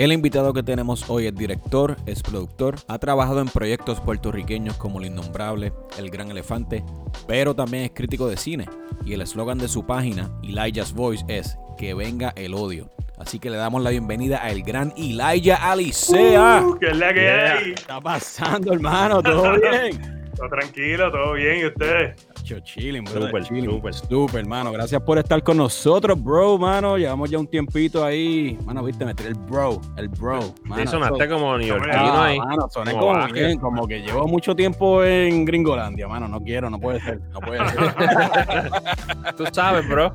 El invitado que tenemos hoy es director, es productor, ha trabajado en proyectos puertorriqueños como El Innombrable, El Gran Elefante, pero también es crítico de cine. Y el eslogan de su página, Elijah's Voice, es Que venga el odio. Así que le damos la bienvenida al gran Elijah Alicea. Uh, ¿Qué es la que hay? ¿Qué está pasando, hermano? ¿Todo bien? Todo tranquilo, todo bien. ¿Y ustedes? Chilling, bro. Súper, chilling. súper. Súper, hermano. Gracias por estar con nosotros, bro, mano. Llevamos ya un tiempito ahí. Mano, viste, meter el bro, el bro. Mano, Sí, sonaste como neoyorquino Ah, ahí. mano, soné Como como, bien, como que llevo mucho tiempo en Gringolandia, mano. No quiero, no puede ser. No puede ser. Tú sabes, bro.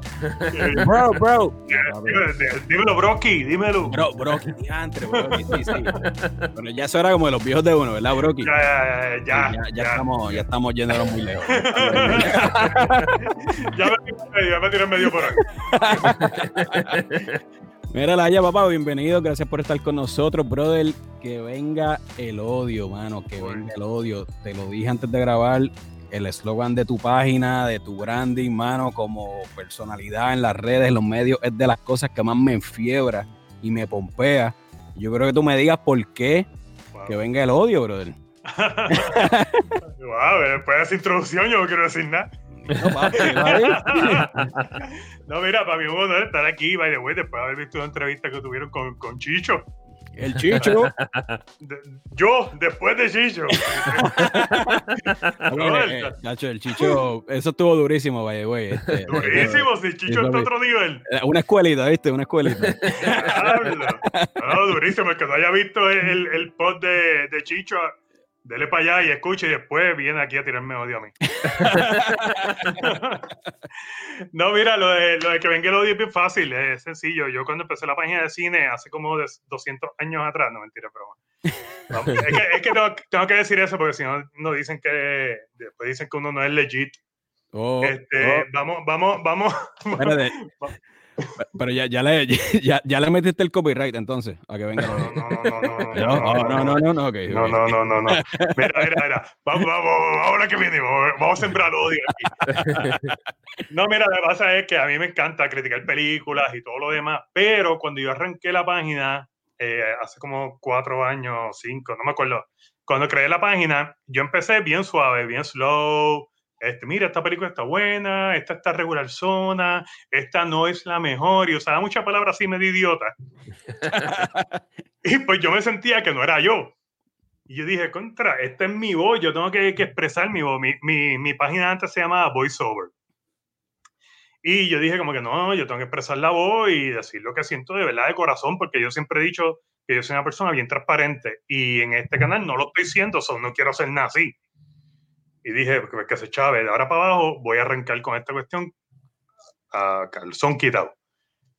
bro, bro. Dímelo, dímelo, Brocky, dímelo. Bro, bro, qué diantre, bro. Sí, sí, sí. Pero ya eso era como de los viejos de uno, ¿verdad, Broki? Ya, ya, ya, ya, ya. ya estamos, ya estamos yéndonos muy lejos. Ya me tiré medio, ya me tiré medio por ahí. Mira, Laya, papá, bienvenido. Gracias por estar con nosotros, brother. Que venga el odio, mano. Que venga el odio. Te lo dije antes de grabar. El eslogan de tu página, de tu branding, mano, como personalidad en las redes, en los medios, es de las cosas que más me enfiebra y me pompea. Yo creo que tú me digas por qué que venga el odio, brother. Wow, después de esa introducción yo no quiero decir nada. No. No, mira, para mí es un honor estar aquí, by the way, después de haber visto una entrevista que tuvieron con, con Chicho. El chicho. De- yo, después de Chicho. Oye, eh, eh, Nacho, el chicho, eso estuvo durísimo, vaya, güey. Este, Durísimo, si Chicho está otro nivel. eh, Una escuelita, ¿viste? Una escuelita. No, durísimo. El que no haya visto el, el pod de, de Chicho, dele para allá y escuche y después viene aquí a tirarme odio a mí. no, mira, lo de, lo de que venga el odio es bien fácil, es sencillo. Yo cuando empecé la página de cine hace como de 200 años atrás, no mentira, broma. Vamos, es que, es que tengo, tengo que decir eso porque si no, no dicen que después dicen que uno no es legit. Oh, Este, oh, vamos, vamos, vamos. espérate. Pero ya, ya, le, ya, ya le metiste el copyright entonces, a que venga. No, no, no, no, no, No, oh, no, no, no, no, ok, No, no, no, no, no. Mira, mira, mira. Vamos, vamos, ahora que viene, vamos, vamos a sembrar odio aquí. No, mira, lo que pasa es que a mí me encanta criticar películas y todo lo demás, pero cuando yo arranqué la página, eh, hace como cuatro años, cinco, no me acuerdo, cuando creé la página, yo empecé bien suave, bien slow. Este, mira, esta película está buena, esta está regular zona, esta no es la mejor, y usaba muchas palabras así medio idiota. y pues yo me sentía que no era yo. Y yo dije, contra, esta es mi voz, yo tengo que, que expresar mi voz. Mi, mi, mi página antes se llamaba VoiceOver. Y yo dije como que no, yo tengo que expresar la voz y decir lo que siento de verdad de corazón, porque yo siempre he dicho que yo soy una persona bien transparente y en este canal no lo estoy siendo, so no quiero ser nada así. Y dije, que se chave, de ahora para abajo voy a arrancar con esta cuestión a calzón quitado.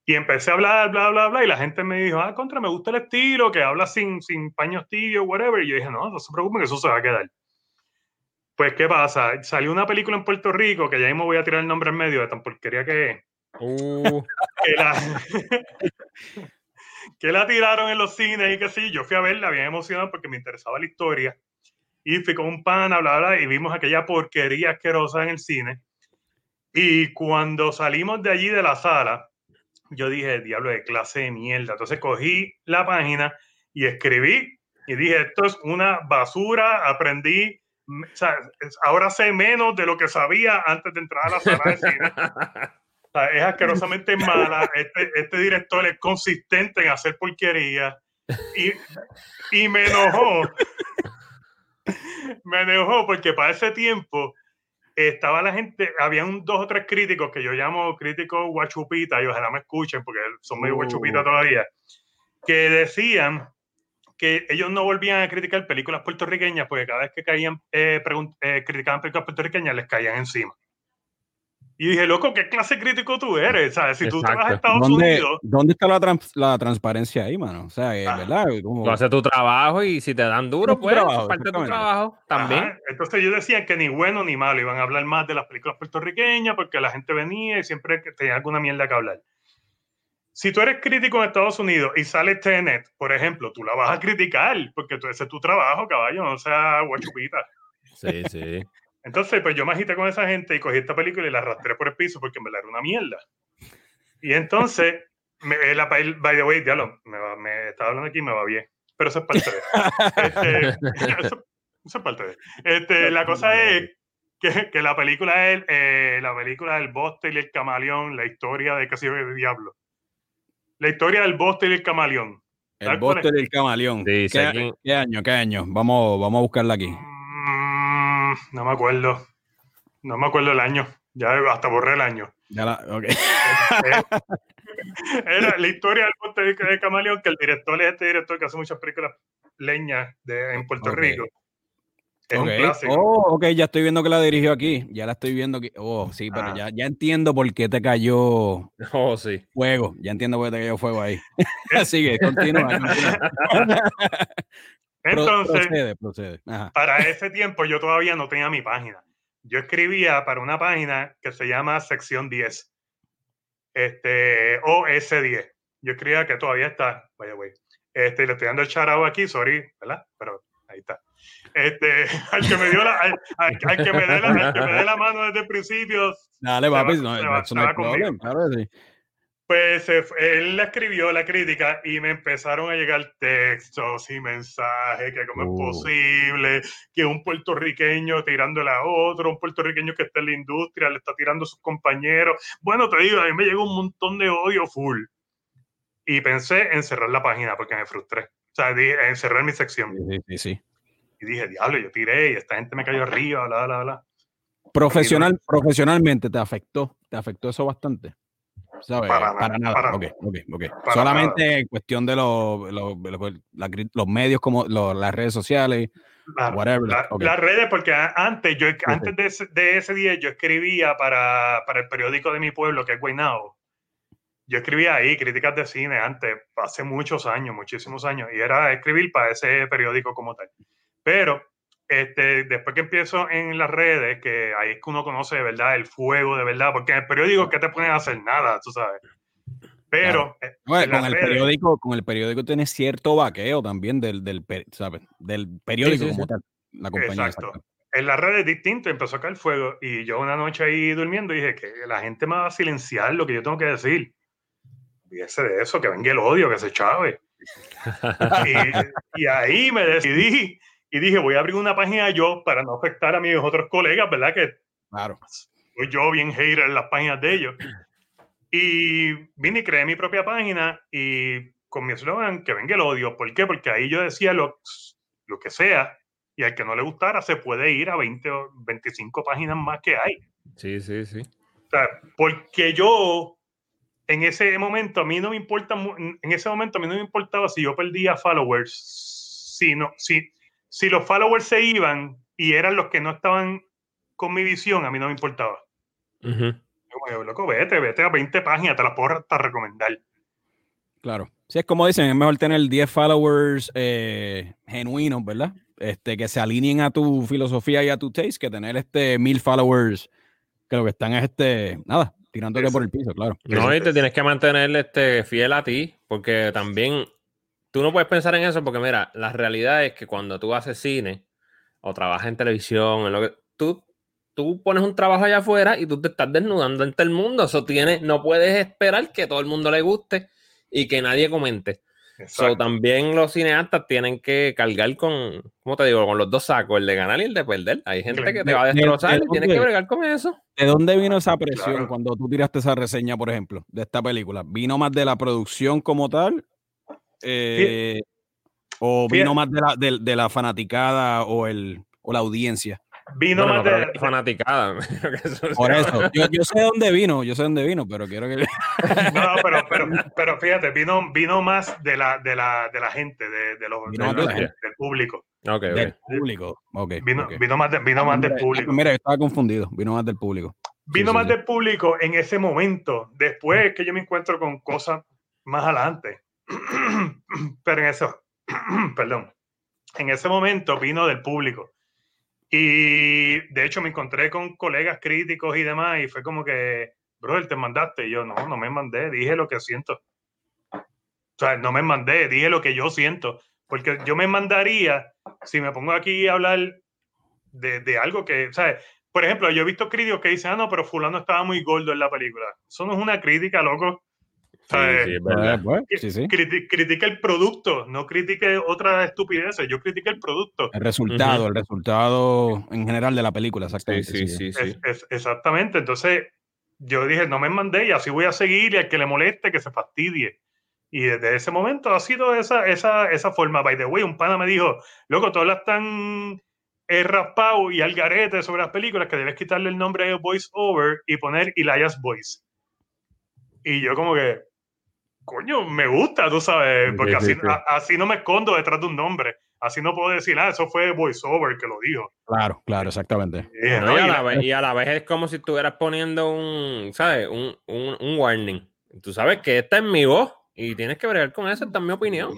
Y empecé a hablar, bla, bla, bla, y la gente me dijo, ah, contra, me gusta el estilo, que habla sin, sin paños tibios, whatever. Y yo dije, no, no se preocupen, que eso se va a quedar. Pues, ¿qué pasa? Salió una película en Puerto Rico, que ya mismo voy a tirar el nombre en medio de tan porquería que es, Uh, que la, que la tiraron en los cines y que sí, yo fui a verla bien emocionado porque me interesaba la historia. Y fui con un pana, bla, bla, y vimos aquella porquería asquerosa en el cine. Y cuando salimos de allí de la sala, yo dije, diablo de clase de mierda. Entonces cogí la página y escribí y dije, esto es una basura, aprendí, mm, o sea, ahora sé menos de lo que sabía antes de entrar a la sala de cine. O sea, es asquerosamente mala. Este, este director es consistente en hacer porquería. Y, y me enojó. Me enojó porque para ese tiempo estaba la gente, habían dos o tres críticos que yo llamo críticos guachupita, y ojalá me escuchen porque son medio Uh. guachupita todavía, que decían que ellos no volvían a criticar películas puertorriqueñas porque cada vez que caían, eh, eh, criticaban películas puertorriqueñas les caían encima. Y dije, loco, ¿qué clase crítico tú eres? ¿Sabes? Si tú te vas a. Estados ¿Dónde, Unidos, ¿Dónde está la, trans- la transparencia ahí, mano? O sea, eh, Ah. ¿verdad? Como- tú haces tu trabajo y si te dan duro, pues, trabajo, parte de tu trabajo también. Ajá, Entonces yo decía que ni bueno ni malo iban a hablar más de las películas puertorriqueñas porque la gente venía y siempre tenía alguna mierda que hablar. Si tú eres crítico en Estados Unidos y sale Tenet, por ejemplo, tú la vas a criticar porque tú, ese es tu trabajo, caballo, no sea guachupita. Sí, sí. Entonces, pues yo me agité con esa gente y cogí esta película y la arrastré por el piso porque en verdad era una mierda. Y entonces Me, eh, la, by the way, diablo, me, va- me estaba hablando aquí y me va bien. Pero eso es parte de. Este, eso, eso es parte de. Este, la cosa es que, que la película es eh, la película del Boston y el camaleón, la historia de casi de diablo. La historia del Boston y el camaleón. El. Buster y el camaleón. Sí, ¿Qué, qué año? ¿Qué año? Vamos, vamos a buscarla aquí. No me acuerdo. No me acuerdo el año. Ya hasta borré el año. Ya la, ok. Eh, Era la historia del Monte de de Camaleón, que el director es este director que hace muchas películas leñas de, en Puerto. Rico. Es un clásico. Oh, ok, ya estoy viendo que la dirigió aquí. Ya la estoy viendo aquí. Oh, sí, pero Ah. ya, ya entiendo por qué te cayó Oh, sí. fuego. Ya entiendo por qué te cayó fuego ahí. Sigue, continúa. continúa. Entonces, procede, procede. Para ese tiempo yo todavía no tenía mi página. Yo escribía para una página que se llama Sección 10. Este, o S10. Yo escribía que todavía está. Vaya, güey. Este, le estoy dando el charao aquí, sorry, ¿verdad? Pero ahí está. Este, al que me dio la, al, al- al que me dé la, al que me dé la mano desde el principio, Dale, papi. No, va- eso se no hay Pues él la escribió la crítica y me empezaron a llegar textos y mensajes que cómo Uh. es posible que un puertorriqueño tirándole a otro, un puertorriqueño que está en la industria le está tirando a sus compañeros. Bueno, te digo, a mí me llegó un montón de odio full. Y pensé en cerrar la página porque me frustré. O sea, dije, en cerrar mi sección. Sí, sí, sí. Y dije, diablo, yo tiré y esta gente me cayó arriba, bla, bla, bla. Profesional, profesionalmente te afectó, te afectó eso bastante. ¿Sabes? Para nada, para ok, ok, ok. Para Solamente en cuestión de los, los, los- la los medios como las redes sociales, Claro. whatever. La-. Las redes, porque antes, yo, antes de ese, de ese día yo escribía para, para el periódico de mi pueblo, que es Guaynabo. Yo escribía ahí críticas de cine antes, hace muchos años, muchísimos años, y era escribir para ese periódico como tal. Pero este, después que empiezo en las redes, que ahí es que uno conoce de verdad el fuego de verdad, porque en el periódico, ¿qué te ponen a hacer? Nada, tú sabes. Pero eh, Bueno, con el redes- periódico, con el periódico tiene cierto vaqueo también del, del, ¿sabes? del periódico sí, como sí. tal. La compañía. Exacto. exacto. en las redes distinto empezó a caer fuego y yo una noche ahí durmiendo dije que la gente me va a silenciar lo que yo tengo que decir. Fíjese de eso, que venga el odio, que se chave. y, y ahí me decidí y dije, voy a abrir una página yo para no afectar a mis otros colegas, ¿verdad? Que Claro. soy yo bien hater en las páginas de ellos. Y vine y creé mi propia página y con mi eslogan, que venga el odio. ¿Por qué? Porque ahí yo decía lo, lo que sea y al que no le gustara se puede ir a 20 o 25 páginas más que hay. Sí, sí, sí. O sea, porque yo en ese momento a mí no me importa, en ese momento a mí no me importaba si yo perdía followers, si, no, si, si los followers se iban y eran los que no estaban con mi visión, a mí no me importaba. Ujú. Como yo, loco, vete, vete a 20 páginas, te las puedo hasta recomendar. Claro. Sí, es como dicen, es mejor tener 10 followers eh, genuinos, ¿verdad? Este, que se alineen a tu filosofía y a tu taste, que tener este mil followers que lo que están es este, nada, tirándote por el piso, claro. No, y te es- tienes que mantener este, fiel a ti, porque también tú no puedes pensar en eso, porque mira, la realidad es que cuando tú haces cine o trabajas en televisión, en lo que tú, tú pones un trabajo allá afuera y tú te estás desnudando ante el mundo. Eso tiene, no puedes esperar que todo el mundo le guste y que nadie comente. So, Exacto. también los cineastas tienen que cargar con, ¿cómo te digo? Con los dos sacos, el de ganar y el de perder. Hay gente que te va a De- de- destrozar de y tienes que bregar con eso. ¿De dónde vino esa presión Claro. cuando tú tiraste esa reseña, por ejemplo, de esta película? ¿Vino más de la producción como tal? Eh, ¿O vino más de la, de, de la fanaticada o, el, o la audiencia? Vino no más de, es fanaticada. Por eso, yo, yo sé dónde vino, yo sé dónde vino, pero quiero que... No, pero, pero, pero fíjate, vino, vino más de la, de la, de la gente, de, de los, Vino de la del público. Ok, ok. del público. Ok, Vino, más, de- vino más del público. Mira, yo estaba confundido, vino más del público. Vino sí, más sí. del público en ese momento. Después que yo me encuentro con cosas más adelante. Pero en eso, perdón, en ese momento vino del público. Y de hecho me encontré con colegas críticos y demás y fue como que, brother, te mandaste. Y yo, no, no me mandé, dije lo que siento. O sea, no me mandé, dije lo que yo siento. Porque yo me mandaría, si me pongo aquí a hablar de, de algo que, ¿sabes? Por ejemplo, yo he visto críticos que dicen, ah, no, pero fulano estaba muy gordo en la película. Eso no es una crítica, loco. Critica el producto, no critique otra estupidez. Yo critiqué el producto. El resultado, el resultado en general de la película, exactamente. Sí, sí, exactamente. Entonces, yo dije, no me mandé y así voy a seguir y al que le moleste, que se fastidie. Y desde ese momento ha sido esa, esa, esa forma. By the way, un pana me dijo, loco, todas las tan eh, raspado y al garete sobre las películas que debes quitarle el nombre de voice over y poner Elias Voice. Y yo como que, coño, me gusta, tú sabes, porque así, así no me escondo detrás de un nombre. Así no puedo decir, ah, eso fue voiceover que lo dijo. Claro, claro, exactamente. y, a la vez, y, a la vez, es como si estuvieras poniendo un, ¿sabes? Un, un, un warning. Tú sabes que esta es mi voz y tienes que bregar con eso, esta es mi opinión.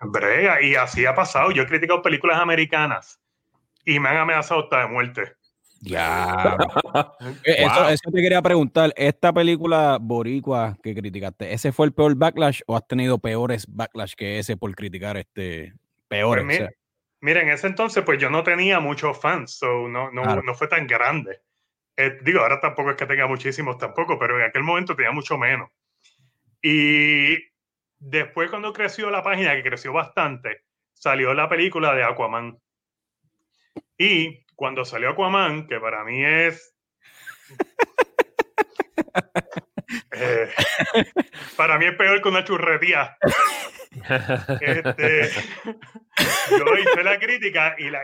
Brega, y así ha pasado. Yo he criticado películas americanas y me han amenazado hasta de muerte. Ya. Eh, eso, te quería preguntar. Esta película boricua que criticaste, ¿ese fue el peor backlash o has tenido peores backlash que ese por criticar este peores? Pues mira, en ese entonces, pues yo no tenía muchos fans, so no, no, no fue tan grande. Eh, digo, ahora tampoco es que tenga muchísimos tampoco, pero en aquel momento tenía mucho menos. Y después cuando creció la página, que creció bastante, salió la película de Aquaman. Y cuando salió Aquaman, que para mí es... Eh, para mí es peor que una churrería. Este, yo hice la crítica y el,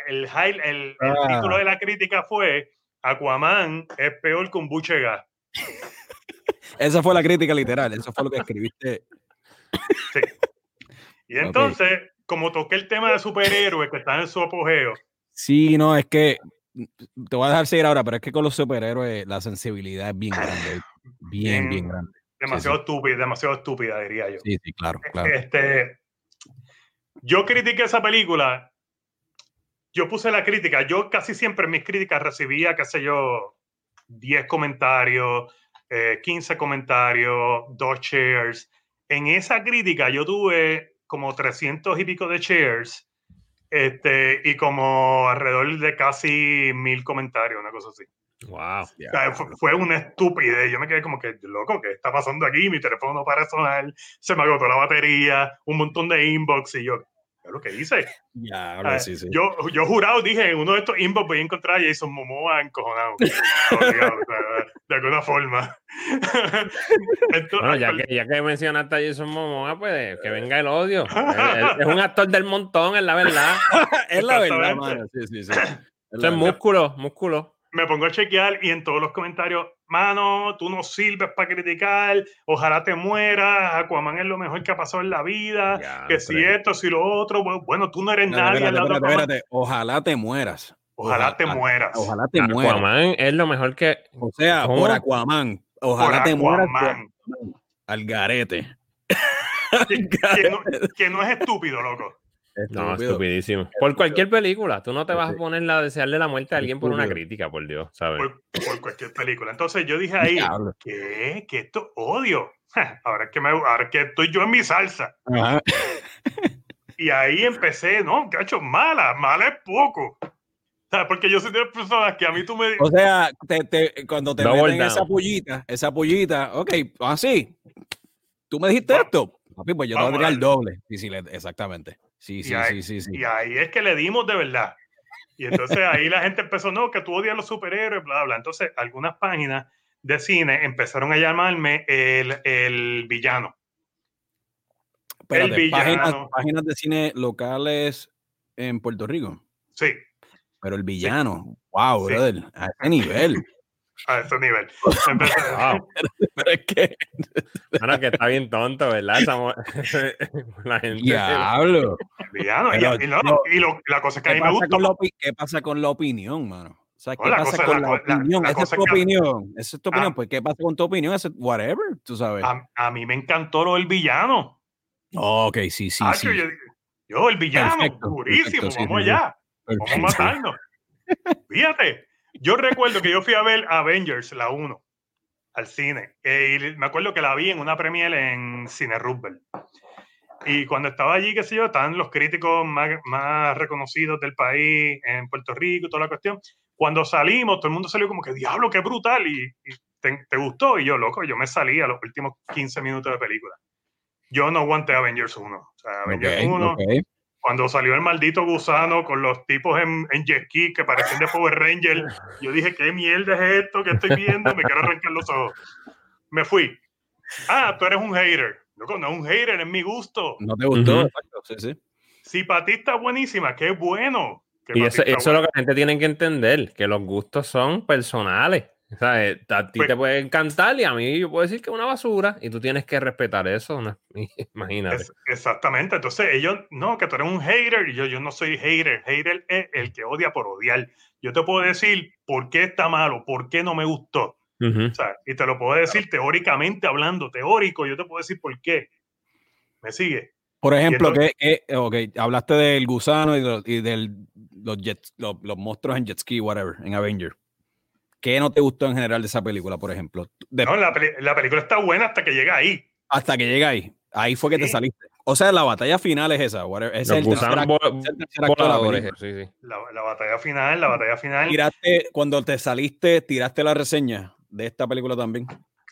el, ah. título de la crítica fue Aquaman es peor que un buche gas. Esa fue la crítica literal, eso fue lo que escribiste. Sí. Y entonces, como toqué el tema de superhéroes que están en su apogeo. Sí, no, es que te voy a dejar seguir ahora, pero es que con los superhéroes la sensibilidad es bien grande. Bien, bien, grande. Demasiado estúpida, demasiado estúpida, diría yo. Sí, sí, claro, claro. Este, yo critiqué esa película. Yo puse la crítica. Yo casi siempre en mis críticas recibía, qué sé yo, 10 comentarios, 15 eh, comentarios, dos shares. En esa crítica yo tuve como 300 y pico de shares este, y como alrededor de casi mil comentarios, una cosa así. Wow. fue, una estupidez. Yo me quedé como que, loco, ¿qué está pasando aquí? Mi teléfono no para sonar, se me agotó la batería, un montón de inbox y yo, lo que dice. Ya, ah, sí, sí. Yo, yo jurado dije, en uno de estos inbox voy a encontrar a Jason Momoa encojonado. de alguna forma. bueno, ya que, ya que mencionaste a Jason Momoa, pues que venga el odio. es, un actor del montón, es la verdad. es la verdad, mano. Sí, sí, sí. Es, es músculo, músculo me pongo a chequear y en todos los comentarios, mano, tú no sirves para criticar, ojalá te mueras, Aquaman es lo mejor que ha pasado en la vida, que si esto, si lo otro, bueno, tú no eres nadie. Espérate, espérate, espérate. Ojalá te mueras. Ojalá, te mueras. Ojalá te mueras. Aquaman es lo mejor que... O sea, por Aquaman. Ojalá te mueras. Al garete. que no es estúpido, loco. No, estupidísimo. Por cualquier película. Tú no te vas a poner a desearle la muerte a alguien por una crítica, por Dios, ¿sabes? Por, cualquier película. Entonces yo dije ahí, ¿qué? ¿Qué esto odio? Ahora es que, me, ahora que estoy yo en mi salsa. Y ahí empecé, no, cacho, mala, mala es poco. Porque yo soy de las personas que a mí tú me... O sea, cuando te meten esa pollita, esa pollita, ok, así, tú me dijiste esto, papi, pues yo te voy el doble. Sí, sí, exactamente. Sí, sí, sí, sí, sí. Y ahí es que le dimos de verdad. Y entonces ahí la gente empezó, no, que tú odias a los superhéroes, bla, bla. Entonces algunas páginas de cine empezaron a llamarme el, el villano. el villano. Páginas, de cine locales en Puerto Rico. Sí. Pero el villano, wow, brother, a ese nivel a ese nivel. Pero es que. Bueno, que está bien tonto, ¿verdad? la gente. Diablo. y, y, la cosa es que a mí me gusta. ¿Qué pasa con la opinión, mano? O sea, ¿qué pasa con la, opinión? esa es tu opinión. Esa es tu opinión. pues, ¿qué pasa con tu opinión? Ese, whatever, tú sabes. A, mí me encantó lo del villano. ok, sí, sí, sí. Yo, el villano, durísimo, vamos allá. Vamos a matarnos. Fíjate, yo recuerdo que yo fui a ver Avengers, la 1, al cine. Eh, y me acuerdo que la vi en una premiere en Cine Rubel. Y cuando estaba allí, qué sé yo, estaban los críticos más, reconocidos del país, en Puerto Rico, toda la cuestión. Cuando salimos, todo el mundo salió como que, diablo, qué brutal. Y, ¿te, te gustó? Y yo, loco, yo me salí a los últimos 15 minutos de película. Yo no aguanté Avengers 1. O sea, Avengers Ok, 1, ok. Cuando salió el maldito gusano con los tipos en, en jet ski que parecían de Power Ranger, yo dije, ¿qué mierda es esto que estoy viendo? Me quiero arrancar los ojos. Me fui. Ah, tú eres un hater. Loco, no es un hater, es mi gusto. ¿No te gustó? Sí, sí. Si para ti está buenísima, qué bueno. que Y eso, es lo que la gente tiene que entender, que los gustos son personales. Eh, a ti Pues- te puede encantar y a mí yo puedo decir que es una basura y tú tienes que respetar eso. ¿no? Imagínate. Es- exactamente. Entonces ellos, no, que tú eres un hater. Y yo, yo no soy hater. Hater es el que odia por odiar. Yo te puedo decir por qué está malo, por qué no me gustó. Ujú. O sea, y te lo puedo decir teóricamente hablando, teórico, yo te puedo decir por qué. ¿Me sigue? Por ejemplo, entonces- que, que- ok, hablaste del gusano y, de, y del, los, jets- los, los monstruos en jet ski, whatever, en Avenger. ¿Qué no te gustó en general de esa película, por ejemplo? De- No, la, peli- la película está buena hasta que llega ahí. hasta que llega ahí. Ahí fue que te Sí. saliste. O sea, la batalla final es esa. es el tercer voladores. película. Sí, sí. La, la batalla final, la batalla final. Tiraste, cuando te saliste, tiraste la reseña de esta película también.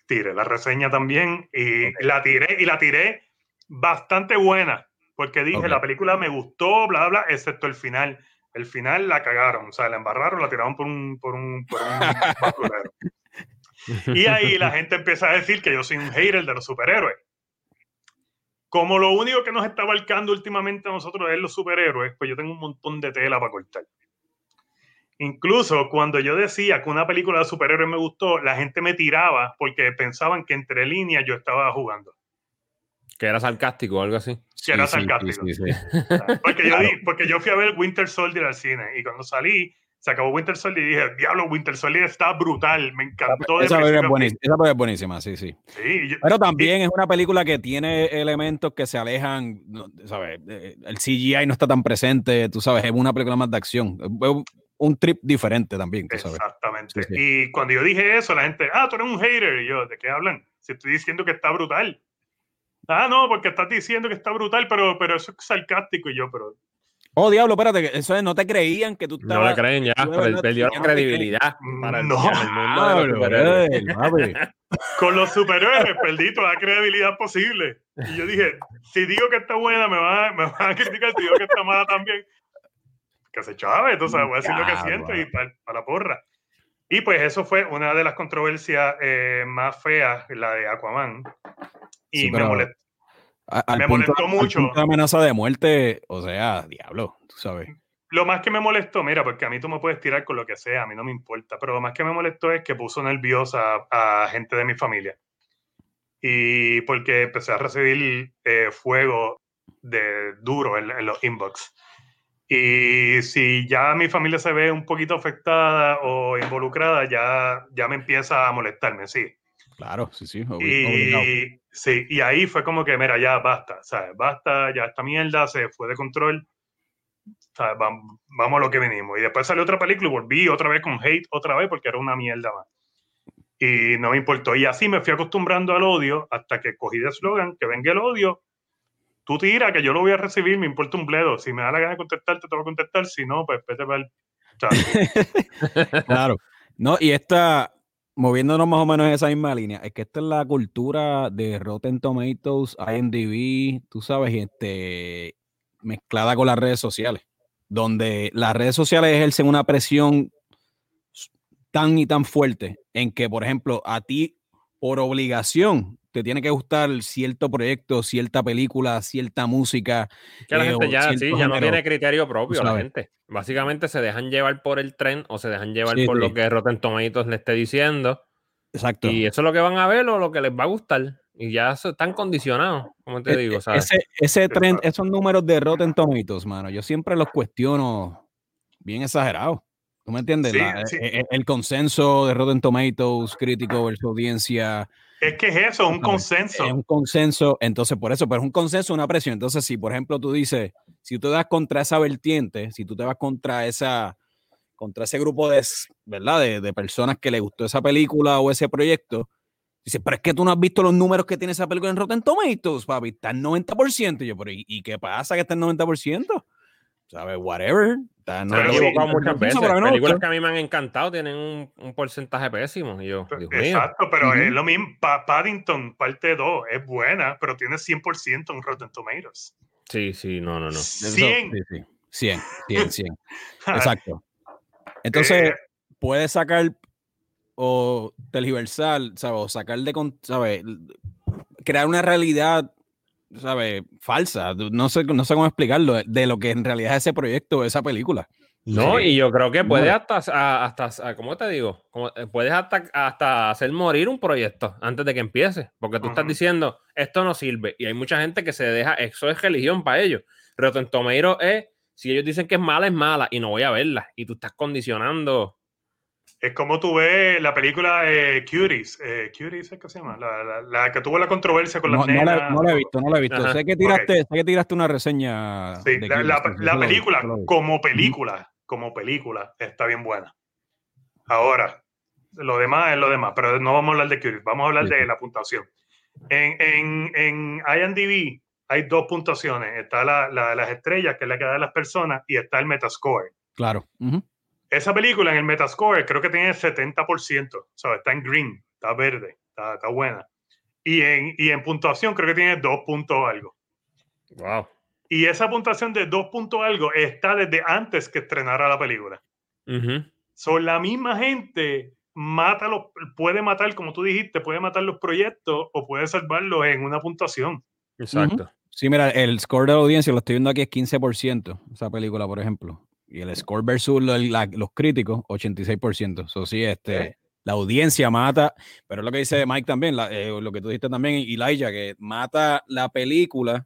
tiré la reseña también y la tiré y la tiré bastante buena porque dije Ok. la película me gustó bla bla excepto el final el final la cagaron o sea la embarraron la tiraron por un por un, por un basurero. Y ahí la gente empieza a decir que yo soy un hater de los superhéroes. Como lo único que nos está abarcando últimamente a nosotros es los superhéroes pues yo tengo un montón de tela para cortar. Incluso cuando yo decía que una película de superhéroes me gustó, la gente me tiraba porque pensaban que entre líneas yo estaba jugando. Que era sarcástico o algo así. Que era sarcástico. sí, sí. Porque, yo, di- porque yo fui a ver Winter Soldier al cine y cuando salí, se acabó Winter Soldier y dije, diablo, Winter Soldier está brutal, me encantó. Esa película es buenísima, esa película es buenísima, sí, sí. fin". Sí, y yo- Pero también es una película que tiene elementos que se alejan, ¿sabes? Eh, El CGI no está tan presente, tú sabes, es una película más de acción. Es un- un trip diferente también, tú sabes. Exactamente. Sí, sí. Y cuando yo dije eso, la gente, ah, tú eres un hater. Y yo, ¿de qué hablan? Si estoy diciendo que está brutal. Ah, no, porque estás diciendo que está brutal, pero, pero eso es sarcástico. Y yo, pero Oh, diablo, espérate, eso es, no te creían que tú No estabas... le creen ya, pero verdad- perdió la no credibilidad para No. para papi. con los superhéroes perdí toda la credibilidad posible. Y yo dije, si digo que está buena, me van a, me van a criticar, si digo que está mala también. Que se chave, entonces voy a decir lo que siento y para la porra. Y pues eso fue una de las controversias eh, más feas, la de Aquaman. Y Sí, me molestó. A- al Me punto- molestó al mucho. punto de amenaza de muerte, o sea, diablo, tú sabes. Lo más que me molestó, mira, porque a mí tú me puedes tirar con lo que sea, a mí no me importa, pero lo más que me molestó es que puso nerviosa a, gente de mi familia. Y porque empecé a recibir eh, fuego de duro en, en los inbox. Y si ya mi familia se ve un poquito afectada o involucrada, ya, ya me empieza a molestarme, sí. Claro, sí, sí, obli- obligado. Y, sí, y ahí fue como que, mira, ya basta, ¿sabes? Basta, ya esta mierda se fue de control. ¿sabes? Vam- Vamos a lo que venimos. Y después salió otra película y volví otra vez con hate, otra vez, porque era una mierda más. Y no me importó. Y así me fui acostumbrando al odio hasta que cogí de eslogan, que venga el odio. Tú tira, que yo lo voy a recibir, me importa un bledo. Si me da la gana de contestarte, te voy a contestar. Si no, pues vete para el... Claro. No, y esta, moviéndonos más o menos en esa misma línea, es que esta es la cultura de Rotten Tomatoes, IMDb, tú sabes, este, mezclada con las redes sociales, donde las redes sociales ejercen una presión tan y tan fuerte en que, por ejemplo, a ti, por obligación, te tiene que gustar cierto proyecto, cierta película, cierta música. Que la eh, gente o ya, sí, ya no tiene criterio propio, la gente. Básicamente se dejan llevar por el tren o se dejan llevar Sí, por sí. lo que Rotten Tomatoes le esté diciendo. Exacto. Y eso es lo que van a ver o lo que les va a gustar. Y ya están condicionados, como te E- digo, e- ¿sabes? Ese, ese trend, esos números de Rotten Tomatoes, mano, yo siempre los cuestiono bien exagerados. ¿Tú me entiendes? Sí, La- sí. e- El, consenso de Rotten Tomatoes, crítico versus audiencia, Es que es eso, un consenso. es un consenso. Entonces, por eso, pero es un consenso, una presión. Entonces, si por ejemplo tú dices, si tú te das contra esa vertiente, si tú te vas contra esa, contra ese grupo de, ¿verdad? De, de personas que le gustó esa película o ese proyecto, dices, pero es que tú no has visto los números que tiene esa película en Rotten Tomatoes, papi, está en 90%. Y yo, pero ¿y, y qué pasa que está en 90%? ¿Sabes? Whatever. Está, no he equivocado muchas veces. Películas que a mí me han encantado tienen un, un porcentaje pésimo. Y yo, Exacto, pero es lo mismo. Paddington, parte 2, es buena, pero tiene 100% en Rotten Tomatoes. Sí, sí, no, no, no. 100. Sí, sí. 100, 100, 100. Exacto. Entonces, eh, puedes sacar o tergiversar, ¿sabes? O sacar de, ¿sabes? Crear una realidad ¿sabes? Falsa. No sé, no sé cómo explicarlo, de lo que en realidad es ese proyecto, esa película. No, y yo creo que puede hasta, hasta, ¿cómo te digo? Como, eh, puedes hasta, hasta hacer morir un proyecto antes de que empiece, porque tú estás diciendo, esto no sirve, y hay mucha gente que se deja, eso es religión para ellos. Rotten Tomeiro es, si ellos dicen que es mala, es mala, y no voy a verla, y tú estás condicionando es como tú ves la película eh, Cuties. Eh, Cuties es que se llama. La, que tuvo la controversia con las no, nenas. No la, he visto, no la he visto. Sé que, tiraste, sé que tiraste una reseña. Sí, la, película, como película, como película, está bien buena. Ahora, lo demás es lo demás, pero no vamos a hablar de Cuties, vamos a hablar de la puntuación. En, en, en IMDb hay dos puntuaciones. Está la, de las estrellas, que es la que da las personas, y está el Metascore. Claro. Esa película en el Metascore creo que tiene 70%, o sea, está en green, está verde, está, buena. Y en, y en puntuación creo que tiene 2 puntos algo. Wow. Y esa puntuación de 2 puntos algo está desde antes que estrenara la película. Son la misma gente mata los, puede matar, como tú dijiste, puede matar los proyectos o puede salvarlos en una puntuación. Exacto. Sí, mira, el score de la audiencia lo estoy viendo aquí es 15%, esa película, por ejemplo. Y el score versus los críticos, 86%. Eso sí, este, la audiencia mata, pero es lo que dice Mike también, eh, lo que tú dijiste también, Elijah, que mata la película.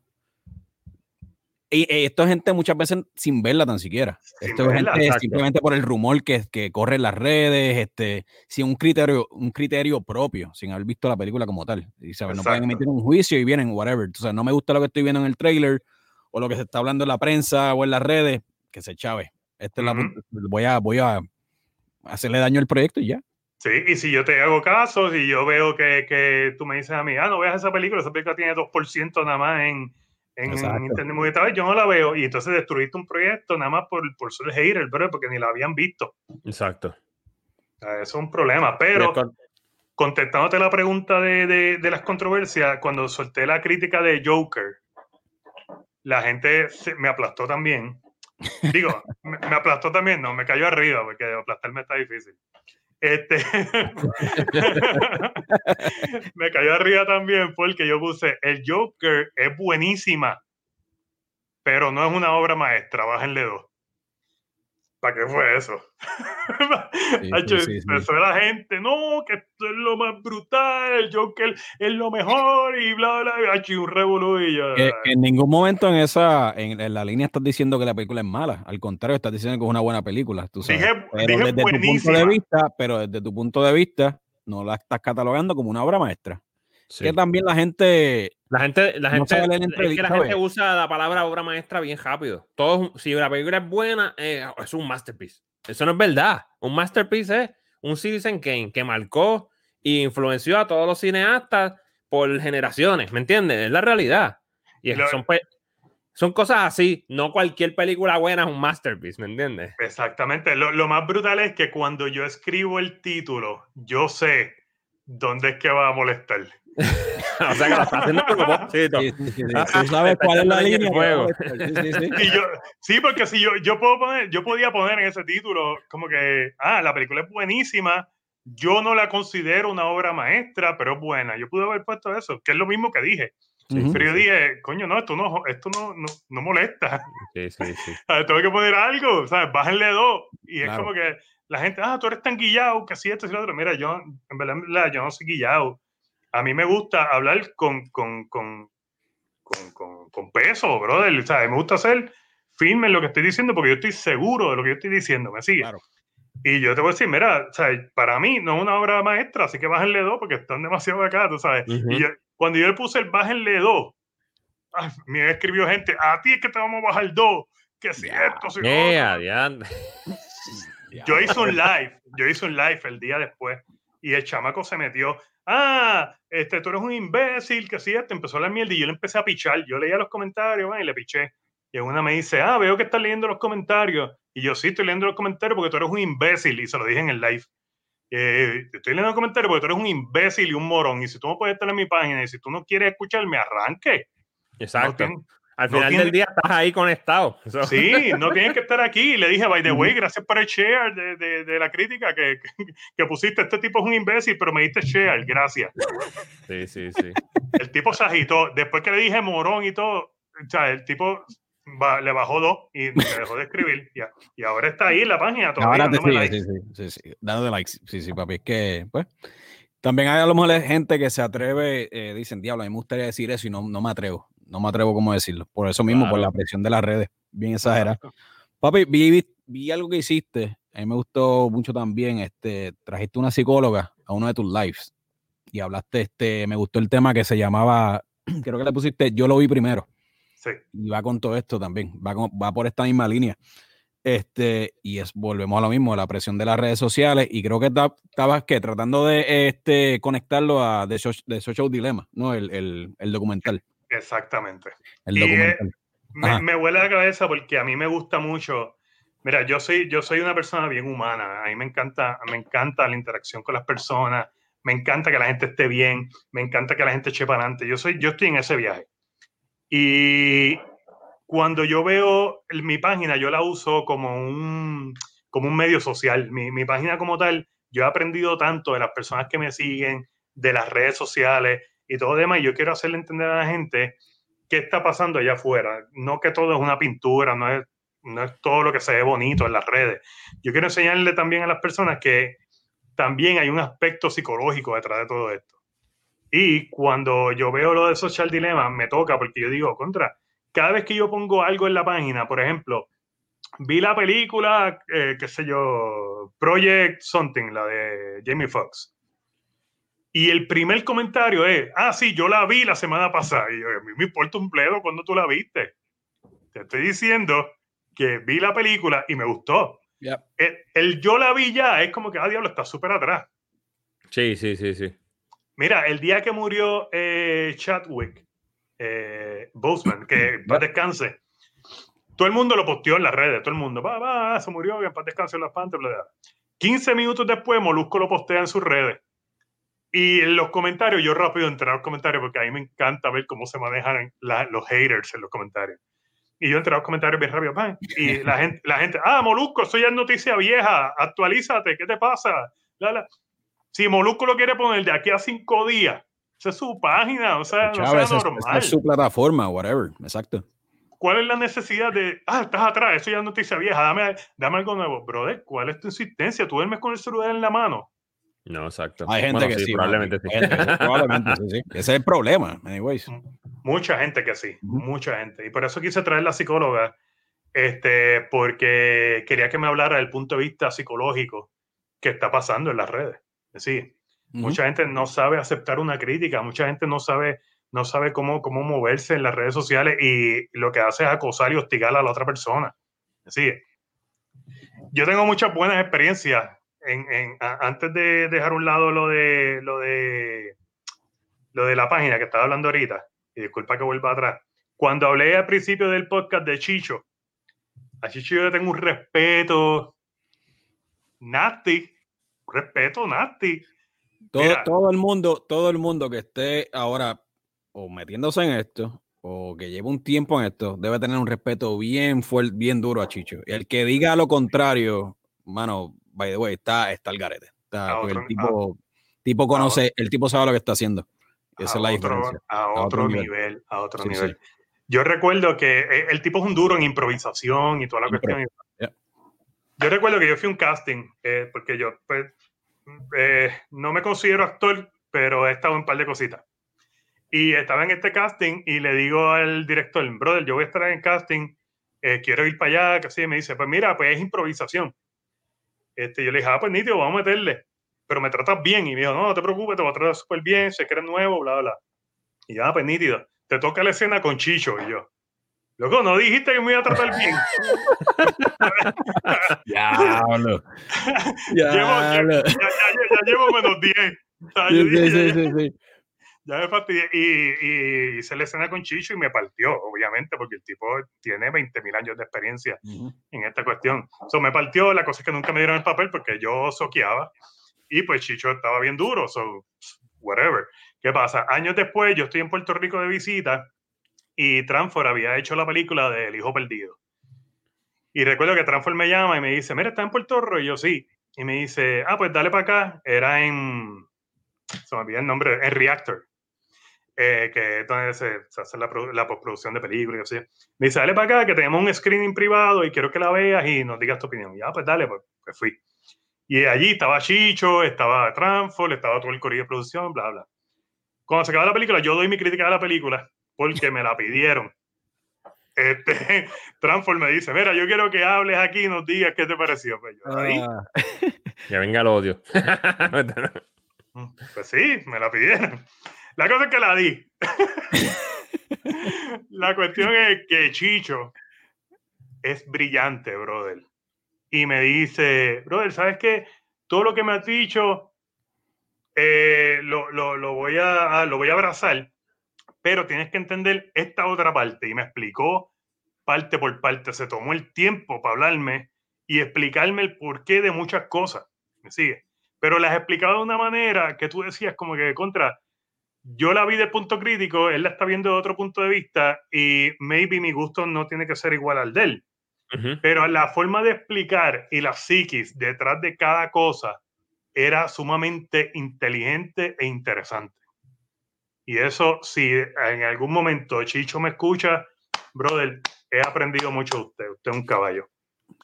Y, eh, esto es gente muchas veces sin verla tan siquiera. esto es gente simplemente por el rumor que, que corre en las redes, este, sin un criterio, un criterio propio, sin haber visto la película como tal. Y ¿sabes? no pueden emitir un juicio y vienen, whatever. O sea, no me gusta lo que estoy viendo en el trailer o lo que se está hablando en la prensa o en las redes que se chave. Este la, voy, a, voy a hacerle daño al proyecto y ya. Sí, y si yo te hago caso, si yo veo que, que tú me dices a mí, ah, no veas esa película, esa película tiene 2% nada más en, en Internet Movie yo no la veo, y entonces destruiste un proyecto nada más por, por ser hater, bro, porque ni la habían visto. Exacto. Eso es un problema, pero contestándote la pregunta de, de, de, las controversias, cuando solté la crítica de Joker, la gente me aplastó también. Digo, me, aplastó también, no, me cayó arriba, porque aplastarme está difícil. Este, me cayó arriba también porque yo puse, el Joker es buenísima, pero no es una obra maestra, bájenle dos. ¿Para qué fue eso? eso la gente, no, que esto es lo más brutal, el Joker es lo mejor y bla, bla, bla, un revolú y ya. en ningún momento en esa, en, la línea estás diciendo que la película es mala, al contrario, estás diciendo que es una buena película, tú sabes. Dije, pero desde tu punto de vista, pero desde tu punto de vista, no la estás catalogando como una obra maestra. Que también la gente. La gente, la gente, es que la gente usa la palabra obra maestra bien rápido. Todos, si la película es buena, eh, es un masterpiece. Eso no es verdad. Un masterpiece es un Citizen Kane que marcó e influenció a todos los cineastas por generaciones, ¿me entiendes? Es la realidad. Y son, son cosas así. No cualquier película buena es un masterpiece, ¿me entiendes? Exactamente. Lo, lo más brutal es que cuando yo escribo el título, yo sé dónde es que va a molestar. o sea que lo está haciendo como propósito. Sí, sí, Tú sabes cuál es la línea. Juego. Sí, porque si yo, yo puedo poner, yo podía poner en ese título como que, ah, la película es buenísima, yo no la considero una obra maestra, pero es buena. Yo pude haber puesto eso, que es lo mismo que dije. Pero yo dije, coño, no, esto no, esto no, no, no molesta. Sí, sí, sí. Tengo que poner algo, ¿sabes? Bájenle dos. Y es como que la gente, ah, tú eres tan guillado que si esto y lo otro. Mira, yo, en verdad, yo no soy guillado a mí me gusta hablar con, con, con, con, peso, brother. O sea, me gusta ser firme en lo que estoy diciendo porque yo estoy seguro de lo que yo estoy diciendo, ¿me sigue? Y yo te voy a decir, mira, o sea, para mí no es una obra maestra, así que bájenle dos porque están demasiado acá, tú sabes. Y cuando yo le puse el bájenle dos, me escribió gente, a ti es que te vamos a bajar dos, que si esto, si Yo hice un live, yo hice un live el día después y el chamaco se metió, ah, este, tú eres un imbécil, que sí, te empezó la mierda y yo le empecé a pichar. Yo leía los comentarios y le piché. Y una me dice, ah, veo que estás leyendo los comentarios. Y yo sí estoy leyendo los comentarios porque tú eres un imbécil y se lo dije en el live. Eh, estoy leyendo los comentarios porque tú eres un imbécil y un morón. Y si tú no puedes estar en mi página y si tú no quieres escucharme, arranque. Exacto. Al final del día estás ahí conectado. Sí, no tienes que estar aquí. Le dije, by the way, gracias por el share de, de, de la crítica que, que, pusiste. Este tipo es un imbécil, pero me diste share. Gracias. Sí, sí, sí. El tipo se agitó. Después que le dije morón y todo, o sea, el tipo le bajó dos y me dejó de escribir. Y ahora está ahí en la página. Todavía ahora te sigue, sí, sí, sí, sí. Dando likes. Sí, sí, papi. Es que, pues. También hay a lo mejor gente que se atreve, eh, dicen, diablo, a mí me gustaría decir eso y no, no me atrevo. No me atrevo cómo decirlo. Por eso mismo, por la presión de las redes. Bien exagerada. Papi, vi, vi, algo que hiciste. A mí me gustó mucho también. Este, trajiste una psicóloga a uno de tus lives y hablaste, este, me gustó el tema que se llamaba, creo que le pusiste, yo lo vi primero. Sí. Y va con todo esto también, va, va por esta misma línea. Este, y es, volvemos a lo mismo, la presión de las redes sociales. Y creo que estabas que tratando de este, conectarlo a The, Social Dilemma, ¿no? El, el, el documental. Exactamente. El y documental. me, me, huele la cabeza porque a mí me gusta mucho. Mira, yo soy, yo soy una persona bien humana. A mí me encanta, me encanta la interacción con las personas. Me encanta que la gente esté bien. Me encanta que la gente eche para adelante. Yo, soy, yo estoy en ese viaje. Y cuando yo veo mi página, yo la uso como un, como un medio social. Mi, mi, página como tal, yo he aprendido tanto de las personas que me siguen, de las redes sociales y todo demás. Y yo quiero hacerle entender a la gente qué está pasando allá afuera. No que todo es una pintura, no es, no es todo lo que se ve bonito en las redes. Yo quiero enseñarle también a las personas que también hay un aspecto psicológico detrás de todo esto. Y cuando yo veo lo de Social Dilemma, me toca porque yo digo, contra, cada vez que yo pongo algo en la página, por ejemplo, vi la película, eh, qué sé yo, Project Something, la de Jamie Foxx. Y el primer comentario es, ah, sí, yo la vi la semana pasada. Y yo, a mí me importa un pledo cuando tú la viste. Te estoy diciendo que vi la película y me gustó. El, yo la vi ya es como que, ah, diablo, está súper atrás. Sí, sí, sí, sí. Mira, el día que murió eh, Chadwick, eh, Boseman, que paz descanse. Todo el mundo lo posteó en las redes, todo el mundo, va, va, se murió, que paz descanse en las pantas, 15 minutos después, Molusco lo postea en sus redes. Y en los comentarios, yo rápido entré a los comentarios porque a mí me encanta ver cómo se manejan los haters en los comentarios. Y yo entré a los comentarios bien rápido. Y la gente, la gente, ah, Molusco, eso ya es noticia vieja, actualízate, ¿qué te pasa? Si Molusco lo quiere poner de aquí a cinco días, esa es su página, o sea, no sea normal. Es, su plataforma, whatever, exacto. ¿Cuál es la necesidad de, ah, estás atrás, eso ya es noticia vieja, dame, dame algo nuevo? Brother, ¿cuál es tu insistencia? ¿Tú duermes con el celular en la mano? No, exacto. Hay gente que sí, probablemente sí. probablemente sí, sí. Ese es el problema, anyways. Mucha gente que sí, mucha gente. Y por eso quise traer la psicóloga, este, porque quería que me hablara del punto de vista psicológico que está pasando en las redes. Sí, Mucha gente no sabe aceptar una crítica, mucha gente no sabe, no sabe cómo, cómo moverse en las redes sociales y lo que hace es acosar y hostigar a la otra persona. Sí. Yo tengo muchas buenas experiencias en, antes de dejar un lado lo de, lo de lo de la página que estaba hablando ahorita, y disculpa que vuelva atrás. Cuando hablé al principio del podcast de Chicho, a Chicho yo le tengo un respeto nasty, un respeto nasty. Todo, el mundo, todo el mundo que esté ahora o metiéndose en esto o que lleve un tiempo en esto, debe tener un respeto bien fuerte, bien duro a Chicho. Y el que diga lo contrario, mano, by the way, está, está el garete. el tipo, tipo conoce, el tipo sabe lo que está haciendo. Esa es la diferencia. A otro, nivel, a otro nivel. Yo recuerdo que eh, el tipo es un duro en improvisación y toda la cuestión. Yo recuerdo que yo fui a un casting, eh, porque yo, pues, eh, no me considero actor, pero he estado en un par de cositas. Y estaba en este casting y le digo al director, brother, yo voy a estar en casting, eh, quiero ir para allá, que así, me dice, pues mira, pues es improvisación. Este, yo le dije, ah, pues nítido, vamos a meterle, pero me tratas bien. Y me dijo, no, no te preocupes, te voy a tratar súper bien, sé que eres nuevo, bla, bla. Y ya, pues nítido, te toca la escena con Chicho y yo. Loco, no dijiste que me iba a tratar bien. ya, ya, llevo, ya, ya, llevo menos 10. sí, sí, sí, Ya me fastidié. Y, y hice la escena con Chicho y me partió, obviamente, porque el tipo tiene 20 mil años de experiencia en esta cuestión. So, me partió, la cosa es que nunca me dieron el papel porque yo soqueaba y pues Chicho estaba bien duro, so whatever. ¿Qué pasa? Años después, yo estoy en Puerto Rico de visita y Transfor había hecho la película del Hijo Perdido. Y recuerdo que Transfor me llama y me dice, mira, ¿está en Puerto Rico? Y yo sí. Y me dice, ah, pues dale para acá. Era en, se me olvidó el nombre, en Reactor. Eh, que es donde se, hace la, la, postproducción de películas y así. Me dice, dale para acá, que tenemos un screening privado y quiero que la veas y nos digas tu opinión. Y ah, pues dale, pues, pues fui. Y allí estaba Chicho, estaba Transfor, estaba todo el corrido de producción, bla, bla. Cuando se acaba la película, yo doy mi crítica de la película porque me la pidieron. Este, Transform me dice, mira, yo quiero que hables aquí y nos digas qué te pareció. Pues yo, ahí. Ah. Ya venga el odio. Mm, pues sí, me la pidieron. La cosa es que la di. la cuestión es que Chicho es brillante, brother. Y me dice, brother, ¿sabes qué? Todo lo que me has dicho eh, lo, lo, voy a, lo voy a abrazar pero tienes que entender esta otra parte. Y me explicó parte por parte, se tomó el tiempo para hablarme y explicarme el porqué de muchas cosas. ¿Me sigue? Pero las explicado de una manera que tú decías como que contra, yo la vi del punto crítico, él la está viendo de otro punto de vista y maybe mi gusto no tiene que ser igual al de él. Pero la forma de explicar y la psiquis detrás de cada cosa era sumamente inteligente e interesante. Y eso, si en algún momento Chicho me escucha, brother, he aprendido mucho de usted. Usted es un caballo.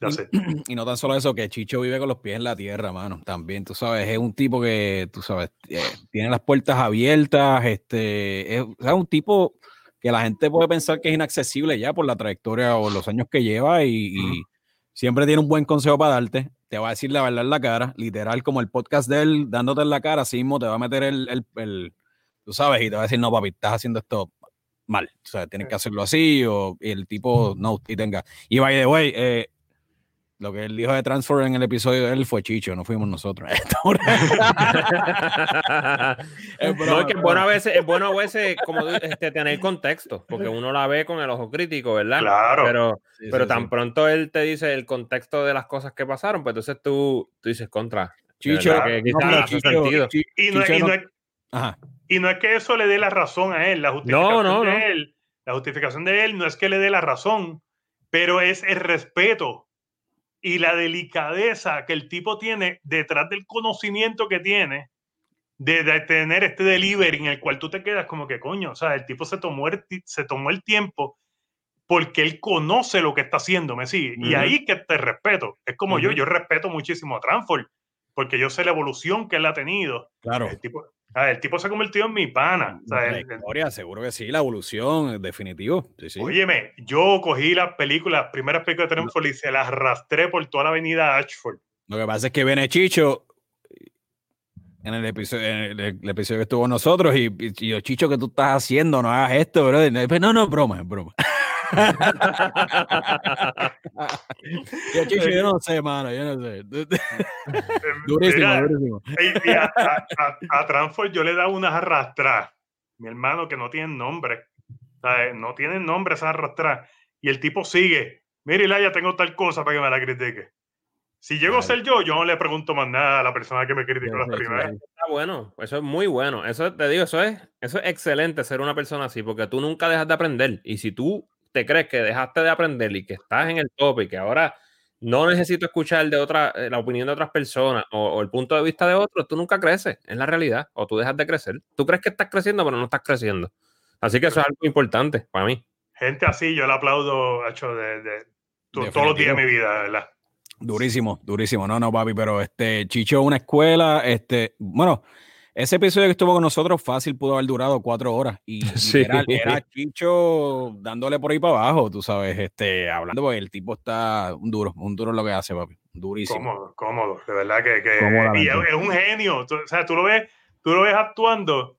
Y, no tan solo eso, que Chicho vive con los pies en la tierra, mano. También, tú sabes, es un tipo que, tú sabes, eh, tiene las puertas abiertas. Este, es, un tipo que la gente puede pensar que es inaccesible ya por la trayectoria o los años que lleva y, siempre tiene un buen consejo para darte. Te va a decir la verdad en la cara, literal, como el podcast de él, dándote en la cara, así mismo te va a meter el tú sabes, y te va a decir, no, papi, estás haciendo esto mal. O sea, tienes que hacerlo así, o el tipo no, y tenga. Y by the way, eh, lo que él dijo de Transfer en el episodio de él fue Chicho, no fuimos nosotros. es, no, es que bueno a veces, es bueno a veces como este, tener contexto, porque uno la ve con el ojo crítico, ¿verdad? Claro. Pero, pero tan pronto él te dice el contexto de las cosas que pasaron, pues entonces tú, tú dices contra. Chicho, que, Chicho, y no, y no es, Ajá. Y no es que eso le dé la razón a él, la justificación de él, la justificación de él no es que le dé la razón, pero es el respeto y la delicadeza que el tipo tiene detrás del conocimiento que tiene de, tener este delivery en el cual tú te quedas como que coño, o sea, el tipo se tomó el, se tomó el tiempo porque él conoce lo que está haciendo, me sigue. Y ahí que te respeto. Es como yo, yo respeto muchísimo a Transform porque yo sé la evolución que él ha tenido. Claro. El tipo, el tipo se ha convertido en mi pana. la historia, seguro que sí, la evolución, definitivo. Sí, Óyeme, yo cogí las películas, las primeras películas de Trump y se las arrastré por toda la avenida Ashford. Lo que pasa es que viene Chicho en el episodio, en el, episodio que estuvo nosotros y, y, yo, Chicho, ¿qué tú estás haciendo? No hagas esto, bro. No, no, broma, broma. Yo, yo no sé, mano, yo no sé. durísimo, durísimo. a, a, yo le he dado unas arrastras, mi hermano, que no tienen nombre. No tienen nombre esas arrastras. Y el tipo sigue. Mire, ya tengo tal cosa para que me la critique. Si llego a ser yo, yo no le pregunto más nada a la persona que me criticó la primera vez. Está bueno, eso es muy bueno. Eso te digo, eso es, eso es excelente ser una persona así, porque tú nunca dejas de aprender. Y si tú te crees que dejaste de aprender y que estás en el top y que ahora no necesito escuchar de otra, eh, la opinión de otras personas o, el punto de vista de otros, tú nunca creces, es la realidad, o tú dejas de crecer. Tú crees que estás creciendo, pero no estás creciendo. Así que eso es algo importante para mí. Gente así, yo le aplaudo, hecho, de, de, todos los días de mi vida, ¿verdad? Durísimo, durísimo. No, no, papi, pero este Chicho, una escuela, este, bueno, ese episodio que estuvo con nosotros fácil pudo haber durado cuatro horas y, era, Chicho dándole por ahí para abajo, tú sabes, este, hablando, porque el tipo está un duro, un duro lo que hace, papi, durísimo. Cómodo, cómodo, de verdad que, que y es, un genio, o sea, tú lo ves, tú lo ves actuando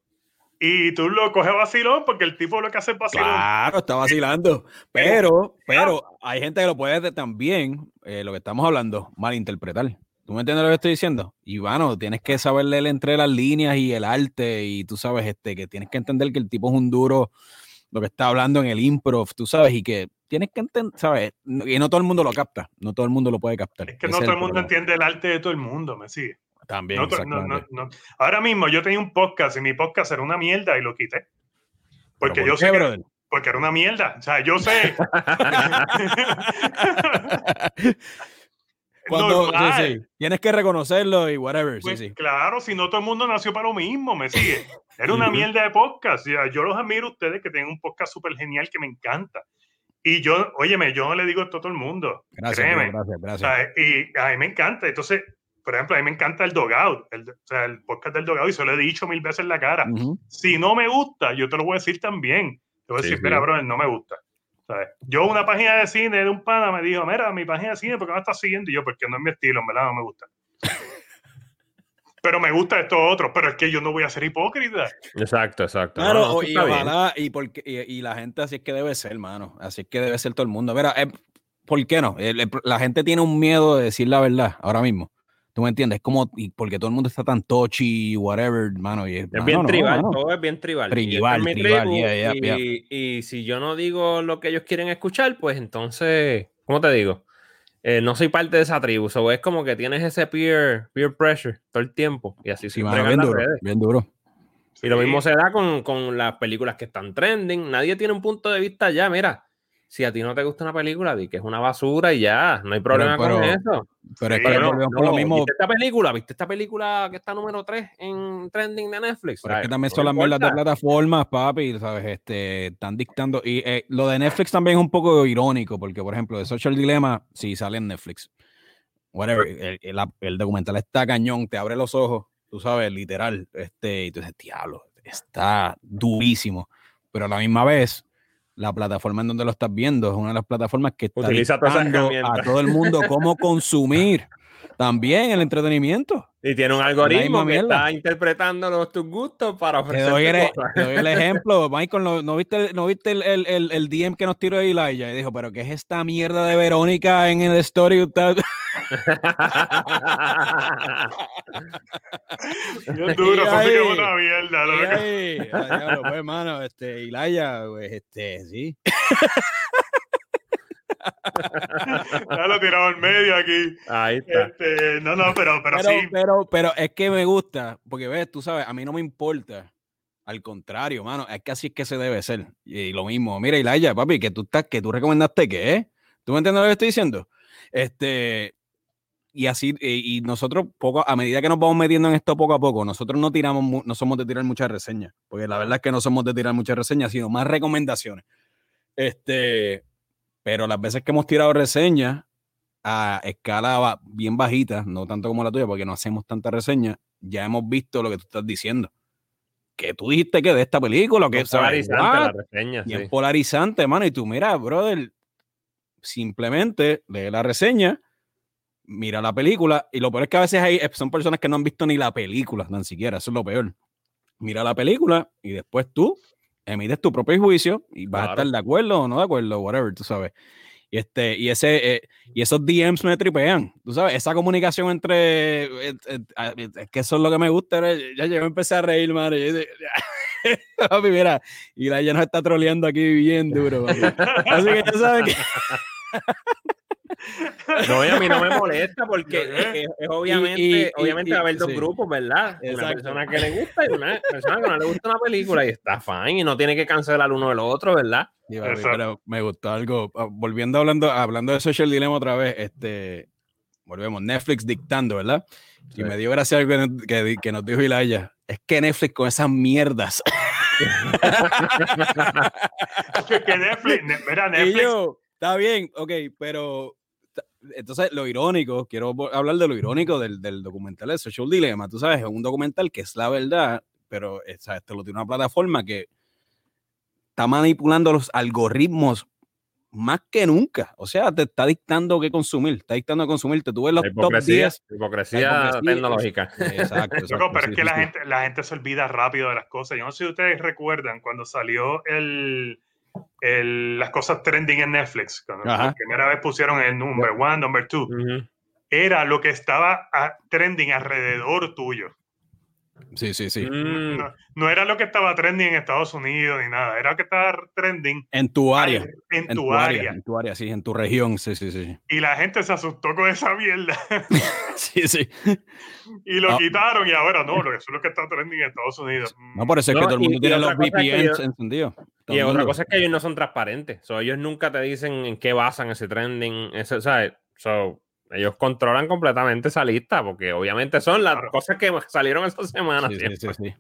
y tú lo coges vacilón porque el tipo lo que hace es vacilón. Claro, está vacilando, pero, pero hay gente que lo puede también, eh, lo que estamos hablando, malinterpretar. ¿Tú me entiendes lo que estoy diciendo? Y bueno, tienes que saber leer entre las líneas y el arte y tú sabes este, que tienes que entender que el tipo es un duro, lo que está hablando en el improv, tú sabes, y que tienes que entender, ¿sabes? Y no todo el mundo lo capta, no todo el mundo lo puede captar. Es que no todo el mundo entiende el arte de todo el mundo, me sigue. También. Ahora mismo yo tenía un podcast y mi podcast era una mierda y lo quité. Porque yo sé. porque era una mierda. O sea, yo sé. Cuando, Tienes que reconocerlo y whatever. Pues claro, si no todo el mundo nació para lo mismo, me sigue. Era una mierda de podcast. Yo los admiro a ustedes que tienen un podcast súper genial que me encanta. Y yo, óyeme, yo no le digo esto a todo el mundo. Gracias, gracias, gracias. y a mí me encanta. Entonces, por ejemplo, a mí me encanta el Dogout, el, o sea, el podcast del Dogout, y se lo he dicho mil veces en la cara. Si no me gusta, yo te lo voy a decir también. Te voy a decir, mira, bro, no me gusta. Yo una página de cine de un pana me dijo, mira, mi página de cine, ¿por qué me estás siguiendo? Y yo, porque no es mi estilo, en verdad no me gusta. pero me gusta esto otro, pero es que yo no voy a ser hipócrita. Exacto, exacto. Claro, y ojalá, y, porque, y, la gente así es que debe ser, hermano, así es que debe ser todo el mundo. Mira, eh, ¿por qué no? la gente tiene un miedo de decir la verdad ahora mismo. ¿Tú me entiendes? Como, y porque todo el mundo está tan touchy, whatever, hermano. Y, es bien tribal, todo es bien tribal. Tribal, tribal, y, si yo no digo lo que ellos quieren escuchar, pues entonces, ¿cómo te digo? Eh, no soy parte de esa tribu. O es como que tienes ese peer, peer pressure todo el tiempo. Y así sí, bien duro, bien duro. Y lo mismo se da con, con, las películas que están trending. Nadie tiene un punto de vista ya. Mira, si a ti no te gusta una película, di que es una basura y ya, no hay problema con eso. Pero es que lo mismo. ¿Viste esta película? ¿Viste esta película que está número 3 en trending de Netflix? Pero es que también son las mierdas de plataformas, papi, ¿sabes? Este, están dictando. Y eh, lo de Netflix también es un poco irónico, porque, por ejemplo, de Social Dilemma, sí sale en Netflix. Whatever, el, el, documental está cañón, te abre los ojos, tú sabes, literal. Este, y tú dices, diablo, está durísimo. Pero a la misma vez, la plataforma en donde lo estás viendo es una de las plataformas que está Utiliza a todo el mundo cómo consumir también el entretenimiento. Y tiene un algoritmo que está interpretando los, tus gustos para ofrecer. Te doy, el, ejemplo, Michael, ¿no, viste, no viste el, el, el, DM que nos tiró Elijah? Y dijo, pero ¿qué es esta mierda de Verónica en el story? Bien duro, que una mierda, loco. Ahí, pues, hermano, este, Elijah, pues, este, sí. ya lo tirado en medio aquí. Ahí está. Este, no, no, pero, pero, sí. Pero, pero es que me gusta, porque ves, tú sabes, a mí no me importa. Al contrario, mano, es que así es que se debe ser. Y, lo mismo, mira, Ilaya, papi, que tú estás, que tú recomendaste que, ¿Tú me entiendes lo que estoy diciendo? Este, y así, y, nosotros poco, a medida que nos vamos metiendo en esto poco a poco, nosotros no tiramos, no somos de tirar muchas reseñas, porque la verdad es que no somos de tirar muchas reseñas, sino más recomendaciones. Este, pero las veces que hemos tirado reseñas a escala bien bajita, no tanto como la tuya, porque no hacemos tanta reseña, ya hemos visto lo que tú estás diciendo. Que tú dijiste que de esta película, que es polarizante la reseña. Bien polarizante, mano. Y tú, mira, brother, simplemente lee la reseña, mira la película, y lo peor es que a veces hay, son personas que no han visto ni la película, ni siquiera, eso es lo peor. Mira la película y después tú emites tu propio juicio y vas a estar de acuerdo o no de acuerdo, whatever, tú sabes. Y, este, y, ese, eh, y esos DMs me tripean, tú sabes, esa comunicación entre, eh, eh, es que eso es lo que me gusta, ya yo empecé a reír, madre, mira, y la ya nos está troleando aquí bien duro, así que ya saben que... No, a mí no me molesta porque es, obviamente, obviamente va a haber dos grupos, ¿verdad? Una persona que le gusta y una persona que no le gusta una película y está fine y no tiene que cancelar uno del otro, ¿verdad? pero me gustó algo. Ah, volviendo hablando, hablando de Social Dilemma otra vez, este, volvemos, Netflix dictando, ¿verdad? Y me dio gracia algo que, que, nos dijo Ilaya. Es que Netflix con esas mierdas. que Netflix, mira, Netflix. está bien, ok, pero entonces, lo irónico, quiero hablar de lo irónico del, del documental de Social Dilemma. Tú sabes, es un documental que es la verdad, pero esto lo tiene una plataforma que está manipulando los algoritmos más que nunca. O sea, te está dictando qué consumir, está dictando qué consumir. Te tuve los top 10. Hipocresía, tecnológica. Exacto. pero es que la, gente, la gente se olvida rápido de las cosas. Yo no sé si ustedes recuerdan cuando salió el las cosas trending en Netflix. Cuando la primera vez pusieron el number one, number two. era lo que estaba a- trending alrededor tuyo. Sí, sí, sí. Mm, No, no era lo que estaba trending en Estados Unidos ni nada, era lo que estaba trending En tu área. en En tu área. En tu área, sí, en tu región. Sí, sí, sí. Y la gente se asustó con esa mierda Sí, sí. y lo Ah. quitaron y ahora no, lo- eso es lo que está trending en Estados Unidos. No, por eso es No, que todo el mundo y tiene los cosa es que VPNs encendidos. Y otra cosa es que ellos no son transparentes. So, ellos nunca te dicen en qué basan ese trending. Ese, ¿sabes? So, ellos controlan completamente esa lista porque obviamente son las Claro. cosas que salieron esta semana. Sí, sí, sí.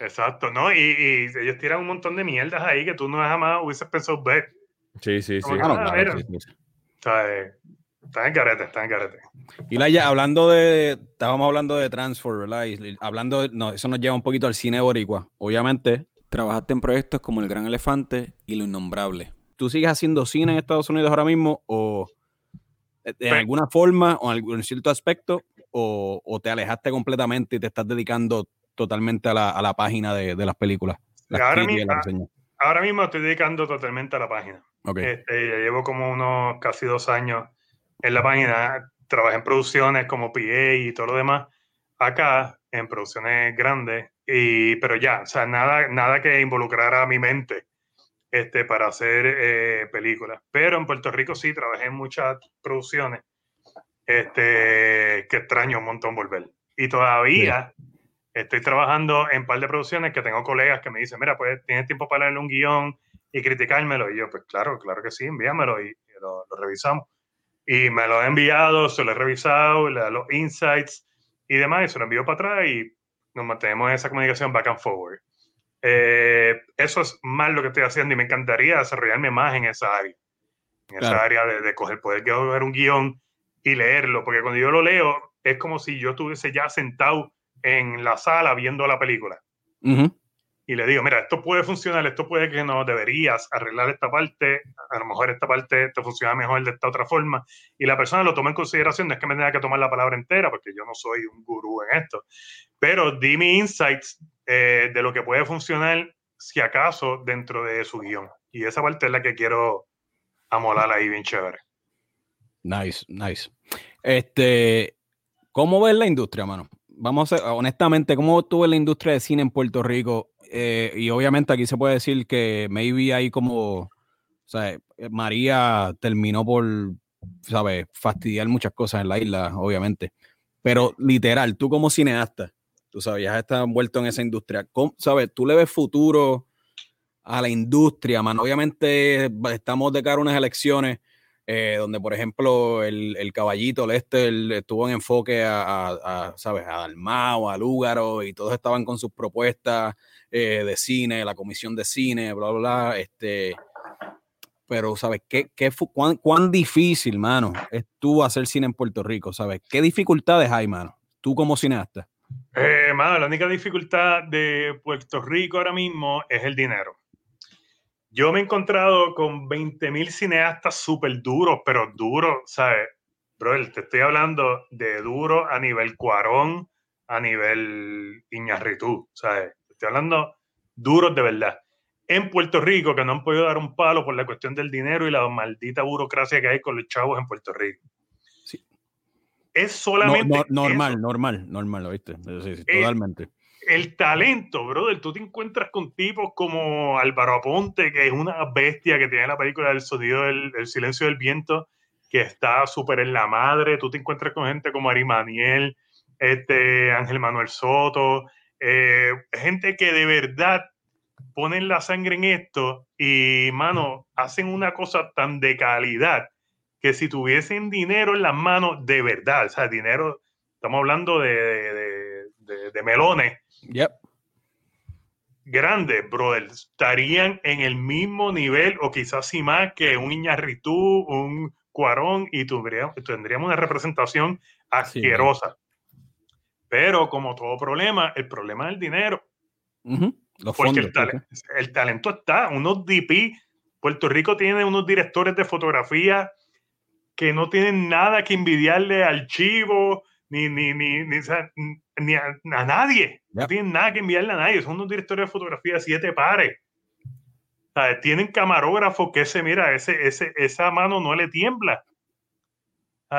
Exacto, ¿no? Y, y ellos tiran un montón de mierdas ahí que tú no jamás hubieses pensado ver. Sí, sí, sí. Como Ah, claro, sí, eh, está en carete, está en carete. Y Laia, hablando de, estábamos hablando de Transfer, ¿verdad? Y hablando, de- no, eso nos lleva un poquito al cine boricua. Obviamente, trabajaste en proyectos como El Gran Elefante y Lo Innombrable. ¿Tú sigues haciendo cine en Estados Unidos ahora mismo o de de alguna forma o en algún- en cierto aspecto o, o te alejaste completamente y te estás dedicando totalmente a la, a la página de, de las películas? Las Ahora mismo- reseñas? Ahora mismo estoy dedicando totalmente a la página. Ok. Este, ya llevo como unos casi dos años en la página. Trabajé en producciones como PA y todo lo demás. Acá, en producciones grandes. Y, pero ya, o sea, nada, nada que involucrara a mi mente este, para hacer eh, películas. Pero en Puerto Rico sí, trabajé en muchas producciones este, que extraño un montón volver. Y todavía estoy trabajando en un par de producciones que tengo colegas que me dicen, mira, pues tienes tiempo para leerle un guion y criticármelo. Y yo, pues claro, claro que sí, envíamelo y, y lo, lo revisamos. Y me lo he enviado, se lo he revisado, le da los insights y demás, y se lo envío para atrás y nos mantenemos en esa comunicación back and forward. Eh, eso es más lo que estoy haciendo y me encantaría desarrollarme más en esa área. En esa Claro. área de, de coger, poder coger un guion y leerlo, porque cuando yo lo leo es como si yo estuviese ya sentado en la sala viendo la película. Y le digo, mira, esto puede funcionar, esto puede que no, deberías arreglar esta parte, a lo mejor esta parte te funciona mejor de esta otra forma, y la persona lo toma en consideración, no es que me tenga que tomar la palabra entera, porque yo no soy un gurú en esto, pero di mis insights eh, de lo que puede funcionar, si acaso, dentro de su guion, y esa parte es la que quiero amolar ahí bien chévere. Nice, nice. Este, ¿cómo ves la industria, mano? Vamos a ser, honestamente, ¿cómo tú ves la industria de cine en Puerto Rico? Eh, y obviamente aquí se puede decir que maybe hay como, o eh, María terminó por, ¿sabes? Fastidiar muchas cosas en la isla, obviamente. Pero literal, tú como cineasta, tú sabes, ya estás envuelto en esa industria, ¿cómo- ¿sabes? ¿Tú le ves futuro a la industria, mano? Obviamente va- estamos de cara a unas elecciones eh, donde, por ejemplo, el, el caballito Lester estuvo en enfoque a, ¿sabes? A Dalmao, a Lúgaro, y todos estaban con sus propuestas eh, de cine, la comisión de cine, bla, bla, bla. Este, pero, ¿sabes? ¿Qué, qué cuán, cuán difícil, mano, es tú hacer cine en Puerto Rico? ¿Sabes? ¿Qué dificultades hay, mano? Tú como cineasta. Eh, mano, la única dificultad de Puerto Rico ahora mismo es el dinero. Yo me he encontrado con 20.000 cineastas súper duros, pero duros, ¿sabes? Bro, te estoy hablando de duro a nivel Cuarón, a nivel Iñarritu, ¿sabes? Estoy hablando duros de verdad. En Puerto Rico, que no han podido dar un palo por la cuestión del dinero y la maldita burocracia que hay con los chavos en Puerto Rico. Sí. Es solamente. no- normal, normal, normal, ¿lo viste? Sí, sí, Eh, totalmente. el talento, brother. Tú te encuentras con tipos como Álvaro Aponte, que es una bestia que tiene la película del sonido del, del silencio del viento, que está súper en la madre. Tú te encuentras con gente como Ari Maniel, este, Ángel Manuel Soto, eh, gente que de verdad ponen la sangre en esto y, mano, hacen una cosa tan de calidad que si tuviesen dinero en las manos, de verdad, o sea, dinero, estamos hablando de, de- de- de melones, Yep. grandes, brother, estarían en el mismo nivel o quizás sí más que un Iñarritu, un Cuarón y tendríamos, tendríamos una representación asquerosa. Pero como todo problema, el problema es el dinero. Los porque fondos. el, tale- el talento está, unos DP, Puerto Rico tiene unos directores de fotografía que no tienen nada que envidiarle al Chivo, ni, ni, ni, ni, o sea, ni a, a nadie. No tienen nada que enviarle a nadie. Son unos directores de fotografía siete pares. O sea, tienen camarógrafos que ese, mira, ese, ese, esa mano no le tiembla.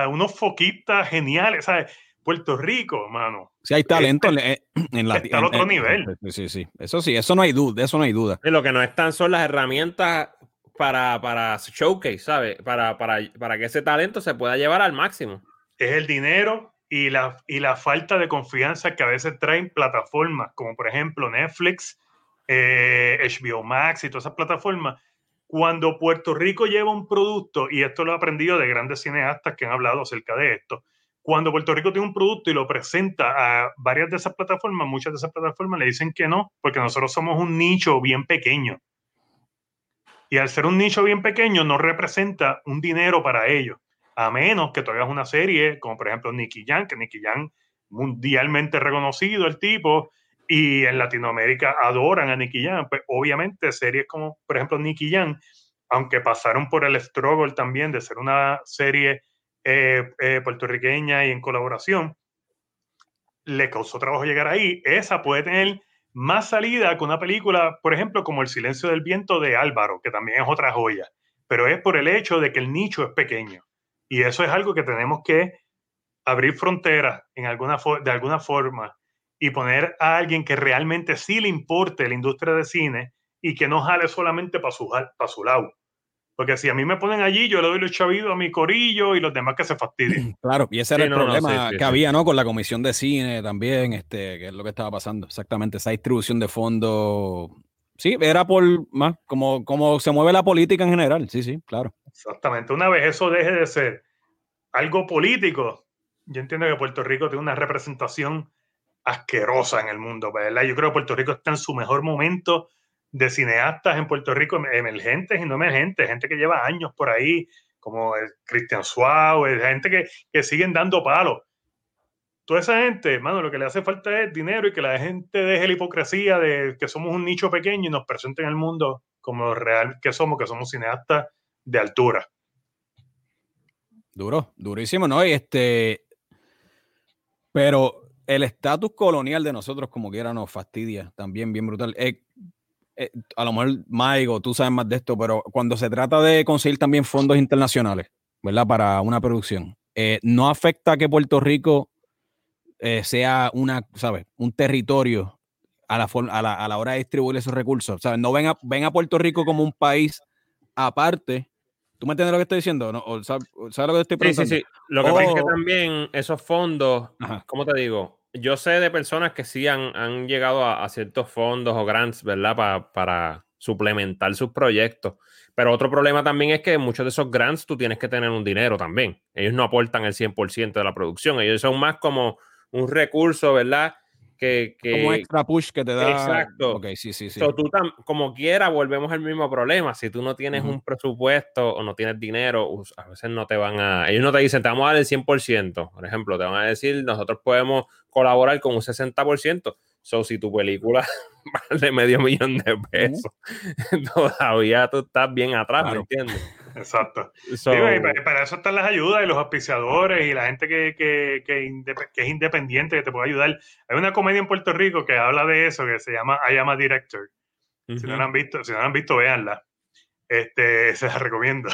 unos foquistas geniales, ¿sabes? Puerto Rico, mano. Sí, hay talento en, en, la Está al otro nivel. Sí, sí, sí. Eso sí, eso no hay duda, eso no hay duda. lo que no están son las herramientas para, para showcase, ¿sabes? Para, para, para que ese talento se pueda llevar al máximo. Es el dinero y la, y la falta de confianza que a veces traen plataformas, como por ejemplo Netflix, HBO eh, Max y todas esas plataformas. Cuando Puerto Rico lleva un producto, y esto lo he aprendido de grandes cineastas que han hablado acerca de esto, cuando Puerto Rico tiene un producto y lo presenta a varias de esas plataformas, muchas de esas plataformas le dicen que no, porque nosotros somos un nicho bien pequeño. Y al ser un nicho bien pequeño, no representa un dinero para ellos a menos que tú hagas una serie como por ejemplo Nicky Jan, que Nicky Jan mundialmente reconocido el tipo y en Latinoamérica adoran a Nicky Jan. Pues obviamente series como por ejemplo Nicky Jan, aunque pasaron por el struggle también de ser una serie eh, eh, puertorriqueña y en colaboración, le causó trabajo llegar ahí. Esa puede tener más salida que una película, por ejemplo, como El silencio del viento de Álvaro, que también es otra joya, pero es por el hecho de que el nicho es pequeño. Y eso es algo que tenemos que abrir fronteras de alguna forma y poner a alguien que realmente sí le importe la industria de cine y que no jale solamente para su, para su lado. Porque si a mí me ponen allí, yo le doy los chavidos a mi corillo y los demás que se fastidien. Claro, y ese era el problema que había, ¿no? Con la comisión de cine también, este, que es lo que estaba pasando. Exactamente, esa distribución de fondos. Sí, era por más como, como se mueve la política en general. Sí, sí, claro. Exactamente. Una vez eso deje de ser algo político, yo entiendo que Puerto Rico tiene una representación asquerosa en el mundo, ¿verdad? Yo creo que Puerto Rico está en su mejor momento de cineastas en Puerto Rico, emergentes y no emergentes, gente que lleva años por ahí, como Cristian Suárez, gente que, que siguen dando palos. Toda esa gente, hermano, lo que le hace falta es dinero y que la gente deje la hipocresía de que somos un nicho pequeño y nos presenten al mundo como real que somos, que somos cineastas de altura. Duro, durísimo, ¿no? Y este, pero el estatus colonial de nosotros, como quiera, nos fastidia también, bien brutal. Eh, eh, a lo mejor, Maigo, tú sabes más de esto, pero cuando se trata de conseguir también fondos internacionales, ¿verdad? Para una producción, eh, no afecta que Puerto Rico sea una, ¿sabes? Un territorio a la, a la, a la hora de distribuir esos recursos. ¿sabes? No ven a, ven a Puerto Rico como un país aparte. ¿Tú me entiendes lo que estoy diciendo? ¿No? ¿Sabes, lo que estoy pensando? Sí, sí, Lo que pasa es que también esos fondos, ¿cómo te digo? Yo sé de personas que sí han, han llegado a, ciertos fondos o grants, ¿verdad? para suplementar sus proyectos. Pero otro problema también es que muchos de esos grants tú tienes que tener un dinero también. Ellos no aportan el 100% de la producción. Ellos son más como un recurso, ¿verdad? Que, como extra push que te da. Exacto. Ok, sí, sí, sí. tú como quiera, volvemos al mismo problema. Si tú no tienes un presupuesto o no tienes dinero, a veces no te van a. Ellos no te dicen, te vamos a dar el 100%. Por ejemplo, te van a decir, nosotros podemos colaborar con un 60%. So, si tu película vale medio millón de pesos, todavía tú estás bien atrás, ¿me entiendes? Exacto. para, eso están las ayudas y los auspiciadores y la gente que, que, que, es independiente que te puede ayudar. Hay una comedia en Puerto Rico que habla de eso, que se llama I Am a Director. Si no la han visto, si no la han visto, véanla. Este, se la recomiendo.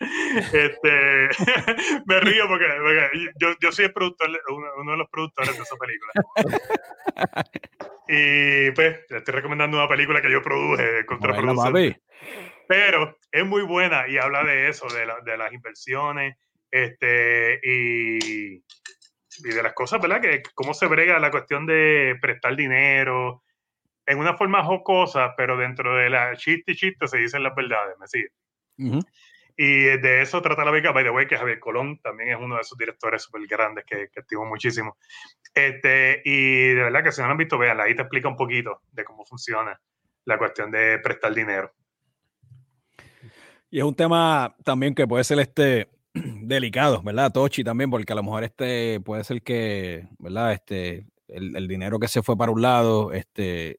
Este, me río porque, yo, yo, soy el productor, uno, de los productores de esa película. y pues, estoy recomendando una película que yo produje contra pero es muy buena y habla de eso, de, de las inversiones este, y, y, de las cosas, ¿verdad? Que cómo se brega la cuestión de prestar dinero en una forma jocosa, pero dentro de la chiste y chiste se dicen las verdades, ¿me sigue? Y de eso trata la beca, by the way, que Javier Colón también es uno de esos directores súper grandes que, que estimo muchísimo. Este, y de verdad que si no lo han visto, véanla, ahí te explica un poquito de cómo funciona la cuestión de prestar dinero. Y es un tema también que puede ser este delicado, ¿verdad? Tochi también, porque a lo mejor este puede ser que, ¿verdad? Este, el, dinero que se fue para un lado, este,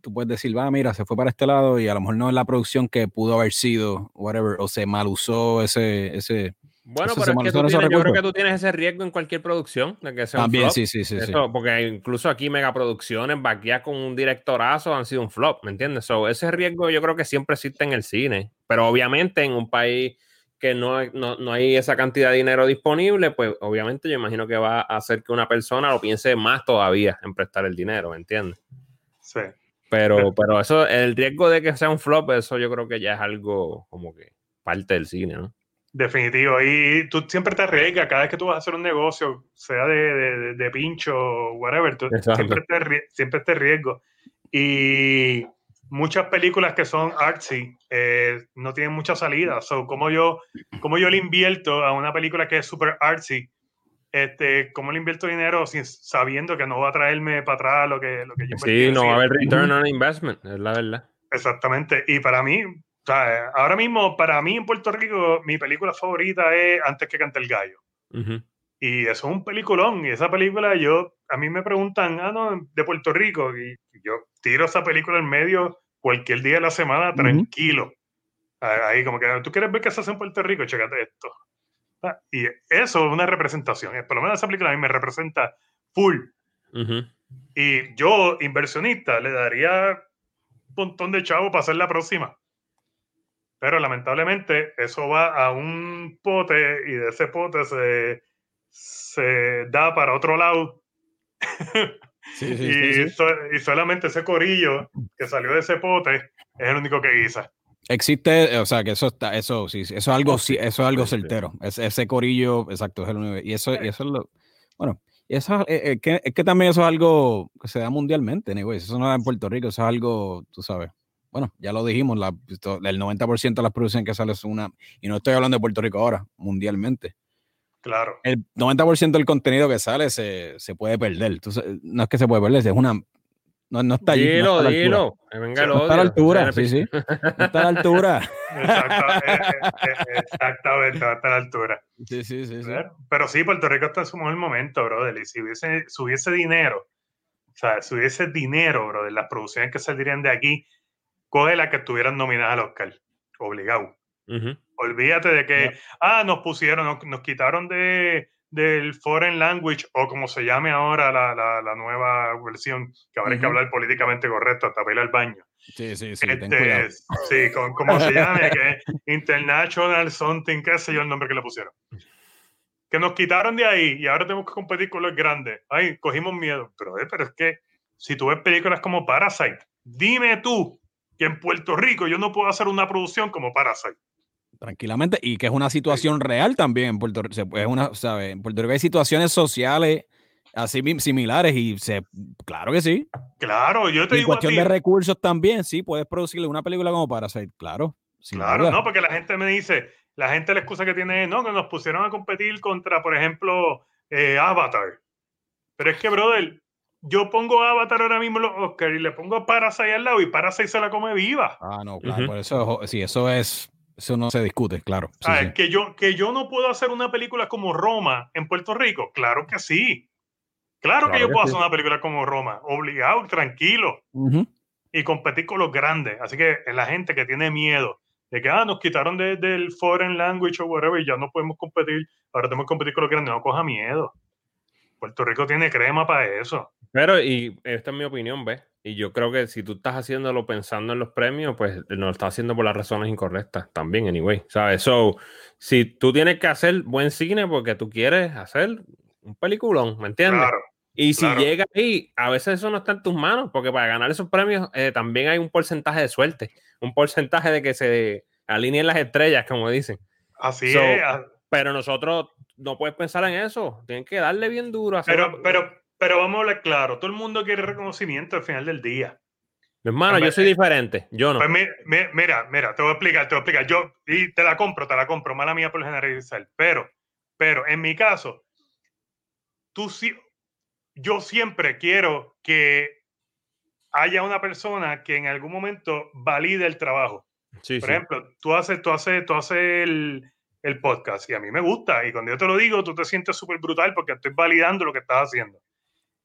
tú puedes decir, va, mira, se fue para este lado y a lo mejor no es la producción que pudo haber sido, whatever, o se mal usó ese, ese, bueno, pero es que tú tienes, yo creo que tú tienes ese riesgo en cualquier producción. De que sea También, sí, sí, sí, Porque incluso aquí megaproducciones, vaquía con un directorazo han sido un flop, ¿me entiendes? So, ese riesgo yo creo que siempre existe en el cine, pero obviamente en un país que no, no, no, hay esa cantidad de dinero disponible, pues obviamente yo imagino que va a hacer que una persona lo piense más todavía en prestar el dinero, ¿me entiendes? Sí. Pero, pero eso, el riesgo de que sea un flop, eso yo creo que ya es algo como que parte del cine, ¿no? Definitivo. Y tú siempre te arriesgas cada vez que tú vas a hacer un negocio, sea de, de, de pincho o whatever, tú siempre te, siempre te riesgo. Y muchas películas que son artsy eh, no tienen mucha salida. So, como yo, como yo le invierto a una película que es super artsy, este, ¿cómo le invierto dinero sin, sabiendo que no va a traerme para atrás lo que, lo que yo Sí, no va a haber return on investment, es la verdad. Exactamente. Y para mí, ahora mismo, para mí en Puerto Rico, mi película favorita es Antes que cante el gallo. Y eso es un peliculón. Y esa película, yo, a mí me preguntan, ah, no, de Puerto Rico. Y yo tiro esa película en medio cualquier día de la semana, tranquilo. Ahí, como que, ¿tú quieres ver qué se hace en Puerto Rico? Chécate esto. Y eso es una representación. Por lo menos esa película a mí me representa full. Y yo, inversionista, le daría un montón de chavo para hacer la próxima. Pero lamentablemente eso va a un pote y de ese pote se, se da para otro lado. y, y, solamente ese corillo que salió de ese pote es el único que guisa. Existe, o sea, que eso está, eso sí, eso es algo, eso es algo certero. ese corillo, exacto, es el único. Y eso, y eso es lo, bueno, eso, es, eh, que, es que también eso es algo que se da mundialmente, eso no es en Puerto Rico, eso es algo, tú sabes, bueno, ya lo dijimos, la, el 90% de las producciones que salen es una, y no estoy hablando de Puerto Rico ahora, mundialmente. Claro. El 90% del contenido que sale se, se, puede perder. Entonces, no es que se puede perder, es una. No, no está allí. Dilo, dilo. Venga, no está a la altura, sí, sí. No está a la altura. Exactamente, está a la altura. Sí, sí, sí, sí. Pero sí, Puerto Rico está en su mejor momento, brother. Y si hubiese, si hubiese dinero, o sea, si hubiese dinero, brother, las producciones que saldrían de aquí, coge las que estuvieran nominadas al Oscar. Obligado. Olvídate de que, ah, nos pusieron, nos, quitaron de, del foreign language o como se llame ahora la, la, nueva versión, que hay que hablar políticamente correcto hasta para ir al baño. Sí, sí, sí. Este, sí, como se llame, que International Something, qué sé yo el nombre que le pusieron. Que nos quitaron de ahí y ahora tenemos que competir con los grandes. Ay, cogimos miedo. Pero, eh, pero es que si tú ves películas como Parasite, dime tú que en Puerto Rico yo no puedo hacer una producción como Parasite. Tranquilamente, y que es una situación real también en Puerto Rico. Es una, ¿sabe? En Puerto Rico hay situaciones sociales así similares y se, claro que sí. Claro, yo te y En cuestión de recursos también, sí, puedes producirle una película como Parasite, claro. Claro, no, porque la gente me dice, la gente la excusa que tiene es, no, que nos pusieron a competir contra, por ejemplo, eh, Avatar. Pero es que, brother, yo pongo Avatar ahora mismo los Oscar y le pongo Parasite al lado y Parasite se la come viva. Ah, no, claro, por eso, sí, eso es, eso no se discute, claro. Que, yo, que yo no puedo hacer una película como Roma en Puerto Rico, claro que sí. Claro, que yo puedo hacer una película como Roma, obligado, tranquilo, y competir con los grandes. Así que la gente que tiene miedo de que ah, nos quitaron del foreign language o whatever y ya no podemos competir, ahora tenemos que competir con los grandes, no coja miedo. Puerto Rico tiene crema para eso. Pero, y esta es mi opinión, ¿ves? Y yo creo que si tú estás haciéndolo pensando en los premios, pues no lo estás haciendo por las razones incorrectas también, anyway, ¿sabes? So, si tú tienes que hacer buen cine porque tú quieres hacer un peliculón, ¿me entiendes? Claro, y si llega ahí, a veces eso no está en tus manos, porque para ganar esos premios eh, también hay un porcentaje de suerte, un porcentaje de que se alineen las estrellas, como dicen. Así es. Pero nosotros no puedes pensar en eso. Tienen que darle bien duro. A pero, pero, pero vamos a hablar claro. Todo el mundo quiere reconocimiento al final del día. hermano, yo soy diferente. Yo no. Pues mira, mira, te voy a explicar, te voy a explicar. Yo, y te la compro, te la compro. Mala mía por generalizar. Pero, pero en mi caso, tú sí, yo siempre quiero que haya una persona que en algún momento valide el trabajo. por ejemplo, tú haces, tú haces, tú haces el, el podcast y a mí me gusta y cuando yo te lo digo tú te sientes súper brutal porque estoy validando lo que estás haciendo.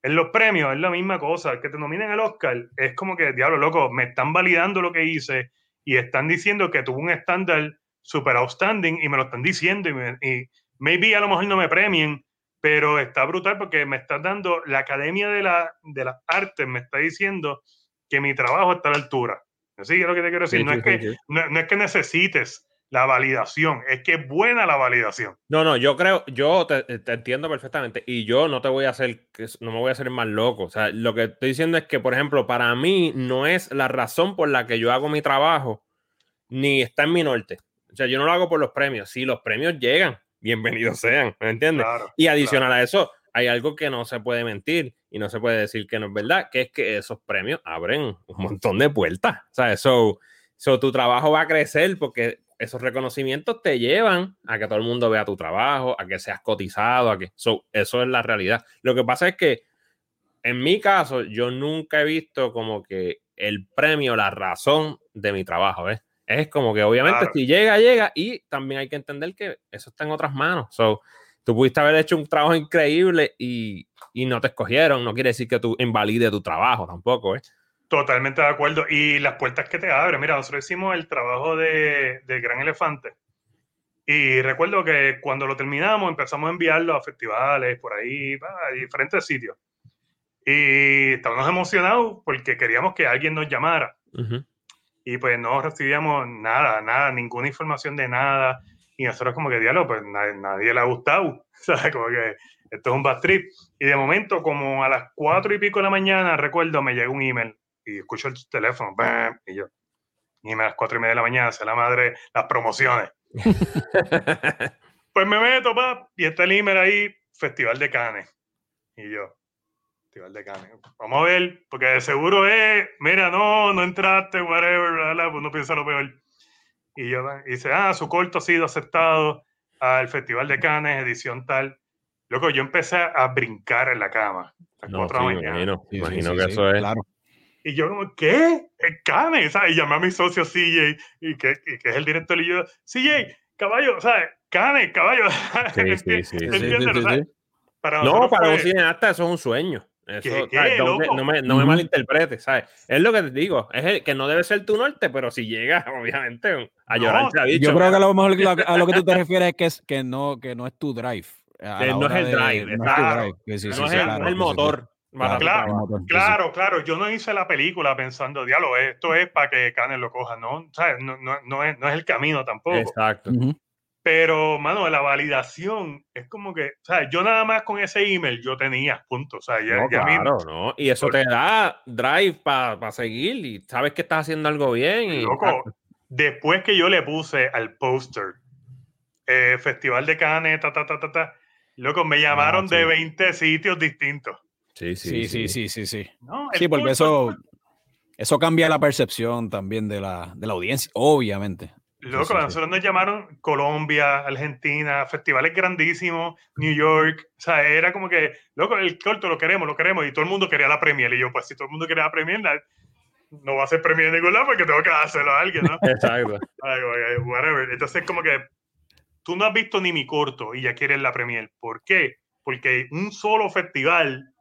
En los premios es la misma cosa, que te nominen al Oscar es como que, diablo, loco, me están validando lo que hice y están diciendo que tuvo un estándar super outstanding y me lo están diciendo y, y maybe a lo mejor no me premien, pero está brutal porque me está dando, la Academia de, la, de las Artes me está diciendo que mi trabajo está a la altura. Así es lo que te quiero decir. no, es que, no, es que necesites la validación. Es que es buena la validación. No, no, yo creo, yo te, te entiendo perfectamente y yo no te voy a hacer, no me voy a hacer más loco. O sea, lo que estoy diciendo es que, por ejemplo, para mí no es la razón por la que yo hago mi trabajo, ni está en mi norte. O sea, yo no lo hago por los premios. Si los premios llegan, bienvenidos sean, ¿me entiendes? Claro. Y adicional a eso, hay algo que no se puede mentir y no se puede decir que no es verdad, que es que esos premios abren un montón de puertas. O sea, eso, so, tu trabajo va a crecer porque esos reconocimientos te llevan a que todo el mundo vea tu trabajo, a que seas cotizado, a que so, eso es la realidad. Lo que pasa es que en mi caso, yo nunca he visto como que el premio, la razón de mi trabajo, ¿ves? Es como que obviamente Claro. si llega, llega y también hay que entender que eso está en otras manos. So, tú pudiste haber hecho un trabajo increíble y, y no te escogieron. No quiere decir que tú invalides tu trabajo tampoco, ¿eh? Totalmente de acuerdo. Y las puertas que te abren. Mira, nosotros hicimos el trabajo de, del Gran Elefante. Y recuerdo que cuando lo terminamos empezamos a enviarlo a festivales, por ahí, a diferentes sitios. Y estábamos emocionados porque queríamos que alguien nos llamara. Y pues no recibíamos nada, nada, ninguna información de nada. Y nosotros como que, diálogo, pues nadie, nadie le ha gustado. ¿Sabes? Como que esto es un bad trip. Y de momento, como a las cuatro y pico de la mañana, recuerdo, me llega un email y escucho el teléfono, ¡bam! y yo, y a las cuatro y media de la mañana, se la madre, las promociones. Pues me meto, pa, y está el email ahí, Festival de Cannes. Y yo, Festival de Cannes. Vamos a ver, porque de seguro es, mira, no, no entraste, whatever, bla, bla, pues no piensa lo peor. Y yo, y dice, ah, su corto ha sido aceptado al Festival de Cannes, edición tal. Loco, yo empecé a brincar en la cama. A las No, cuatro sí, de la mañana. imagino, Sí, sí, imagino sí, que sí, eso es. Claro. Y yo como, ¿qué? ¿En Cannes? ¿sabes? Y llamé a mi socio CJ, y que, y que es el director, y yo, CJ, caballo, ¿sabes? Cannes, caballo. No, para un cineasta eso es un sueño. Eso, no me, no me malinterpretes, ¿sabes? Es lo que te digo, es el, que no debe ser tu norte, pero si llega, obviamente, a No, llorar te ha dicho. Yo creo que a lo mejor lo- a lo que tú te refieres es que, es, que, no, que no es tu drive. Que no es el drive, no es no el, no motor. Claro, sí. Claro, claro, yo no hice la película pensando, diálogo, esto es para que Cannes lo coja, ¿no? ¿Sabes? No, no, no, es, no es el camino tampoco. Exacto. Pero, mano, la validación es como que, o sea, yo nada más con ese email yo tenía, punto. O sea, ya, No, ya mí- claro, no. Y eso te da drive para seguir y sabes que estás haciendo algo bien. Y, Loco, después que yo le puse al póster eh, Festival de Cannes, ta, ta, ta, ta, ta, loco, me llamaron sí. de 20 sitios distintos. Sí, sí, Sí, sí, sí, sí, sí. ¿no? Sí, El porque eso, eso cambia la percepción también de la, de la audiencia, obviamente. Loco, sí, sí. a nosotros nos llamaron Colombia, Argentina, festivales grandísimos, New York. O sea, era como que, loco, el corto lo queremos, lo queremos. Y todo el mundo quería la premier. Y yo, pues si todo el mundo quería la premier, la- no va a ser premier en ningún lado porque tengo que dárselo a alguien, ¿no? Exacto. Whatever. Entonces, como que tú no has visto ni mi corto y ya quieres la premier. ¿Por qué? Porque un solo festival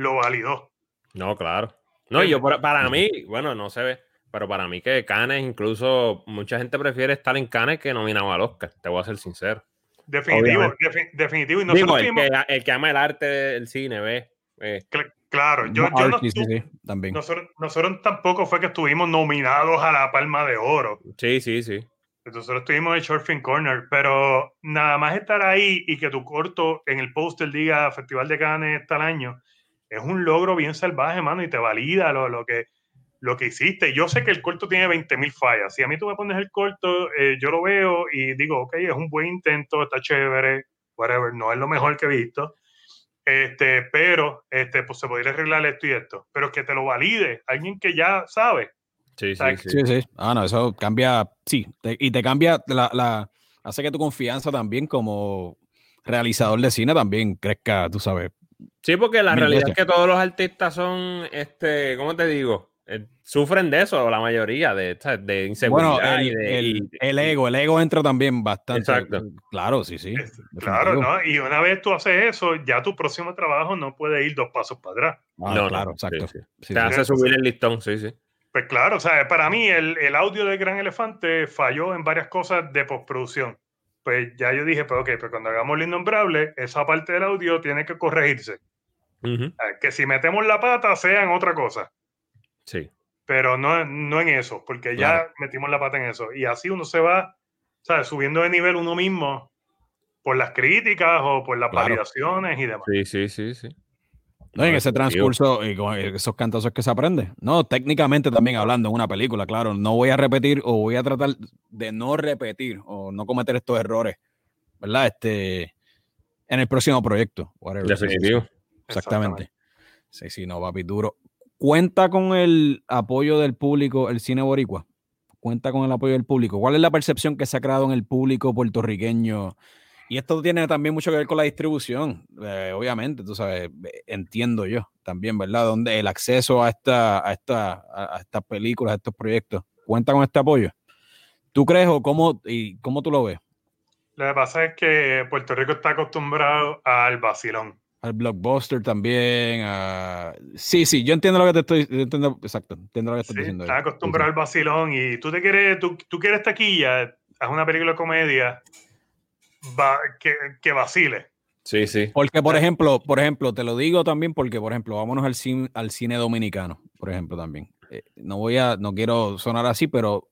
lo validó. No, claro. No, yo para, para mí, bueno, no se ve, pero para mí que Canes, incluso mucha gente prefiere estar en Canes que nominado al Oscar, te voy a ser sincero. Definitivo, defi- definitivo. Y Digo, el que, el que ama el arte del cine, ve. eh, cl- claro, yo, yo no, sí, sí, también. nosotros, nosotros tampoco fue que estuvimos nominados a la Palma de Oro. sí, sí, sí. Nosotros estuvimos en Short Film Corner, pero nada más estar ahí y que tu corto en el póster diga Festival de Cannes tal año, es un logro bien salvaje, mano, y te valida lo, lo que, lo que hiciste. Yo sé que el corto tiene 20.000 fallas. Si a mí tú me pones el corto, eh, yo lo veo y digo, ok, es un buen intento, está chévere, whatever, no es lo mejor que he visto. Este, pero este, pues se podría arreglar esto y esto. Pero que te lo valide alguien que ya sabe. Sí, sí. Sí, sí. Ah, no, eso cambia, sí, te- y te cambia la, la, hace que tu confianza también como realizador de cine también crezca, tú sabes. Sí, porque la realidad veces. es que todos los artistas son, este, ¿cómo te digo? Eh, sufren de eso, la mayoría, de, de inseguridad Bueno, el, y de... el- y- el ego, el ego entra también bastante. Exacto. Claro, sí, sí. Es- Claro. ¿no? Y una vez tú haces eso, ya tu próximo trabajo no puede ir dos pasos para atrás. Ah, no, no, claro, sí, exacto. sí. Sí, Te sí. hace subir el listón, sí, sí. Pues claro, o sea, para mí el, el audio de Gran Elefante falló en varias cosas de postproducción. Pues ya yo dije, pues ok, pues cuando hagamos el innombrable, esa parte del audio tiene que corregirse. Que si metemos la pata sea en otra cosa, Sí. pero no, no en eso, porque ya metimos la pata en eso. Y así uno se va ¿sabes? Subiendo de nivel uno mismo por las críticas o por las Claro. validaciones y demás. Sí, sí, sí, sí. No, en ese transcurso y con esos cantazos que se aprende. No, técnicamente también hablando en una película, claro. No voy a repetir o voy a tratar de no repetir o no cometer estos errores, ¿verdad? Este, en el próximo proyecto. whatever. Sí, sí, sí. Definitivo. Exactamente. Sí, sí, no, papi, duro. ¿Cuenta con el apoyo del público el cine boricua? ¿Cuenta con el apoyo del público? ¿Cuál es la percepción que se ha creado en el público puertorriqueño? Y esto tiene también mucho que ver con la distribución, eh, obviamente, tú sabes, eh, entiendo yo también, ¿verdad? Donde el acceso a, esta, a, esta, a estas películas, a estos proyectos, ¿cuenta con este apoyo? ¿Tú crees o cómo, y cómo tú lo ves? Lo que pasa es que Puerto Rico está acostumbrado al vacilón. Al blockbuster también. a- Sí, sí, yo entiendo lo que te estoy yo entiendo, exacto, entiendo lo que estás Sí, diciendo. está ahí. acostumbrado al vacilón y tú te quieres, tú, tú quieres taquilla, haz una película de comedia va, que, que vacile. Sí, sí. Porque, por ejemplo, por ejemplo, te lo digo también porque, por ejemplo, vámonos al cine, al cine dominicano, por ejemplo, también. Eh, no voy a, no quiero sonar así, pero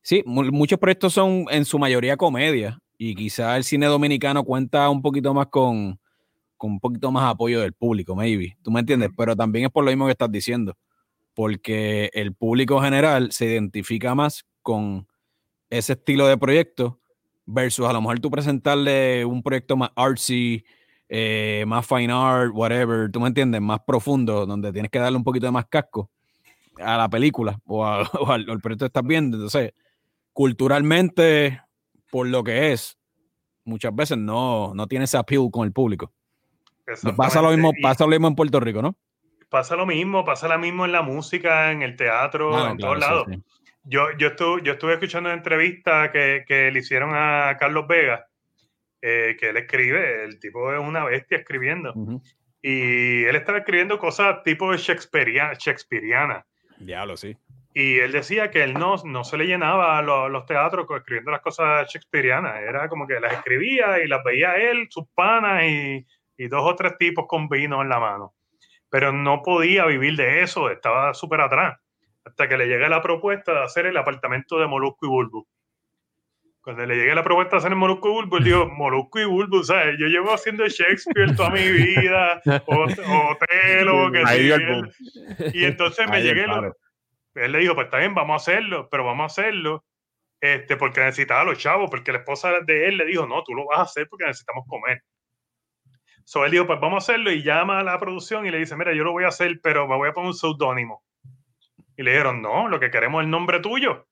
sí, mu- muchos proyectos son en su mayoría comedia y quizá el cine dominicano cuenta un poquito más con, con un poquito más apoyo del público, maybe. ¿Tú me entiendes? Pero también es por lo mismo que estás diciendo, porque el público general se identifica más con ese estilo de proyecto versus a lo mejor tú presentarle un proyecto más artsy, eh, más fine art, whatever, tú me entiendes, más profundo, donde tienes que darle un poquito de más casco a la película o, a- o al, al proyecto que estás viendo. Entonces, culturalmente, por lo que es, muchas veces no, no tiene ese appeal con el público. Pasa lo, mismo, pasa lo mismo en Puerto Rico, ¿no? pasa lo mismo, pasa lo mismo en la música, en el teatro, Ah, en claro, todos sí, lados. sí. Yo, yo, estuve, yo estuve escuchando una entrevista que, que le hicieron a Carlos Vega, eh, que él escribe, el tipo es una bestia escribiendo. Ujú. Y él estaba escribiendo cosas tipo shakespearia- shakespeariana. Diablo, sí. Y él decía que él no, no se le llenaba los, los teatros escribiendo las cosas shakespearianas. Era como que las escribía y las veía él, sus panas y, y dos o tres tipos con vino en la mano. Pero no podía vivir de eso, estaba súper atrás. Hasta que le llega la propuesta de hacer el apartamento de Molusco y Bulbo. Cuando le llegue la propuesta de hacer el Molusco y Bulbo, él dijo, Molusco y Bulbo, ¿sabes? Yo llevo haciendo Shakespeare toda mi vida, o, o que Ahí sí, y entonces me Ahí llegué, lo- él le dijo, pues está bien, vamos a hacerlo, pero vamos a hacerlo, este, porque necesitaba a los chavos, porque la esposa de él le dijo, no, tú lo vas a hacer porque necesitamos comer. So él dijo, pues vamos a hacerlo y llama a la producción y le dice, mira, yo lo voy a hacer, pero me voy a poner un seudónimo. Y le dijeron, no, lo que queremos es el nombre tuyo.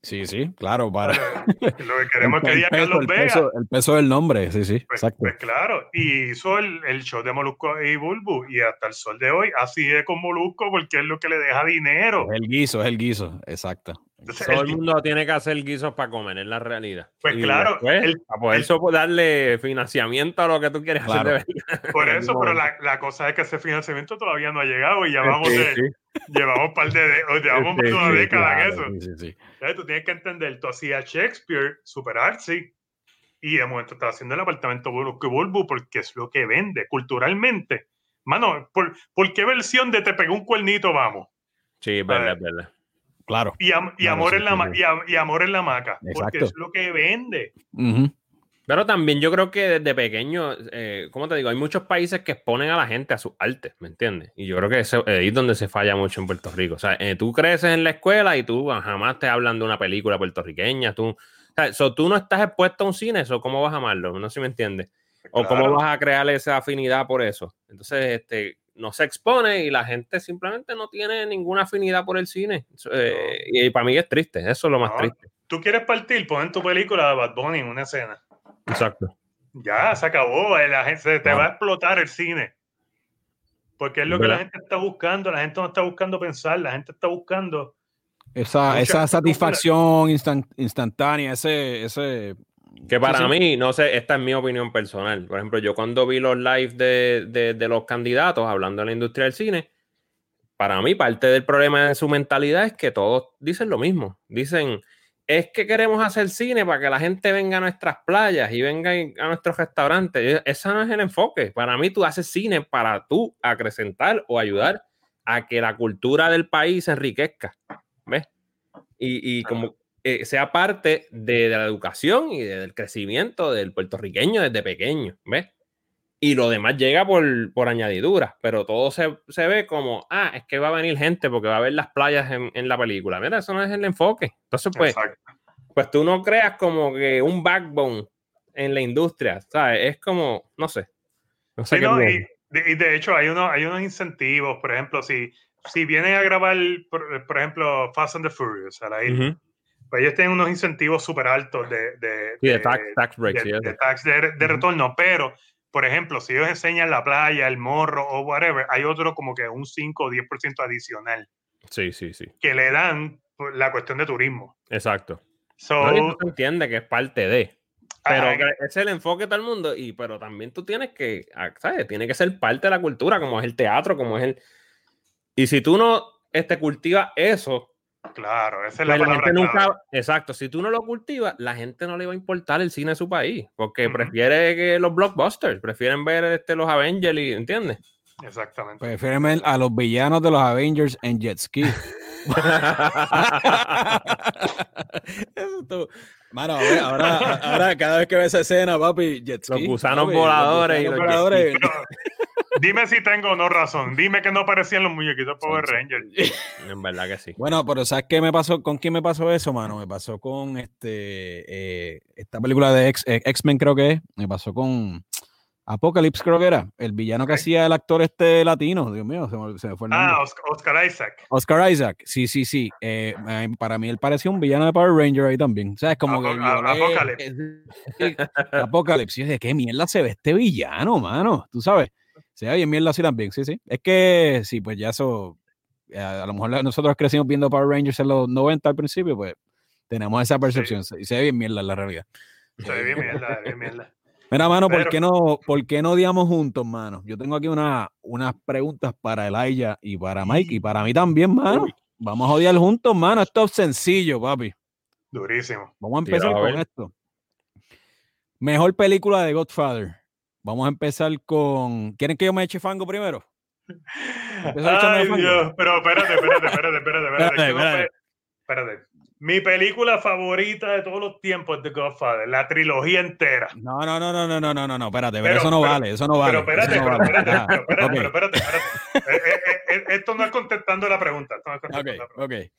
Sí, sí, claro, para. Lo que queremos es que el, diga Carlos el, Vega. peso, el peso del nombre, sí, sí, Pues, exacto. pues claro, y hizo el, el show de Molusco y Bulbu y hasta el sol de hoy así es con Molusco porque es lo que le deja dinero. Es el guiso, es el guiso, exacto. Entonces, Todo el el mundo tiene que hacer guisos para comer, es la realidad. Pues Y claro, después, el- para poder el- so- darle financiamiento a lo que tú quieres Claro. hacer de. Por eso, pero la, la cosa es que ese financiamiento todavía no ha llegado y llevamos, Sí, de, sí. llevamos un par de, llevamos Sí, una sí, década en Claro, eso. sí, sí, sí. Entonces, tú tienes que entender, tú hacías Shakespeare, super artsy, y de momento estás haciendo el apartamento Bulbu Bulbu porque es lo que vende culturalmente. Mano, ¿por, por qué versión de Te pegó un cuernito vamos? Sí, es verdad, es verdad. Claro. Y, am- y Claro, amor, sí, en la, sí, ma- sí. y, am- y amor en la maca, porque es lo que vende. Pero también yo creo que desde pequeño, eh, ¿cómo te digo? Hay muchos países que exponen a la gente a sus artes, ¿me entiendes? Y yo creo que eso eh, es donde se falla mucho en Puerto Rico. O sea, eh, tú creces en la escuela y tú ah, jamás te hablan de una película puertorriqueña. Tú, o sea, so, tú no estás expuesto a un cine, eso ¿cómo vas a amarlo? No sé si me entiendes. O cómo vas a crear esa afinidad por eso. Entonces, este, no se expone y la gente simplemente no tiene ninguna afinidad por el cine. Eh, y, para mí es triste, eso es lo más No. triste. Tú quieres partir, pon en tu película a Bad Bunny en una escena. Exacto. Ya, se acabó. eh, La gente, se te va a explotar el cine. Porque es lo que ¿Verdad? la gente está buscando. La gente no está buscando pensar, la gente está buscando. Esa, esa satisfacción instan- instantánea, ese, ese. Que para sí. mí, no sé, esta es mi opinión personal. Por ejemplo, yo cuando vi los live de, de- de los candidatos hablando de la industria del cine, para mí parte del problema de su mentalidad es que todos dicen lo mismo. Dicen, es que queremos hacer cine para que la gente venga a nuestras playas y venga a nuestros restaurantes. Ese no es el enfoque. Para mí tú haces cine para tú acrecentar o ayudar a que la cultura del país se enriquezca. ¿Ves? Y, y como eh, sea parte de, la educación y del crecimiento del puertorriqueño desde pequeño, ¿ves? Y lo demás llega por, por añadidura, pero todo se, ve como, ah, es que va a venir gente porque va a ver las playas en, la película. Mira, eso no es el enfoque. Entonces, pues, pues tú no creas como que un backbone en la industria, ¿sabes? Es como, no sé. No sé y, de, hecho hay, uno, hay unos incentivos, por ejemplo, si, si vienen a grabar, por, ejemplo, Fast and the Furious a la isla, pues ellos tienen unos incentivos súper altos de, de, tax, breaks, de, tax de, retorno, pero, por ejemplo, si ellos enseñan la playa, el morro o whatever, hay otro como que un 5 o 10% adicional. Sí, sí, sí. Que le dan la cuestión de turismo. Exacto. So, no, se entiende que es parte de. Pero es el enfoque de todo el mundo, y, pero también tú tienes que, ah, ¿sabes? Tiene que ser parte de la cultura, como es el teatro, como es el... Y si tú no este, cultivas eso... Claro, esa es la, gente nunca, Exacto, si tú no lo cultivas, la gente no le va a importar el cine de su país, porque prefiere que los blockbusters, prefieren ver este, los Avengers, y, ¿entiendes? Exactamente. Prefieren ver a los villanos de los Avengers en jet ski. Eso Mano, ahora, ahora, cada vez que ves esa escena, papi, jet ski, Los gusanos voladores. y los voladores. Dime si tengo o no razón. Dime que no parecían los muñequitos Power Rangers. En verdad que sí. Bueno, pero ¿sabes qué me pasó? ¿Con quién me pasó eso, mano? Me pasó con este eh, esta película de eh, X-Men, creo que es. Me pasó con Apocalypse creo que era, el villano que hacía el actor este latino, Dios mío, se me, fue el nombre. Ah, Oscar, Isaac. Oscar Isaac, sí, sí, sí. Eh, para mí él parecía un villano de Power Ranger ahí también. O sea, es como que... Apocalypse. Apocalypse. ¿De qué mierda se ve este villano, mano? Tú sabes. Se ve bien mierda así también, sí, sí. Es que, sí, pues ya eso... A, lo mejor nosotros crecimos viendo Power Rangers en los 90 al principio, pues tenemos esa percepción. Y se ve bien mierda en la realidad. Se ve bien mierda, se ve bien mierda. Mira, mano, ¿por, qué no, ¿por qué no odiamos juntos, mano? Yo tengo aquí una, unas preguntas para Elijah y para Mike y para mí también, mano. Vamos a odiar juntos, mano. Esto es sencillo, papi. Durísimo. Vamos a empezar con esto. Mejor película de Godfather. Vamos a empezar con. ¿Quieren que yo me eche fango primero? Ay, Dios. Pero espérate, espérate, espérate, espérate, espérate. espérate. Mi película favorita de todos los tiempos es The Godfather, la trilogía entera. No, no, no, no, no, no, no, no, espérate, pero, eso no vale, eso no vale. Pero espérate, pero, espérate, pero, espérate, espérate, esto no es contestando la pregunta. Esto, no es contestando la pregunta.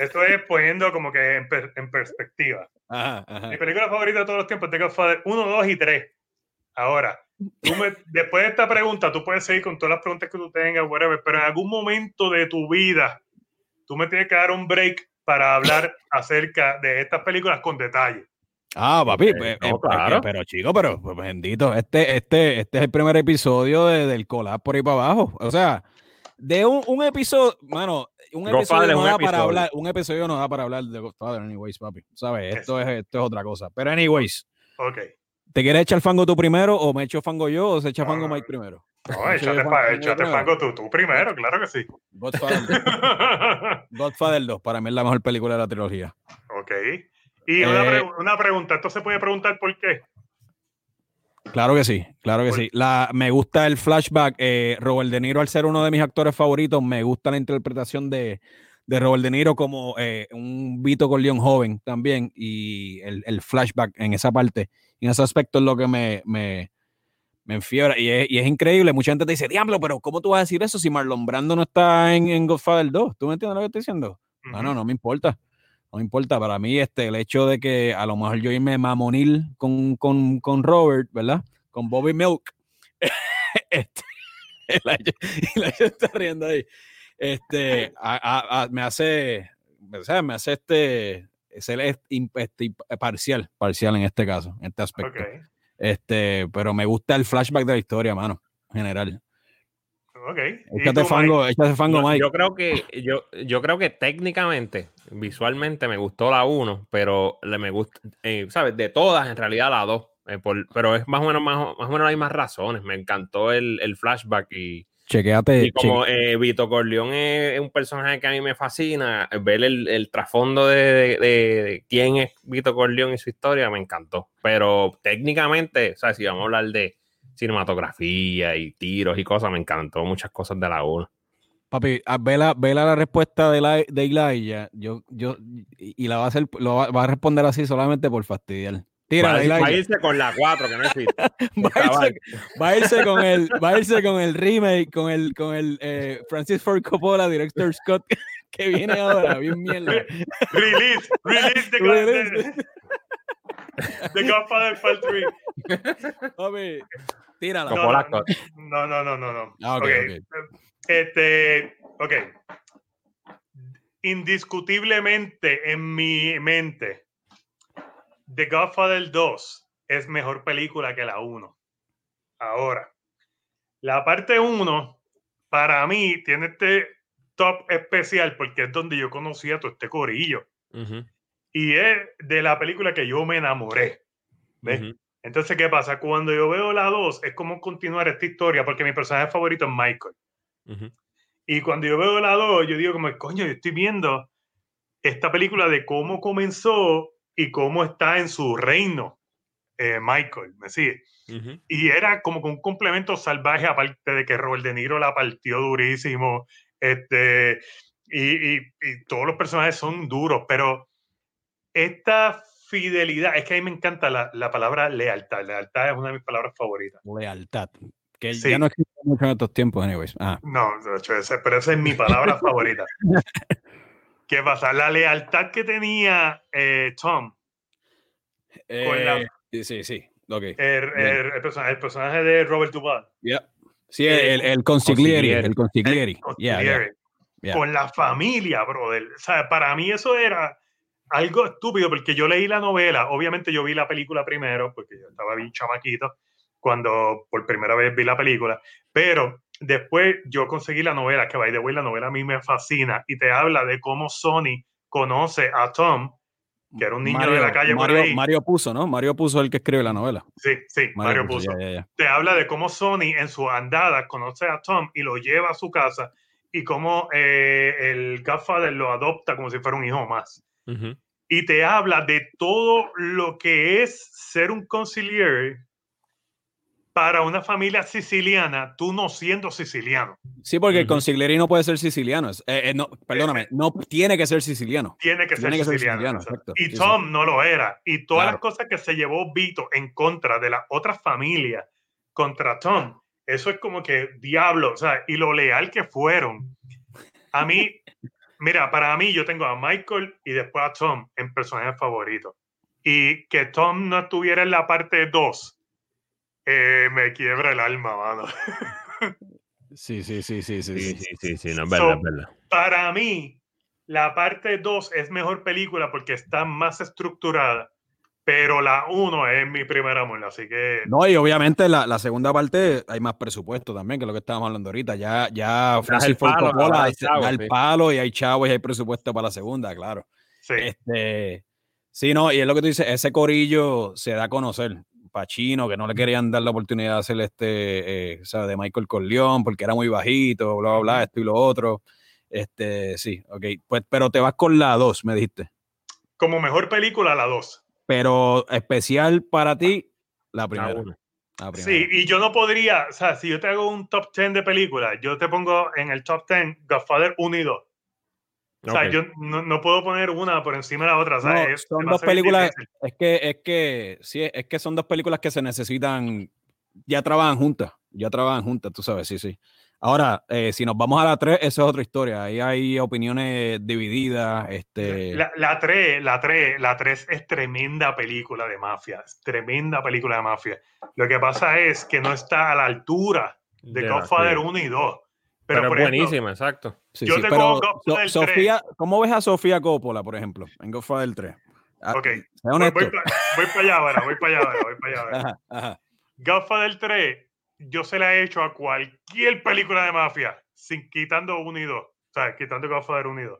esto es poniendo como que en, perspectiva. Ajá, ajá. Mi película favorita de todos los tiempos es The Godfather 1, 2 y 3. Ahora, después de esta pregunta, tú puedes seguir con todas las preguntas que tú tengas, whatever, pero en algún momento de tu vida, tú me tienes que dar un break para hablar acerca de estas películas con detalle. Ah, papi, pues, eh, claro. pero chico, pero pues, bendito, este, este, este es el primer episodio del collab por ahí para abajo. O sea, de un, un episodio, mano, un episodio no da para hablar, un episodio no da para hablar de Godfather, anyways, papi. ¿Sabes? Esto es, esto es otra cosa. Pero anyways. Ok. ¿Te quieres echar fango tú primero o me echo fango yo o se echa fango Mike primero? No, échate, fango tú, tú primero, claro que sí. Godfather 2. Godfather 2, para mí es la mejor película de la trilogía. Ok. Y una, eh, una, pregunta, ¿esto se puede preguntar por qué? Claro que sí, claro que sí. La, me gusta el flashback. Eh, Robert De Niro, al ser uno de mis actores favoritos, me gusta la interpretación de, de Robert De Niro como eh, un Vito Corleone joven también. Y el, el, flashback en esa parte, en ese aspecto es lo que me, me, me enfiebra. Y es, y es, increíble. Mucha gente te dice, diablo, pero ¿cómo tú vas a decir eso si Marlon Brando no está en, en Godfather 2? ¿Tú me entiendes lo que estoy diciendo? No, no, no me importa. No me importa. Para mí, este, el hecho de que a lo mejor yo irme mamonil con, con, con Robert, ¿verdad? Con Bobby Milk. este, la está riendo ahí. Este, me hace, o sea, me hace este, ser este, parcial, parcial en este caso, en este aspecto. Este, pero me gusta el flashback de la historia, mano, en general. Ok. Échate fango, échate fango, Mike. Yo creo que, yo, yo creo que técnicamente, visualmente me gustó la 1, pero le me gusta, eh, ¿sabes? De todas, en realidad la 2. Eh, pero es más o menos, más, más o menos hay más razones. Me encantó el, el flashback y, Chequéate. Y como eh, Vito Corleone es un personaje que a mí me fascina, ver el, el trasfondo de, de, quién es Vito Corleone y su historia me encantó. Pero técnicamente, o sea, si vamos a hablar de cinematografía y tiros y cosas, me encantó muchas cosas de la 1. Papi, a- vela, vela la respuesta de, la, de Elijah. Yo, yo, y y la va a hacer, lo va, va a responder así solamente por fastidiar. Tira, Va, a- va a irse con la 4, que no existe. Va a, irse, va a irse con el, va a irse con el remake, con el, con el eh, Francis Ford Coppola, director Scott, que viene ahora, bien mierda. Release, release the, Release. the, the Godfather Part 3. Papi, tírala. No, Coppola no, Scott. no, no, no, no, no. Ah, ok, Ok. Este, ok. Indiscutiblemente en mi mente, The Godfather 2 es mejor película que la 1. Ahora, la parte 1, para mí, tiene este top especial porque es donde yo conocí a todo este corillo. Ujú, Y es de la película que yo me enamoré. ¿Ves? Entonces, ¿qué pasa? Cuando yo veo la 2, es como continuar esta historia, porque mi personaje favorito es Michael. Y cuando yo veo la 2, yo digo como, coño, yo estoy viendo esta película de cómo comenzó y cómo está en su reino eh, Michael, ¿me sigue? Ujú. Y era como que un complemento salvaje, aparte de que Robert De Niro la partió durísimo, este, y, y- y todos los personajes son duros, pero esta fidelidad, es que a mí me encanta la, la palabra lealtad, lealtad es una de mis palabras favoritas. Lealtad. Que Sí. ya no existe mucho en estos tiempos, anyways. Ah, No, pero esa es mi palabra favorita. ¿Qué pasa? La lealtad que tenía eh, Tom, Con la- eh, sí, sí, sí. Ok. el, el- el personaje, el personaje de Robert Duvall, Yeah. Sí, el, el consiglieri. Consiglieri. El consiglieri. con Yeah, yeah. con la familia, brother. O sea, para mí eso era algo estúpido porque yo leí la novela, obviamente yo vi la película primero porque yo estaba bien chamaquito cuando por primera vez vi la película, pero después yo conseguí la novela, que by the way, la novela a mí me fascina y te habla de cómo Sony conoce a Tom, que era un niño de la calle por Mario, ahí. Mario puso, ¿no? Mario puso el que escribe la novela. Sí, sí, Mario, puso. ya, ya, ya. te habla de cómo Sony en su andada conoce a Tom y lo lleva a su casa y cómo eh, el Godfather lo adopta como si fuera un hijo más. Y te habla de todo lo que es ser un conciliere para una familia siciliana, tú no siendo siciliano. Sí, porque el Ujú. consiglieri no puede ser siciliano. eh, eh, no, perdóname, no tiene que ser siciliano. Tiene que ser Tiene que ser siciliano. siciliano, exacto. Y Sí, sí. Tom no lo era. Y todas Claro. las cosas que se llevó Vito en contra de las otras familias contra Tom, eso es como que diablo, o sea, y lo leal que fueron. A mí, mira, para mí yo tengo a Michael y después a Tom en personajes favoritos. Y que Tom no estuviera en la parte 2, eh, me quiebra el alma, mano. Sí, sí, sí, sí, sí. Sí, sí. sí, sí, sí, no es So- verdad, es verdad. para mí, la parte 2 es mejor película porque está más estructurada, pero la 1 es mi primer amor, así que No, y obviamente la, la segunda parte hay más presupuesto también, que es lo que estábamos hablando ahorita. Ya, ya Francis el Ford palo, Coppola da el sí. palo y hay chavos y hay presupuesto para la segunda, claro. sí. Este, sí, no, y es lo que tú dices, ese corillo se da a conocer. Pachino, que no le querían dar la oportunidad de hacer este, eh, o sea, de Michael Corleone, porque era muy bajito, bla, bla, bla, esto y lo otro. Este, sí, ok. Pues, pero te vas con la 2, me dijiste. Como mejor película, la 2. Pero especial para ti. La primera. Sí, y yo no podría, o sea, si yo te hago un top 10 de películas, yo te pongo en el top 10 Godfather 1 y 2. O sea, Ok. yo no, no puedo poner una por encima de la otra. No, es- son dos películas, es que, es que, sí, es que son dos películas que se necesitan, ya trabajan juntas, ya trabajan juntas, tú sabes, sí, sí. Ahora, eh, si nos vamos a la 3, esa es otra historia, ahí hay opiniones divididas, este... La, la 3, la 3, la 3 es tremenda película de mafia, es tremenda película de mafia. Lo que pasa es que no está a la altura de, la Godfather serie. 1 y 2. Pero, Pero, por es ejemplo, buenísima, exacto. sí, yo sí, tengo pero Godfather So- 3. Sofía, ¿cómo ves a Sofía Coppola, por ejemplo, en Godfather 3? Ah, Ok. Sé voy, honesto. voy, pa- voy para allá ahora, voy para allá ahora, voy para allá ahora. Ajá, ajá. Godfather 3, yo se la he hecho a cualquier película de mafia, sin quitando 1 y 2. O sea, quitando Godfather 1 y 2.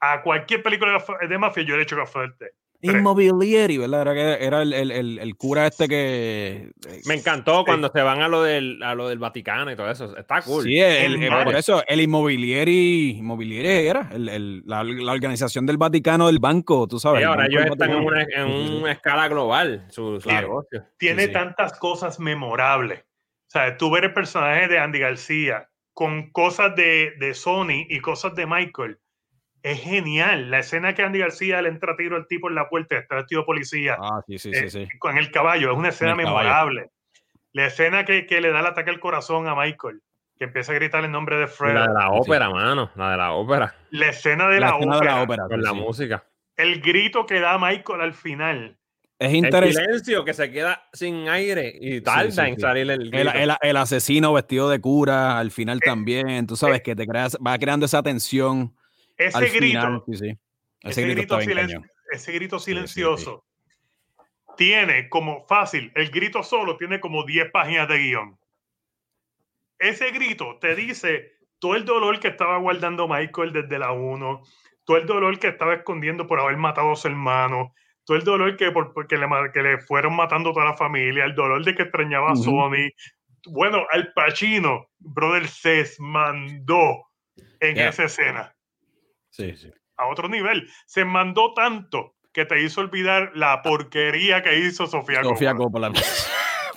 A cualquier película de mafia yo le he hecho Godfather 3. Tres. Immobilieri, ¿verdad? Era, que era el, el- el- el cura este que... Me encantó Sí. cuando se van a lo del, a lo del Vaticano y todo eso. Está cool. Sí, el- por eso el Immobilieri, Immobilieri era el- el- la, la organización del Vaticano del banco, tú sabes. Y ahora ellos están en una, en una escala global, su, su Claro. negocio. Tiene sí. tantas cosas memorables. O sea, tú ver el personaje de Andy García con cosas de, de Sony y cosas de Michael. Es genial. La escena que Andy García le entra a tiro al tipo en la puerta, está vestido de policía. Ah, sí, sí, sí, eh, sí. Con el caballo, es una escena el caballo. memorable. La escena que, que le da el ataque al corazón a Michael, que empieza a gritar el nombre de Fred. La de la Sí. ópera, mano. La de la ópera. La escena de La la, escena de ópera, la ópera. Con sí, la sí. música. el grito que da Michael al final. Es El interesante. silencio que se queda sin aire y Sí, tarda sí, en sí. salir el El, el- el asesino vestido de cura al final Eh, también, tú sabes que te creas, va creando esa tensión Ese al grito, final. Sí, sí. Ese, ese grito, ese sí. silencioso tiene como fácil, el grito solo tiene como 10 páginas de guion. Ese grito te dice todo el dolor que estaba guardando Michael desde la 1, todo el dolor que estaba escondiendo por haber matado a su hermano, todo el dolor que, por, porque le, que le fueron matando toda la familia, el dolor de que extrañaba a Ujú. Sony. Bueno, Al Pacino, brother, se mandó en Yeah. esa escena Sí, sí. a otro nivel. Se mandó tanto que te hizo olvidar la porquería que hizo Sofía, Sofía Coppola. Coppola.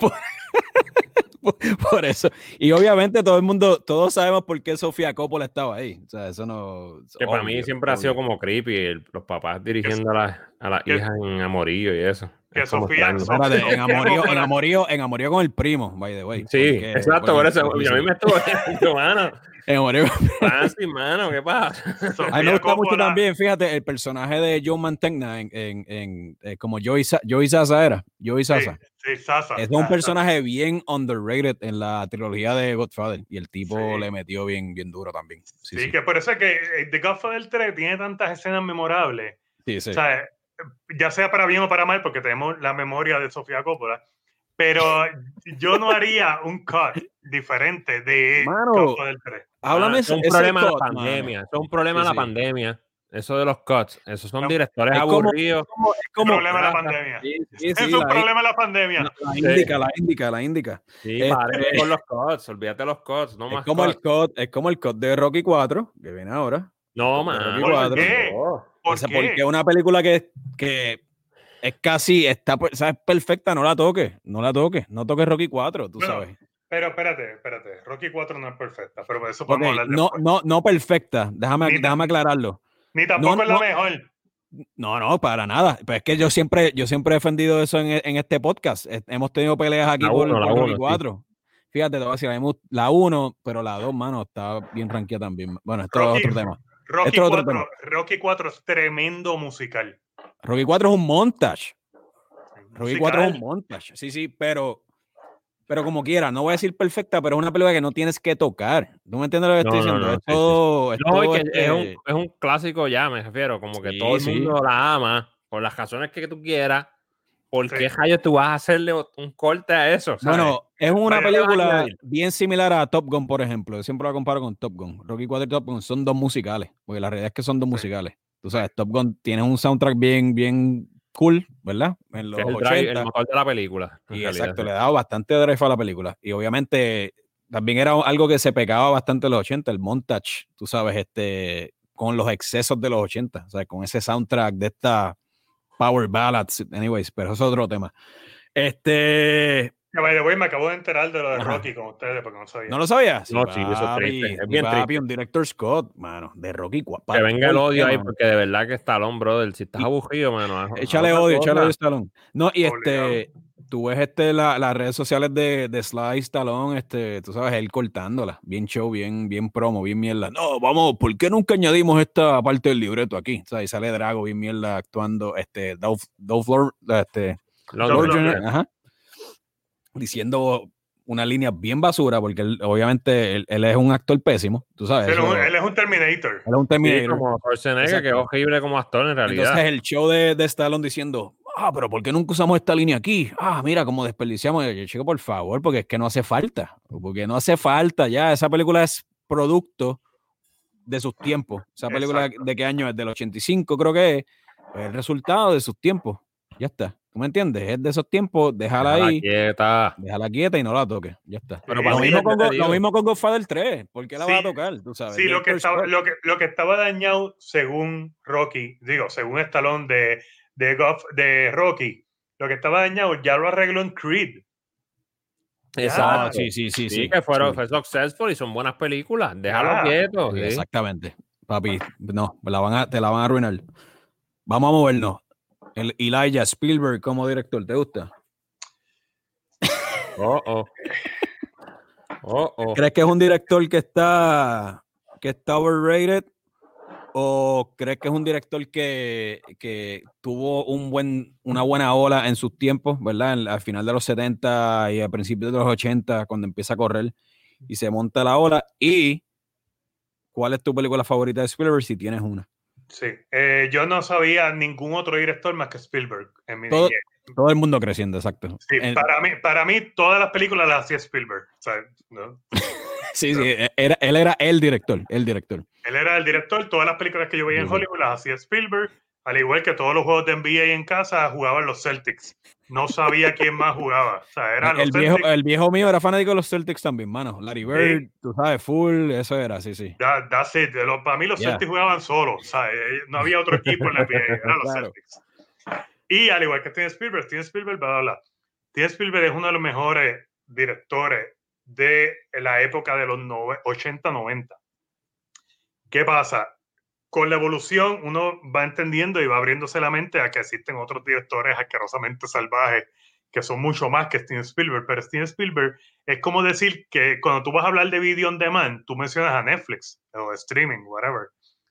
por, por- eso. Y obviamente todo el mundo, todos sabemos por qué Sofía Coppola estaba ahí. O sea, eso no. Que para mí obvio, siempre ha sido obvio. como creepy el- los papás dirigiendo a las a las que- hijas en amorillo y eso. que Es Sofía-. Sofía- en amorío, en Coppola. amorío, en amorío con el primo, by the way. Sí, porque- exacto, por eso. y a mí me estuvo diciendo, mano. En mano, ¿qué pasa? A mí me gusta mucho también, fíjate, el personaje de Joe Mantegna en, en, en, eh, como Joey, Sa- Joey Sasa era. Joey Sasa. sí, Sasa, Es un Sasa. personaje bien underrated en la trilogía de Godfather y el tipo Sí. le metió bien, bien duro también. Sí, Sí, sí. que por eso es que eh, The Godfather 3 tiene tantas escenas memorables. Sí, sí. O sea, ya sea para bien o para mal, porque tenemos la memoria de Sofía Coppola. Pero yo no haría un cut diferente de Mano, Godfather 3. Háblame Ah, es un problema de la pandemia. Eso es un problema de Sí, la pandemia. Eso de los cuts. Esos son directores es como- aburridos. Es como problema de la pandemia. Sí, sí, es un la, problema de la pandemia. la- la indica, la indica, la indica. Sí, Este- pare con los cuts. Olvídate de los cuts. No Es más como el cuts. cut, es como el cut de Rocky 4, que viene ahora. No, man. Rocky ¿Por cuatro. qué? No. ¿Por Esa- qué? Porque es una película que, que es casi, está, pues, ¿sabes? perfecta, no la toques, no la toques, no toques Rocky 4, tú Bueno, sabes. Pero espérate, espérate. Rocky 4 no es perfecta, pero por eso podemos hablar no, no, no perfecta, déjame, Ni- déjame aclararlo. Ni tampoco no, es la no. mejor. No, no, para nada. Pero es que yo siempre, yo siempre he defendido eso en, en este podcast. Hemos tenido peleas aquí La por, uno, la por Rocky uno, sí. 4. Fíjate, te voy a decir, la 1, pero la 2, mano, está bien ranqueada también. Bueno, esto Rocky- es otro tema. Rocky Esto es otro 4, Rocky 4 es tremendo musical. Rocky 4 es un montage. Rocky 4 es un montage. Sí, sí, pero, pero como quiera, no voy a decir perfecta, pero es una película que no tienes que tocar. ¿Tú me entiendes lo que No, estoy diciendo? no, es sí, sí. todo, es No, todo es, que este- es, un, es un clásico ya, me refiero. Como que Sí, todo el sí. mundo la ama por las razones que tú quieras. ¿Por qué rayos tú vas a hacerle un corte a eso? ¿sabes? Bueno, es una película bien similar a Top Gun, por ejemplo. Yo siempre la comparo con Top Gun. Rocky 4 y Top Gun son dos musicales, porque la realidad es que son dos musicales. Tú sabes, Top Gun tiene un soundtrack bien, bien cool, ¿verdad? En los el, 80. drive, el motor de la película. en Y realidad, exacto, sí. le daba bastante drive a la película. Y obviamente también era algo que se pegaba bastante en los 80, el montage, tú sabes, este, con los excesos de los 80, o sea, con ese soundtrack de esta Power Ballads, anyways, pero eso es otro tema. Este, Que, me acabo de enterar de lo de Ajá. Rocky con ustedes porque no sabía. ¿no lo sabías? No, sí, eso es triste, es bien papi, triste. un director Scott, mano, de Rocky 4. Que venga el odio ahí, porque de verdad que Stallone, brother. Si estás Y- aburrido, mano. Échale otra odio, échale odio a Stallone. No, y Obligado. este, tú ves este, la- las redes sociales de, de Sly Stallone, este, tú sabes, él cortándola, bien show, bien, bien promo, bien mierda. No, vamos, ¿por qué nunca añadimos esta parte del libreto aquí? O sea, y sale Drago, bien mierda, actuando, este, Dolph, Dolph Lur- este, Dolph dos, Lundgren. Lundgren, ajá, diciendo una línea bien basura, porque él, obviamente él, él es un actor pésimo, tú sabes. Él, es un- él él es un Terminator. Sí, Terminator. como Schwarzenegger, que es horrible como actor en realidad. Entonces el show de, de Stallone diciendo, ah, pero ¿por qué nunca usamos esta línea aquí? Ah, mira cómo desperdiciamos. Y yo, chico, por favor, porque es que no hace falta. Porque no hace falta ya. Esa película es producto de sus tiempos. Esa película Exacto. de qué año es, del 85 creo que es. Es el resultado de sus tiempos. Ya está. ¿Tú me entiendes? Es de esos tiempos, déjala Déjala ahí, quieta. déjala quieta y no la toques. Ya está. Pero Sí, para lo, mismo con, lo mismo con Godfather 3. ¿Por qué la vas a Sí. tocar? Tú sabes. Sí, lo que, estaba, lo, que, lo que estaba dañado según Rocky, digo, según Stallone de, de, Goff- de Rocky, lo que estaba dañado ya lo arregló en Creed. Exacto. sí, sí, sí, sí. que fueron sí. fue successful y son buenas películas. Déjalo Ya. quieto. sí. Exactamente. Papi, no, la van a- te la van a arruinar. Vamos a movernos. El Elijah Spielberg como director, ¿te gusta? Oh, oh. Oh, oh. ¿Crees que es un director que está, que está overrated? ¿O crees que es un director que, que tuvo un buen, una buena ola en sus tiempos, ¿verdad? En- al final de los 70 y a principios de los 80, cuando empieza a correr y se monta la ola. ¿Y cuál es tu película favorita de Spielberg si tienes una? Sí. Eh, yo no sabía ningún otro director más que Spielberg en mi Todo- el mundo creciendo, exacto. Sí, En- para, mí, para mí, todas las películas las hacía Spielberg. sí, sí, era, él era el director, el director. Él era el director, todas las películas que yo veía en. Hollywood las hacía Spielberg, al igual que todos los juegos de NBA en casa jugaban los Celtics. No sabía quién más jugaba. O sea, eran El viejo, el viejo mío era fanático de los Celtics también, mano. Larry Bird, tú sabes, full, eso era, sí, sí. That- that's it. Para mí los Yeah. Celtics jugaban solos. O sea, eh, no había otro equipo en la NBA, eran los Claro. Celtics. Y al igual que Steven Spielberg, Steven Spielberg, bla, bla, bla. Steven Spielberg es uno de los mejores directores de la época de los 80-90. ¿Qué pasa? Con la evolución uno va entendiendo y va abriéndose la mente a que existen otros directores asquerosamente salvajes que son mucho más que Steven Spielberg, pero Steven Spielberg es como decir que cuando tú vas a hablar de video on demand, tú mencionas a Netflix o streaming, whatever.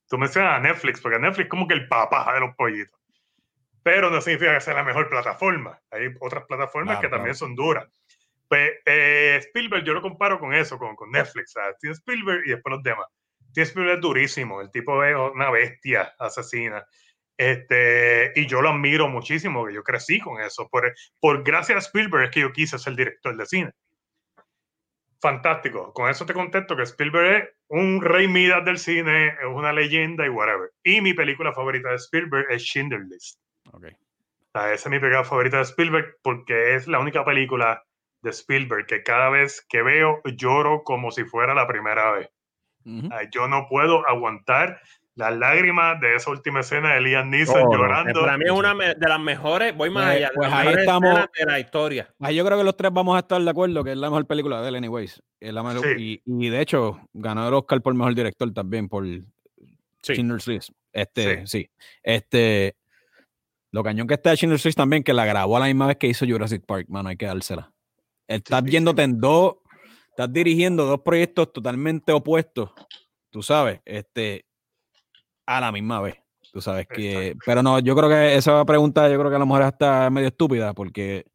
Tú mencionas a Netflix, porque Netflix es como que el papá de los pollitos. Pero no significa que sea la mejor plataforma. Hay otras plataformas Claro, que también claro. son duras. Pues, eh, Spielberg yo lo comparo con eso, con, con Netflix, ¿sabes? Steven Spielberg y después los demás. Steven Spielberg es durísimo, el tipo es una bestia asesina. Este, y yo lo admiro muchísimo, que yo crecí con eso. Por, por gracias a Spielberg es que yo quise ser director de cine. Fantástico. Con eso te contesto que Spielberg es un rey Midas del cine, es una leyenda y whatever. Y mi película favorita de Spielberg es Schindler's List. Ok. O sea, esa es mi película favorita de Spielberg porque es la única película de Spielberg que cada vez que veo lloro como si fuera la primera vez. Sea, yo no puedo aguantar las lágrimas de esa última escena de Liam Neeson Oh, llorando. Para mí es una de las mejores, voy más Pues- allá, de pues ahí estamos. de la historia. Ah, yo creo que los tres vamos a estar de acuerdo que es la mejor película de él, anyways. Es la mejor- Sí. y, y de hecho, ganó el Oscar por mejor director también por Sí. Schindler's List. Este, sí. Este, lo cañón que está de Schindler's List también, que la grabó a la misma vez que hizo Jurassic Park, mano, hay que dársela. Estás sí, viéndote en dos, estás dirigiendo dos proyectos totalmente opuestos, tú sabes, este, a la misma vez. Tú sabes que, Exacto. pero no, yo creo que esa pregunta, yo creo que a lo mejor está medio estúpida, porque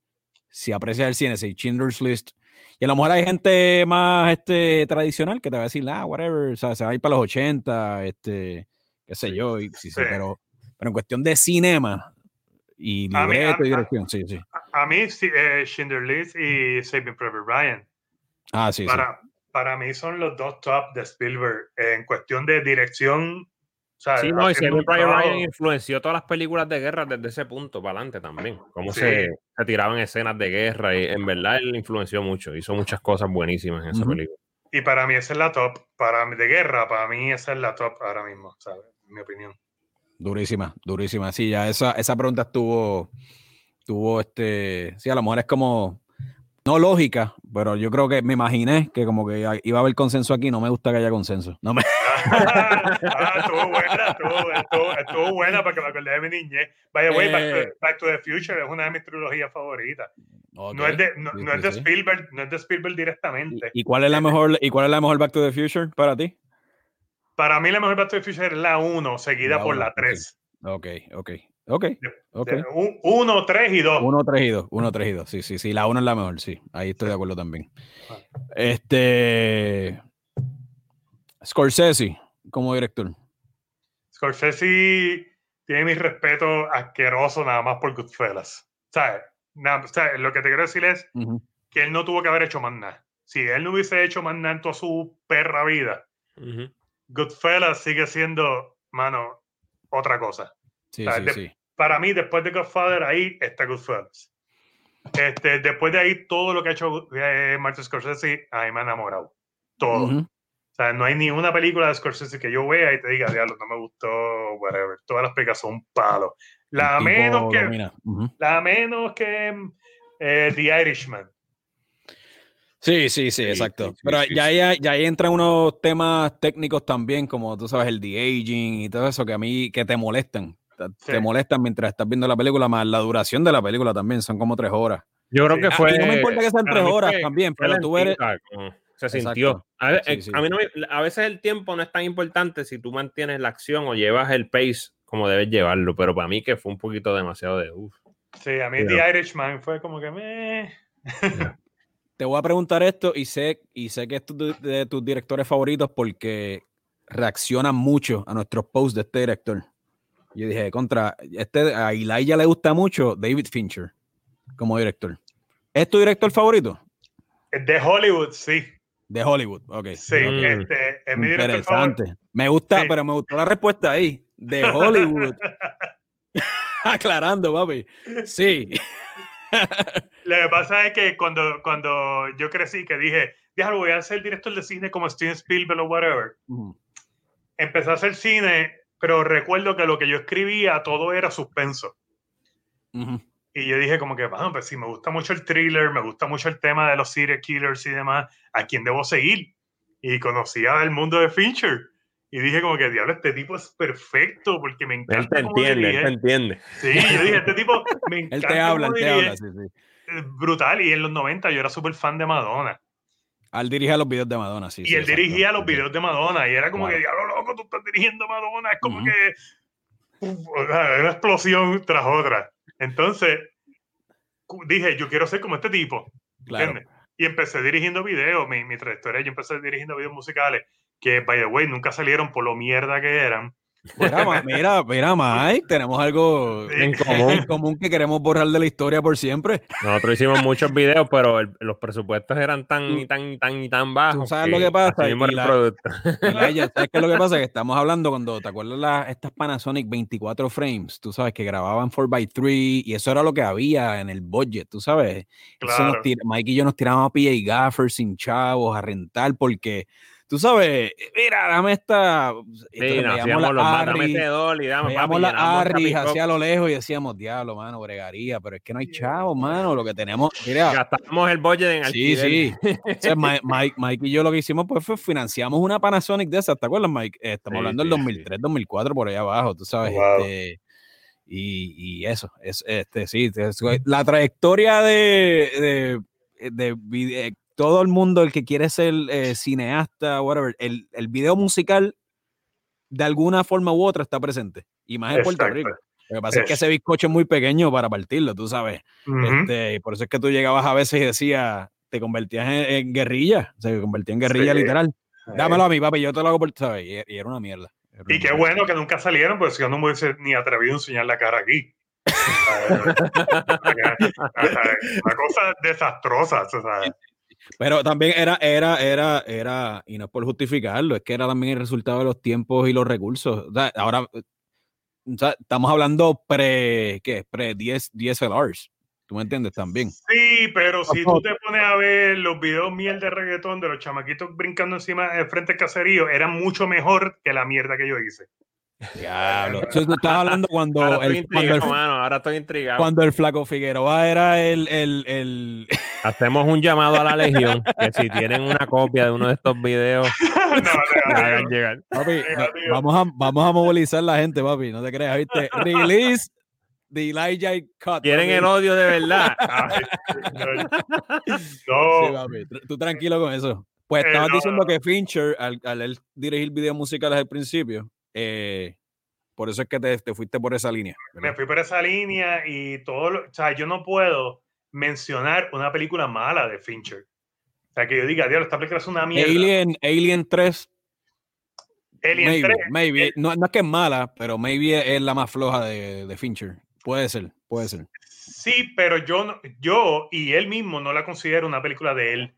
si aprecias el cine, si Schindler's List, y a lo mejor hay gente más este, tradicional que te va a decir, ah, whatever, o sea, se va a ir para los 80, este, qué sé Sí, yo, y, sí, sí, sí. pero, pero en cuestión de cinema y A mí- libreto a- y a- dirección, sí, sí. A mí, sí, eh, Schindler's List y Saving Private Ryan. Ah, sí, sí. para, para mí son los dos top de Spielberg en cuestión de dirección. O sea, Sí, no, y trabajo- Ryan influenció todas las películas de guerra desde ese punto para adelante también. Cómo Sí. se, se tiraban escenas de guerra y en verdad él influenció mucho. Hizo muchas cosas buenísimas en esa Ujú. película. Y para mí esa es la top. Para mí, de guerra, para mí esa es la top ahora mismo, ¿sabes? En mi opinión. Durísima, durísima. Sí, ya esa, esa pregunta estuvo, tuvo este, sí, a lo mejor es como, no lógica, pero yo creo que me imaginé que como que iba a haber consenso aquí, no me gusta que haya consenso. No me, ah, estuvo buena, estuvo, estuvo- estuvo buena para que me acordé de mi niñez. Back, Eh. to- Back to the Future es una de mis trilogías favoritas. No es de, no, es de. Spielberg, no es de Spielberg directamente. ¿Y cuál es la mejor, y cuál es la mejor Back to the Future para ti? Para mí la mejor Back to the Future es la 1, seguida La por uno, la 3. Ok, ok, ok, ok. 1, 3 y 2. Uno, tres y dos, uno, tres y dos. Sí, sí, sí, la uno es la mejor, sí. Ahí estoy de acuerdo también. Este, Scorsese como director. Scorsese tiene mi respeto asqueroso nada más por Goodfellas. ¿Sabes? Nada- ¿sabes? Lo que te quiero decir es que él no tuvo que haber hecho más nada. Si él no hubiese hecho más nada en toda su perra vida, Goodfellas sigue siendo, mano, otra cosa. Sí, sí, de- sí. Para mí, después de Godfather, ahí está Goodfellas. Este, después de ahí, todo lo que ha hecho eh, Martin Scorsese, a mí me ha enamorado. Todo. Ujú. O sea, no hay ni una película de Scorsese que yo vea y te diga, diablo, no me gustó, whatever. Todas las películas son un palo. La menos que, domina. Ujú. la menos que eh, The Irishman. Sí, sí, sí, exacto. Pero ya, ahí, ya ahí entran unos temas técnicos también, como tú sabes, el de-aging y todo eso que a mí que te molestan. Te, molestan mientras estás viendo la película, más la duración de la película también, son como tres horas. Yo creo que fue. no me importa que sean tres horas también, pero tú eres. Se sintió. A, mí no a veces el tiempo no es tan importante si tú mantienes la acción o llevas el pace como debes llevarlo, pero para mí que fue un poquito demasiado de uff. Sí, a mí The Irishman fue como que me. Te voy a preguntar esto y sé, y sé que es de tus directores favoritos porque reaccionan mucho a nuestros posts de este director. Yo dije, contra, este, a ya le gusta mucho David Fincher como director. ¿Es tu director favorito? De Hollywood, sí. De Hollywood, ok. Sí, este, es mi director Interesante. Me gusta, pero me gustó la respuesta ahí. De Hollywood. Aclarando, papi. Sí. Lo que pasa es que cuando, cuando yo crecí, que dije, déjalo, voy a ser director de cine como Steven Spielberg o whatever. Empecé a hacer cine, pero recuerdo que lo que yo escribía todo era suspenso. Y yo dije como que, bueno, pues si me gusta mucho el thriller, me gusta mucho el tema de los serial killers y demás, ¿a quién debo seguir? Y conocía el mundo de Fincher. Y dije como que, diablo, este tipo es perfecto porque me encanta. Él te entiende, él te entiende. Sí, yo dije, este tipo me encanta. él te habla, él te habla, sí, sí. Brutal. Y en los 90 yo era súper fan de Madonna. Él dirigía los videos de Madonna, sí. Y él dirigía los videos de Madonna. Y era como que, diablo, loco, tú estás dirigiendo Madonna. Es como que una explosión tras otra. Entonces, dije, yo quiero ser como este tipo. Claro. Y empecé dirigiendo videos. Mi, mi trayectoria, yo empecé dirigiendo videos musicales que, by the way, nunca salieron por lo mierda que eran. Mira, mira, mira, Mike, tenemos algo en, común. que queremos borrar de la historia por siempre. Nosotros hicimos muchos videos, pero los presupuestos eran tan y tan y tan y tan bajos. ¿Sabes lo que pasa? Y la, ¿Sabes qué es lo que pasa? Que estamos hablando cuando, ¿te acuerdas las, estas Panasonic 24 frames? Tú sabes que grababan 4x3 y eso era lo que había en el budget, tú sabes. Mike y yo nos tirábamos a PA Gaffer sin chavos a rentar porque tú sabes, mira, dame esta. Sí, nos hacíamos los Arri, dame y dame, papi, la Arri hacia lo lejos y decíamos, diablo, mano, bregaría, pero es que no hay chavos, mano, lo que tenemos. Mira, Gastamos el budget en alquiler. Sí, sí. Mike, Mike, y yo lo que hicimos pues fue financiamos una Panasonic de esas, ¿te acuerdas, Mike? Eh, estamos hablando del 2003, 2004, por ahí abajo, tú sabes. Este, y, y, eso, es, este, sí, la trayectoria de, de, de, de todo el mundo, el que quiere ser eh, cineasta, whatever, el, el, video musical de alguna forma u otra está presente. Y más en Puerto Rico. Lo que pasa es, que ese bizcocho es muy pequeño para partirlo, tú sabes. este, por eso es que tú llegabas a veces y decías, te convertías en, guerrilla, se convertía en guerrilla literal. Dámelo a mi papi, yo te lo hago por, ¿sabes? Y, era una mierda. y qué bueno que nunca salieron, porque si yo no me hubiese ni atrevido a enseñar la cara aquí. una cosa desastrosa. ¿sabes? Pero también era, era, era, era, y no es por justificarlo, es que era también el resultado de los tiempos y los recursos. O sea, ahora estamos hablando pre, ¿qué? Pre 10, DSLRs. ¿Tú me entiendes también? Sí, pero si tú te pones a ver los videos miel de reggaetón de los chamaquitos brincando encima del frente del caserío, eran mucho mejor que la mierda que yo hice. Diablo. tú estás hablando cuando el, cuando el, ahora estoy intrigado. Cuando el flaco Figueroa era el, el, el, Hacemos un llamado a la Legión que si tienen una copia de uno de estos videos, no, hagan llegar. Papi, vamos, a, vamos a movilizar la gente, papi. No te creas, ¿viste? Release the Elijah Cut. Quieren el odio de verdad. no. Tú tranquilo con eso. Pues eh, estabas diciendo que Fincher, al, al dirigir videos musicales al principio, eh, por eso es que te, fuiste por esa línea. Me fui por esa línea y todo, lo, o sea, yo no puedo mencionar una película mala de Fincher. O sea, que yo diga, Dios, esta película es una mierda. Alien, Alien 3. Alien maybe, 3. Maybe. Eh, no, no, es que es mala, pero maybe es la más floja de, de Fincher. Puede ser, puede ser. Sí, pero yo, yo y él mismo no la considero una película de él.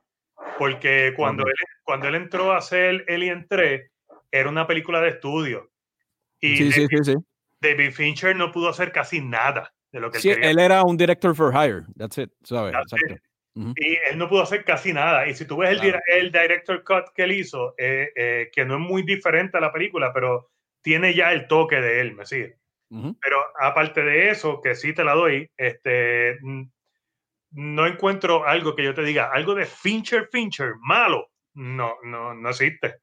Porque cuando, él, cuando él entró a hacer Alien 3, era una película de estudio. Y sí, David, sí, sí, David Fincher no pudo hacer casi nada de lo que sí, él era un director for hire. That's it. ¿sabes? Exacto. Y él no pudo hacer casi nada. Y si tú ves el, el director cut que él hizo, eh, eh, que no es muy diferente a la película, pero tiene ya el toque de él, ¿me sigue? Pero aparte de eso, que sí te la doy, este, no encuentro algo que yo te diga, algo de Fincher, Fincher, malo. No, no, no existe.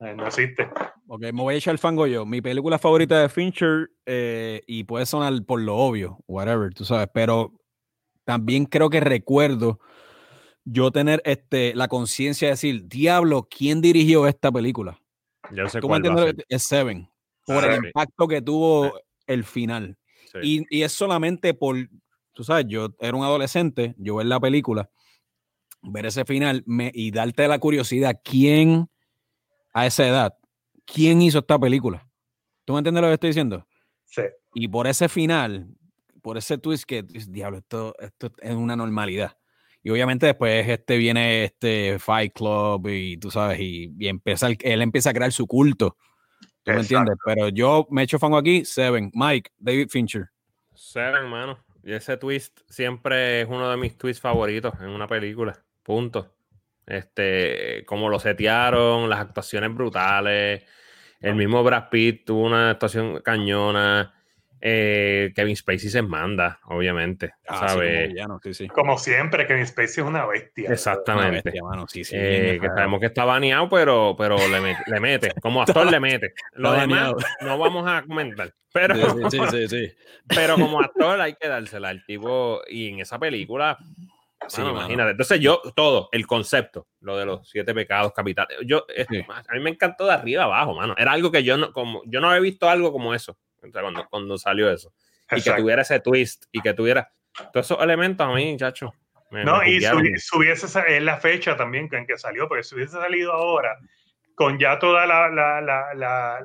No existe. Ok, me voy a echar el fango yo. Mi película favorita de Fincher, eh, y puede sonar por lo obvio, whatever, tú sabes, pero también creo que recuerdo yo tener este, la conciencia de decir, diablo, ¿quién dirigió esta película? Yo sé ¿Tú me cuál va a ser. Es Seven, por el Seven. impacto que tuvo el final. Sí. Y, y es solamente por, tú sabes, yo era un adolescente, yo ver la película, ver ese final me, y darte la curiosidad, ¿quién a esa edad, quién hizo esta película? ¿Tú me entiendes lo que estoy diciendo? Sí. Y por ese final, por ese twist que, diablo, esto, esto es una normalidad. Y obviamente después este viene este Fight Club y tú sabes, y, y empieza, el- él empieza a crear su culto. ¿Tú me entiendes? Pero yo me echo fango aquí, Seven, Mike, David Fincher. Seven, mano. Y ese twist siempre es uno de mis twists favoritos en una película. Punto. Este, como lo setearon, las actuaciones brutales. El mismo Brad Pitt tuvo una actuación cañona. eh, Kevin Spacey se manda, obviamente. Ah, sí, como ¿sabes? villano, sí, sí. Como siempre, Kevin Spacey es una bestia. Una Exactamente. bestia, mano, sí, sí, Eh, que sabemos que está baneado, pero, pero le, mete, le mete. Como actor le mete. Lo Está demás baneado. no vamos a comentar. Pero, Sí, sí, sí, sí. pero como actor hay que dársela al tipo. Y en esa película, Sí, mano. imagínate. Entonces yo, todo, el concepto, lo de los siete pecados capitales. Yo, Sí. a mí me encantó de arriba abajo, mano. Era algo que yo no, como, yo no había visto algo como eso. O sea, cuando, cuando salió eso. Y que Exacto. tuviera ese twist y que tuviera todos esos elementos a mí, chacho. me- No, me y juguearon. subi- si hubiese sa- es la fecha también en que salió, porque si hubiese salido ahora, con ya todos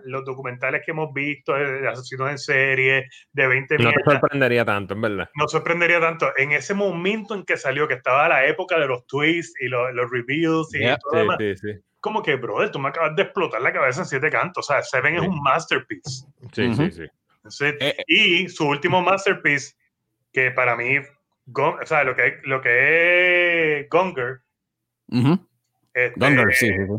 los documentales que hemos visto de, asesinos en serie, de 20 no te sorprendería tanto, en verdad. no sorprendería tanto. En ese momento en que salió, que estaba la época de los twists y los, los reveals y Yeah, todo lo demás, Sí, sí, sí. como que, brother, tú me acabas de explotar la cabeza en siete cantos. O sea, Seven es Sí. un masterpiece. Sí, sí, sí. Entonces, Eh, eh. y su último masterpiece, que para mí, o sea, lo que, lo que es Gonger, este, Gonger, sí, sí, sí.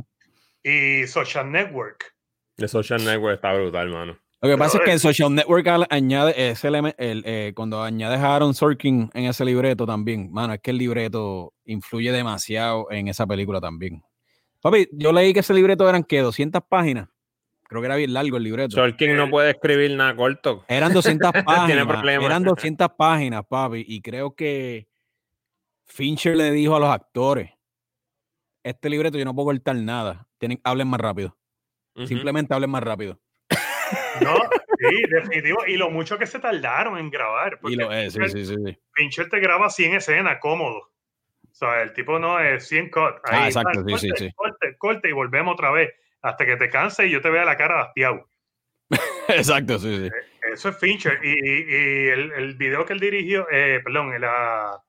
Y Social Network. The Social Network está brutal, mano. Lo que pasa es que el Social Network al- añade ese el, eh, cuando añades a Aaron Sorkin en ese libreto también, mano, es que el libreto influye demasiado en esa película también. Papi, yo leí que ese libreto eran que 200 páginas. Creo que era bien largo el libreto. Sorkin no puede escribir nada corto. Eran 200 páginas. problemas. Eran 200 páginas, papi. Y creo que Fincher le dijo a los actores, este libreto yo no puedo cortar nada. Tienen, hablen más rápido. Simplemente hablen más rápido. No, sí, definitivo. Y lo mucho que se tardaron en grabar. Y lo es, sí, Fincher, sí, sí, sí. Fincher te graba 100 escenas, cómodo. O sea, el tipo no es 100 cut. Ahí, Ah, exacto, sí, sí, corte, sí. Corte, corte y volvemos otra vez. Hasta que te canses y yo te vea la cara hastiado. Exacto, sí, sí. Eso es Fincher. Y, y- y el, el video que él dirigió, eh, perdón, la,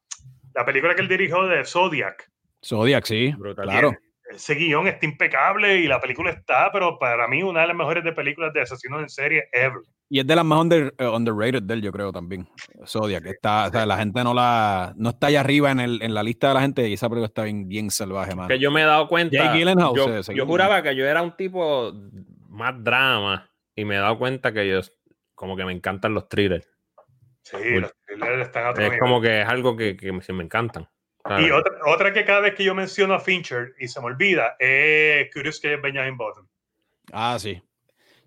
la película que él dirigió de Zodiac, Zodiac, sí. Brutal. Claro. ese guion está impecable y la película está, pero para mí una de las mejores de películas de asesinos en serie ever. Y es de las más under- eh, underrated de él, yo creo también. Zodiac. Está, o sea, la gente no la no está allá arriba en, el, en la lista de la gente y esa película está bien, bien salvaje, mano. Que yo me he dado cuenta. Yo, yo juraba que yo era un tipo más drama y me he dado cuenta que yo como que me encantan los thrillers. Sí, Uy. los thrillers están a otro Es nivel. como que es algo que, que me, sí me encantan. ¿Sabes? Y otra, otra que cada vez que yo menciono a Fincher y se me olvida es Curious Case of Benjamin Button. Ah, sí.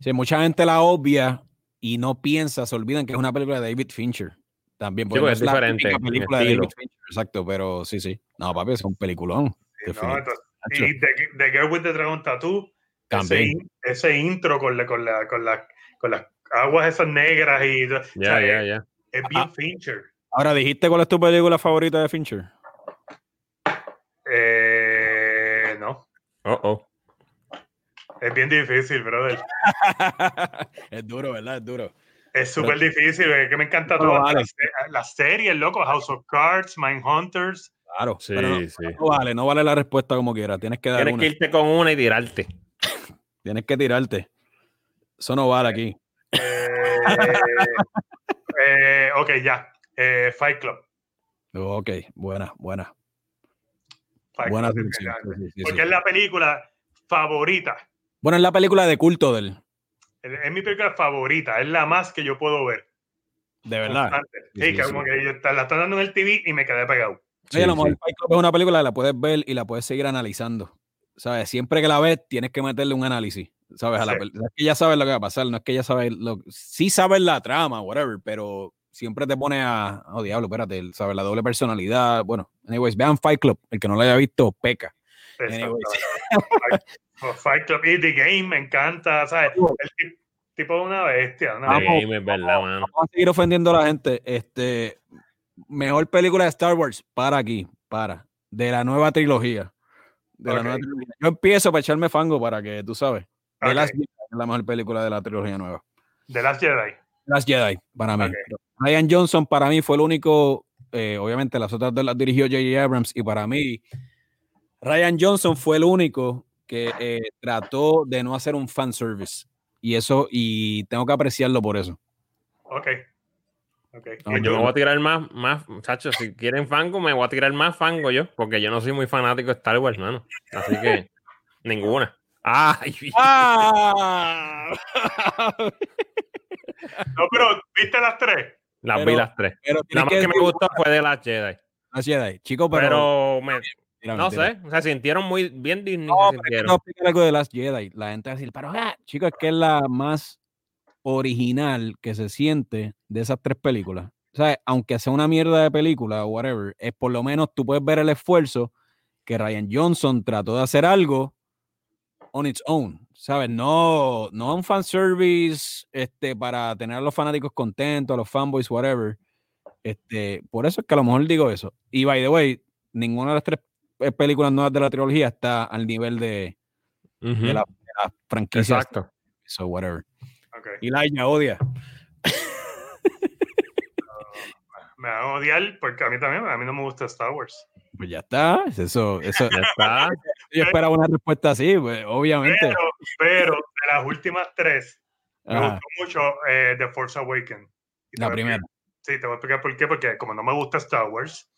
Sí, mucha gente la obvia y no piensa, se olvidan que es una película de David Fincher. También, porque no es la diferente en película de. David Fincher, exacto, pero sí, sí. No, papi, es un peliculón. Sí, ¿no? Entonces, y The, The Girl with the Dragon Tattoo, ese, También. in- ese intro con, la, con, la, con, la, con las aguas esas negras y Ya, ya, es, ya. es bien Ah. Fincher. Ahora, ¿dijiste cuál es tu película favorita de Fincher? Eh, no, Oh, oh. es bien difícil, brother. es duro, ¿verdad? Es duro. Es súper difícil, es que me encanta No, todas vale. las, las series, loco, House of Cards, Mindhunters. Claro. Sí, pero no, sí. no vale, no vale la respuesta como quieras. Tienes que dar Tienes una. que irte con una y tirarte. Tienes que tirarte. Eso no vale aquí. Eh, eh, ok, ya. Eh, Fight Club. Ok, buena, buena. Fight Buena Club, selección. Sí, sí, sí, Porque sí. es la película favorita. Bueno, es la película de culto de él. Es es mi película favorita. Es la más que yo puedo ver. De verdad. Sí, que sí. como que yo la están dando en el TV y me quedé pegado. Oye, a lo mejor Fight Club es una película que la puedes ver y la puedes seguir analizando. ¿Sabes? Siempre que la ves, tienes que meterle un análisis. ¿Sabes? A la no es que ya sabes lo que va a pasar, no es que ya sabes lo Sí sabes la trama, whatever, pero siempre te pone a. Oh, diablo, espérate, el- ¿sabes? La doble personalidad. Bueno, anyways, vean Fight Club. El que no lo haya visto, peca. Anyways. Fight, Fight Club y The Game me encanta, ¿sabes? El tipo de una bestia. Una The Vamos. Game es verdad, mano. Vamos a seguir ofendiendo a la gente. Este. Mejor película de Star Wars, para aquí, para. De la nueva trilogía. De la Ok. nueva trilogía. Yo empiezo para echarme fango para que tú sabes. The. Last Jedi es la mejor película de la trilogía nueva. The Last Jedi. Last Jedi, para mí. Ryan Johnson, para mí, fue el único. eh, obviamente, las otras dos las dirigió J.J. Abrams. Y para mí, Ryan Johnson fue el único que eh, trató de no hacer un fanservice. Y eso, y tengo que apreciarlo por eso. Ok. Ok. No, ¿Y Yo me voy a tirar más, más, muchachos, si quieren fango, me voy a tirar más fango yo, porque yo no soy muy fanático de Star Wars, mano. Así que, ninguna. ¡Ay! ¡Ah! No, pero ¿viste las tres? Las Pero- vi las tres. Pero La más que que me gustó fue de las Jedi. Last Jedi. Chico, pero. Pero, me- Mira, no mentira. sé, o sea, sintieron muy bien Disney. No, se pero algo de Last Jedi. La gente va a decir, pero ah, chicos, es que es la más original que se siente de esas tres películas. O sea, aunque sea una mierda de película o whatever, es por lo menos tú puedes ver el esfuerzo que Ryan Johnson trató de hacer algo on its own. ¿Sabes? No, no un fanservice este, para tener a los fanáticos contentos, a los fanboys, whatever. Este, por eso es que a lo mejor digo eso. Y by the way, ninguna de las tres eh, películas nuevas de la trilogía está al nivel de, Ujú, de la, de la franquicia. Exacto. So, whatever. Ok. Y Laia odia. Me van a odiar porque a mí también, a mí no me gusta Star Wars. Pues ya está. Eso, eso. Ya está. Yo esperaba una respuesta así, pues, obviamente. Pero, pero de las últimas tres, me gustó mucho eh, The Force Awakens. La primera. Sí, te voy a explicar por qué. Porque como no me gusta Star Wars,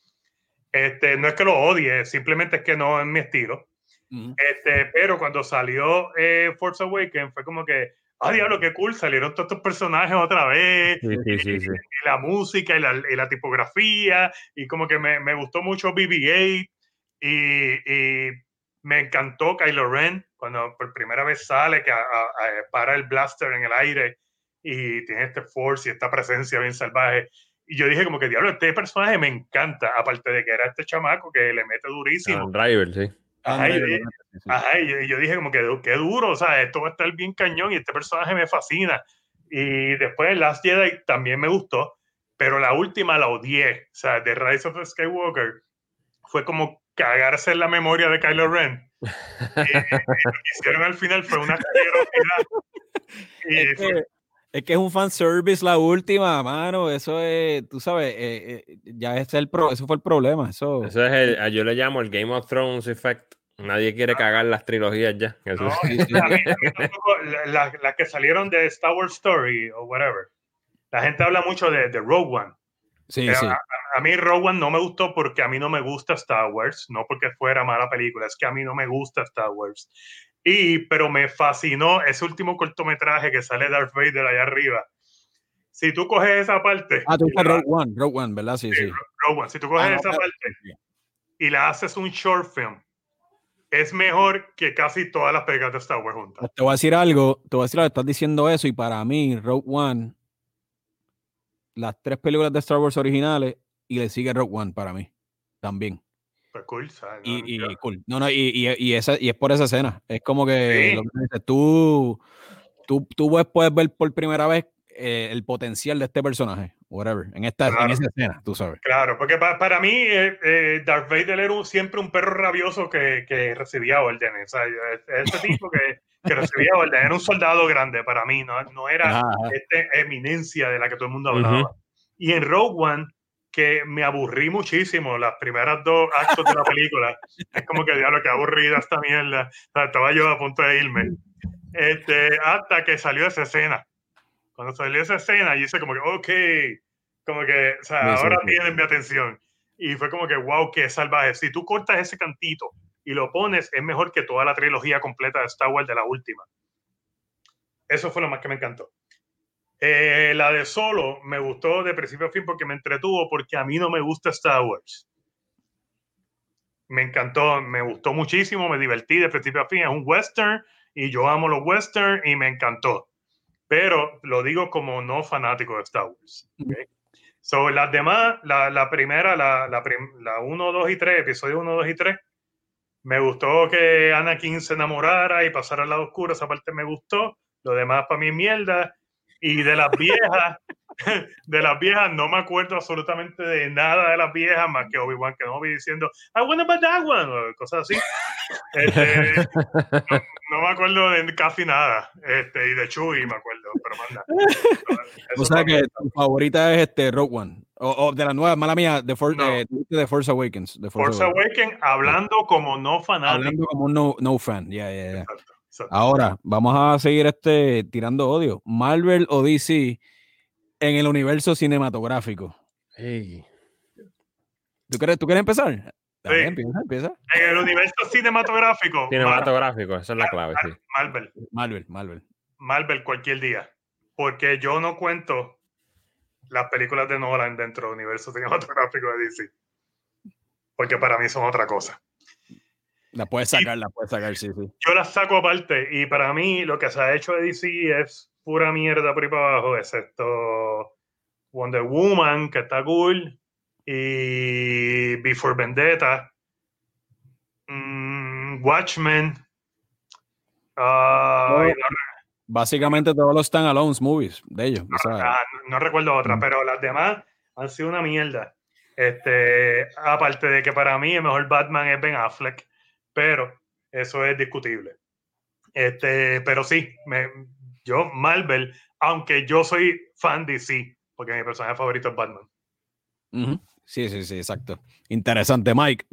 este, no es que lo odie, simplemente es que no es mi estilo. Este, pero cuando salió eh, Force Awakens fue como que, ah, diablo, qué cool, salieron todos estos personajes otra vez, Sí, sí, sí, sí. y la música y la, y la tipografía, y como que me, me gustó mucho BB-8, y, y me encantó Kylo Ren cuando por primera vez sale, que a- a- a- para el blaster en el aire, y tiene este force y esta presencia bien salvaje. Y yo dije como que, diablo, este personaje me encanta, aparte de que era este chamaco que le mete durísimo. Adam Driver, sí. Ajá, y-. Ajá, y yo, y yo dije como que qué duro, o sea, esto va a estar bien cañón y este personaje me fascina. Y después Last Jedi también me gustó, pero la última la odié. O sea, The Rise of Skywalker fue como cagarse en la memoria de Kylo Ren. Y, y lo que hicieron al final fue una Es fue- que, es que es un fanservice la última, mano. Eso es, tú sabes, eh, eh, ya ese, es el pro, eso fue el problema. Eso, Eso es el, yo le llamo el Game of Thrones effect. Nadie quiere cagar las trilogías ya. No, tampoco, la- la- las que salieron de Star Wars Story o whatever. La gente habla mucho de, de Rogue One. sí, sí. A, a mí Rogue One no me gustó porque a mí no me gusta Star Wars, no porque fuera mala película, es que a mí no me gusta Star Wars. Y, pero me fascinó ese último cortometraje que sale Darth Vader allá arriba. Si tú coges esa parte, Ah, tú la- Rogue One, Rogue One, ¿verdad? Sí, sí. Rogue One, si tú coges Ah, no, esa parte y la haces un short film, es mejor que casi todas las películas de Star Wars juntas. Te voy a decir algo, te voy a decir algo, estás diciendo eso y para mí Rogue One, las tres películas de Star Wars originales y le sigue Rogue One para mí también. Pues cool, ¿sabes? Y, No, y yo- cool. No, no, y, y, y esa, y es por esa escena. Es como que Sí. lo que dices, tú, tú, tú puedes ver por primera vez eh, el potencial de este personaje, whatever, en esta en Claro. esa escena, tú sabes. Claro, porque pa- para mí eh, eh, Darth Vader era un- siempre un perro rabioso que, que recibía órdenes. O sea, es- ese tipo que, que recibía órdenes era un soldado grande para mí, no, no era ajá. esta eminencia de la que todo el mundo hablaba. Y en Rogue One, que me aburrí muchísimo las primeras dos actos de la película, es como que diablo, que aburrida esta mierda. O sea, estaba yo a punto de irme. Este, hasta que salió esa escena. Cuando salió esa escena, yo hice como que, ok, como que, o sea, ahora tienen mi atención. Y fue como que, wow, qué salvaje. Si tú cortas ese cantito y lo pones, es mejor que toda la trilogía completa de Star Wars de la última. Eso fue lo más que me encantó. Eh, la de Solo me gustó de principio a fin porque me entretuvo, porque a mí no me gusta Star Wars. me encantó, me gustó muchísimo, me divertí de principio a fin. Es un western y yo amo los western y me encantó. Pero lo digo como no fanático de Star Wars. ¿okay? So, las demás, la, la primera, la, la, la 1, 2 y 3, episodio 1, 2 y 3, me gustó que Anakin se enamorara y pasara al lado oscuro, esa parte me gustó. Lo demás para mí mierda. Y de las viejas, de las viejas no me acuerdo absolutamente de nada de las viejas, más que Obi-Wan Kenobi diciendo, I want about that one, cosas así. Este, no, no, me acuerdo de casi nada. Este, y de Chewie me acuerdo, pero manda. o sea que tu favorita es este Rogue One. O, o de la nueva, mala mía, The, For, no. eh, The Force Awakens. The Force, Force Awakens, hablando como no fanático. Hablando como no, no fan, ya, ya, yeah. Ahora, vamos a seguir este tirando odio. Marvel o DC en el universo cinematográfico. Hey. ¿Tú, quieres, ¿Tú quieres empezar? Sí. Dale, empieza, empieza. En el universo cinematográfico. Cinematográfico, esa es la clave, sí. Marvel. Marvel, Marvel. Marvel cualquier día. Porque yo no cuento las películas de Nolan dentro del universo cinematográfico de DC. Porque para mí son otra cosa. La puedes sacar, y la puedes sacar, sí, sí. Yo las saco aparte y para mí lo que se ha hecho de DC es pura mierda por ahí para abajo, excepto Wonder Woman, que está cool, y Before Vendetta, mm, Watchmen. Uh, no, básicamente todos los standalone movies de ellos. No, no recuerdo otra, mm. pero las demás han sido una mierda. Este, aparte de que para mí el mejor Batman es Ben Affleck pero eso es discutible. Este, pero sí, me, yo Marvel, aunque yo soy fan de DC, porque mi personaje favorito es Batman. Uh -huh. Sí, sí, sí, exacto. Interesante, Mike.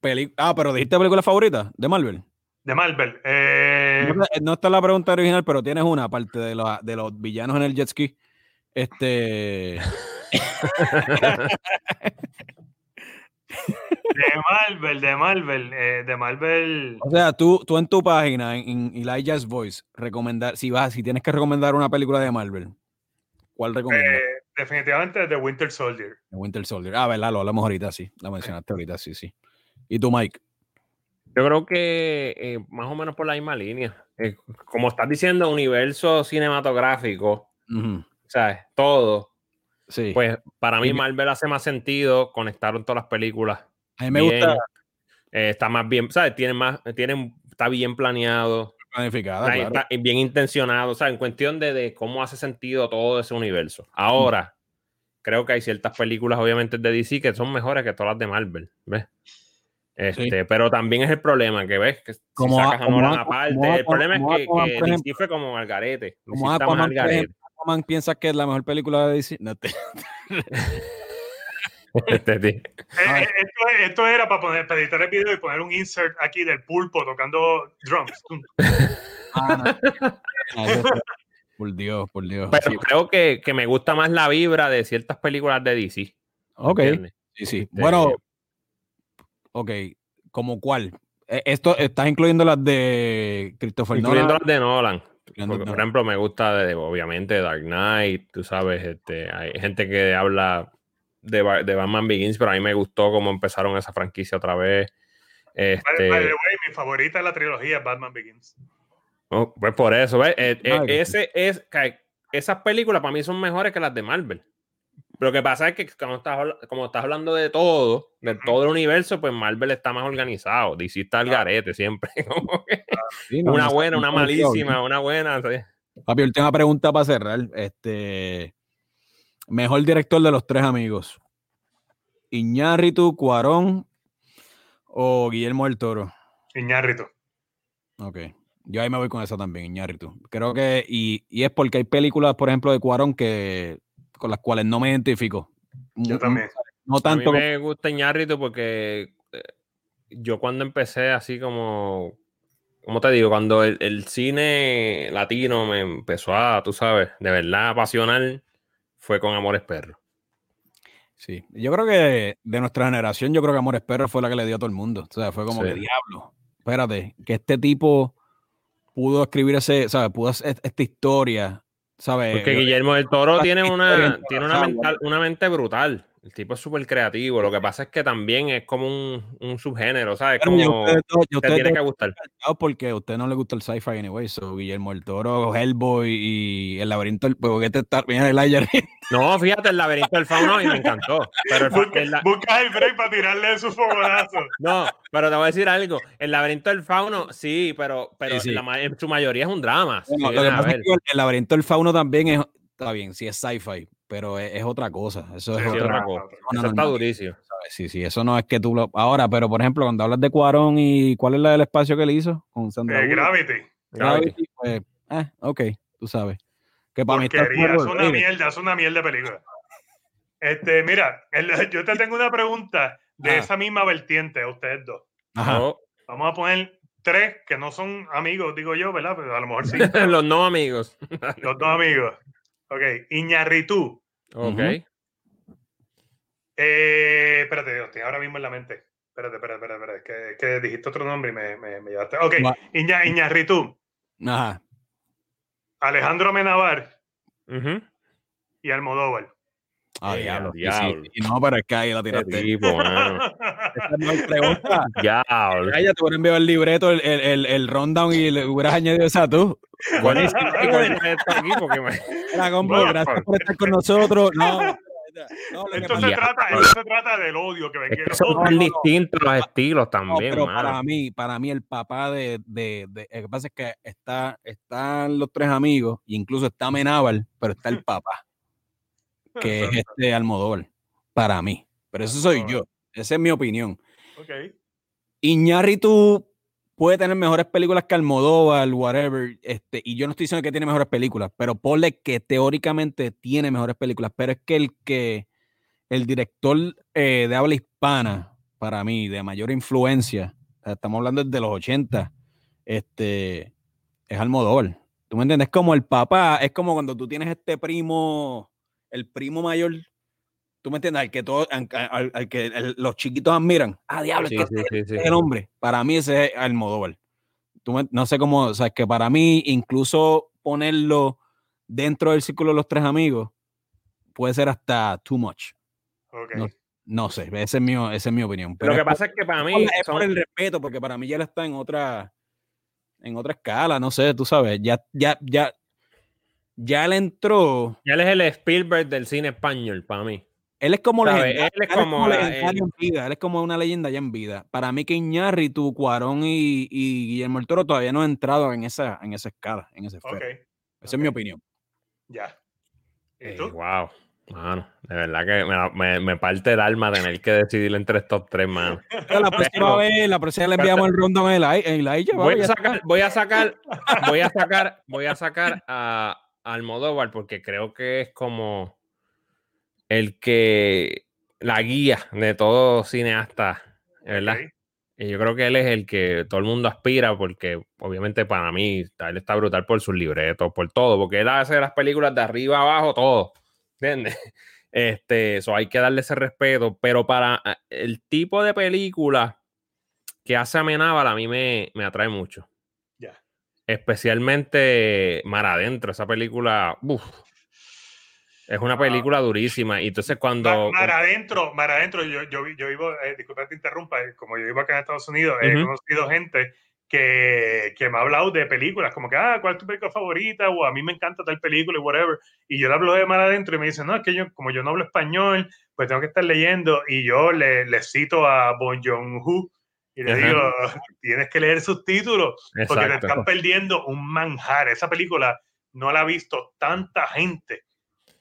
Peli ah, pero dijiste película favorita de Marvel. De Marvel. Eh... No, no, está la pregunta original, pero tienes una, aparte de, lo, de los villanos en el jet ski. Este. De Marvel, de Marvel, eh, de Marvel. O sea, tú, tú en tu página, en, en Elijah's Voice, recomendar, si vas, si tienes que recomendar una película de Marvel, ¿cuál recomiendas? Eh, definitivamente The Winter Soldier. The Winter Soldier. Ah, verdad, lo hablamos ahorita, sí. La mencionaste ahorita, sí, sí. ¿Y tú, Mike? Yo creo que eh, más o menos por la misma línea. Eh, como estás diciendo, universo cinematográfico, uh -huh. ¿sabes? Todo. Sí. Pues para mí Marvel hace más sentido, conectaron todas las películas. A mí me bien, gusta. Eh, está más bien, ¿sabes? Tiene más, tiene, está bien planeado. Planificada, está, claro. está bien intencionado, o sea, en cuestión de, de, cómo hace sentido todo ese universo. Ahora, mm. creo que hay ciertas películas, obviamente, de DC que son mejores que todas las de Marvel, ¿ves? Este, sí. Pero también es el problema que ves que como si sacas a, como aparte. Como el problema como es que, DC fue como al garete. Como Aquaman, Aquaman piensa que es la mejor película de DC. No te... este, eh, esto, esto, era para poner, para editar el video y poner un insert aquí del pulpo tocando drums. ah, no. por Dios, por Dios. Pero sí. creo que, que, me gusta más la vibra de ciertas películas de DC. Ok. Sí, sí. Este... Bueno, ok. ¿Como cuál? E, Esto estás incluyendo las de Christopher incluyendo Nolan. las de Nolan. Porque, por ejemplo, me gusta de, obviamente Dark Knight, tú sabes, este, hay gente que habla de, de, Batman Begins, pero a mí me gustó cómo empezaron esa franquicia otra vez. Este... By, by the way, mi favorita de la trilogía es Batman Begins. Oh, pues por eso, ¿ves? Eh, eh, ese es, esas películas para mí son mejores que las de Marvel. Lo que pasa es que como estás, como estás hablando de todo, de todo el universo, pues Marvel está más organizado. DC está al garete siempre. sí, no, una buena, una malísima, una buena. ¿sí? Papi, última pregunta para cerrar. Este, mejor director de los tres amigos. Iñárritu, Cuarón o Guillermo del Toro. Iñárritu. Ok. Yo ahí me voy con eso también, Iñárritu. Creo que, y, y es porque hay películas, por ejemplo, de Cuarón que con las cuales no me identifico. Yo también. No tanto. A mí me gusta Iñárritu porque eh, yo cuando empecé así como, ¿cómo te digo? Cuando el, el, cine latino me empezó a, tú sabes, de verdad apasionar, fue con Amores Perros. Sí, yo creo que de nuestra generación, yo creo que Amores Perros fue la que le dio a todo el mundo. O sea, fue como sí. que diablo. Espérate, que este tipo pudo escribir ese, ¿sabes? Pudo hacer esta historia ¿sabes? Porque Guillermo del Toro tiene una, tiene una, mental, una mente brutal. El tipo es súper creativo. Lo que pasa es que también es como un, un subgénero, ¿sabes? Pero Como ustedes dos- ya te tiene que gustar. porque a usted no le gusta el sci-fi anyway. So, Guillermo el Toro, Hellboy y el laberinto del pues, ¿qué te está mira el ayer. No, fíjate, el laberinto del fauno y me encantó. Pero el, Busca, el la- busca el break para tirarle su fogonazo. no, pero te voy a decir algo. El laberinto del fauno, sí, pero, pero Sí, sí. la ma- en su mayoría es un drama. si lo que pasa es que el laberinto del fauno también es, está bien, sí es sci-fi, pero es, es otra cosa. Eso es Sí, Sí, otra cosa. no, Eso está no. durísimo. ¿sabes? Sí, sí, eso no es que tú lo... Ahora, pero por ejemplo, cuando hablas de Cuarón y cuál es la del espacio que le hizo con Sandra Eh, Gravity. Gravity, pues, eh, ok, tú sabes. Que para mí está Porquería, es una mierda, es una mierda de película. Este, mira, el- yo te tengo una pregunta de Ah. esa misma vertiente a ustedes dos. Ajá. No, Vamos a poner tres que no son amigos, digo yo, ¿verdad? Pero a lo mejor sí. los no amigos. Los dos amigos. Ok, Iñarritu. Ok. Ujú. Eh, espérate, Dios, estoy ahora mismo en la mente. Espérate, espérate, espérate, espérate, que, que dijiste otro nombre y me, me, me llevaste. Ok, Iña, Iñarritu, Ajá. Alejandro Amenabar Ujú. y Almodóvar. Ah, Eh, diablo. sí, diablo. sí. Y No, pero es que ahí la tiraste. tipo. Esa no es pregunta. Diablo. Ay, ya te hubieran enviado el libreto, el, el, el, el rundown y le hubieras añadido esa tú. Buenísimo. ¿Y por qué me me- Era, combo, gracias por estar con nosotros. No, no, Esto se, trata, esto se trata del odio que venga. que son no, distintos los estilos no, también, pero mano. para mí, para mí el papá de, de, de- lo que pasa es que está, están los tres amigos, incluso está Menábal, pero está el papá, que es este Almodóvar, para mí. Pero eso soy yo, esa es mi opinión. Ok. Iñárritu puede tener mejores películas que Almodóvar, whatever, este, y yo no estoy diciendo que tiene mejores películas, pero ponle que teóricamente tiene mejores películas, pero es que el que el director eh, de habla hispana, para mí, de mayor influencia, estamos hablando desde los 80, este, es Almodóvar. ¿Tú me entiendes? Es como el papá, es como cuando tú tienes este primo, el primo mayor, ¿tú me entiendes? Al que, todo, al, al- al que el- los chiquitos admiran. Ah, diablo, Sí, este sí, sí, sí. es el hombre. Para mí ese es Almodóvar. Tú me- no sé cómo, o sea, es que para mí incluso ponerlo dentro del círculo de los tres amigos puede ser hasta too much. Ok. No, No sé, esa es mi, esa es mi opinión. Pero Lo que es por- pasa es que para mí por, es por el respeto, porque para mí ya él está en otra, en otra escala, no sé, tú sabes, ya, ya, ya, ya él entró, ya él es el Spielberg del cine español, para mí. Él es como ¿Sabe? legendario, Él es él como la- legendario en vida, él es como una leyenda ya en vida. Para mí que Iñárritu, Cuarón y, y Guillermo el Toro todavía no han entrado en esa, en esa escala, en esa esfera. Esa es mi opinión. Ya. ¿Y Eh, tú? wow. Mano, de verdad que me, me, me parte el alma tener que decidir entre estos tres, mano. La próxima vez, la próxima le enviamos el rondón en el ai- en la ella, Voy a sacar, voy a sacar, voy a sacar, voy a sacar a a Almodóvar porque creo que es como el que la guía de todo cineasta, ¿verdad? Y yo creo que él es el que todo el mundo aspira porque obviamente para mí él está brutal por sus libretos, por todo, porque él hace las películas de arriba abajo, todo, ¿entiendes? Este, eso hay que darle ese respeto, pero para eh, el tipo de película que hace Amenábal a mí me, me atrae mucho. Ya. Especialmente Mar Adentro, esa película, uf, es una Ah. película durísima. Y entonces cuando... Mar, adentro, mar adentro, yo, yo, yo vivo, eh, disculpa te interrumpa, eh, como yo vivo acá en Estados Unidos, he Ujú. conocido gente que, que me ha hablado de películas, como que, ah, ¿cuál es tu película favorita? O a mí me encanta tal película y whatever. Y yo le hablo de mar adentro y me dicen, no, es que yo, como yo no hablo español, pues tengo que estar leyendo. Y yo le, le cito a Bon Joon-ho y le Ajá. digo, tienes que leer subtítulos porque te están perdiendo un manjar. Esa película no la ha visto tanta gente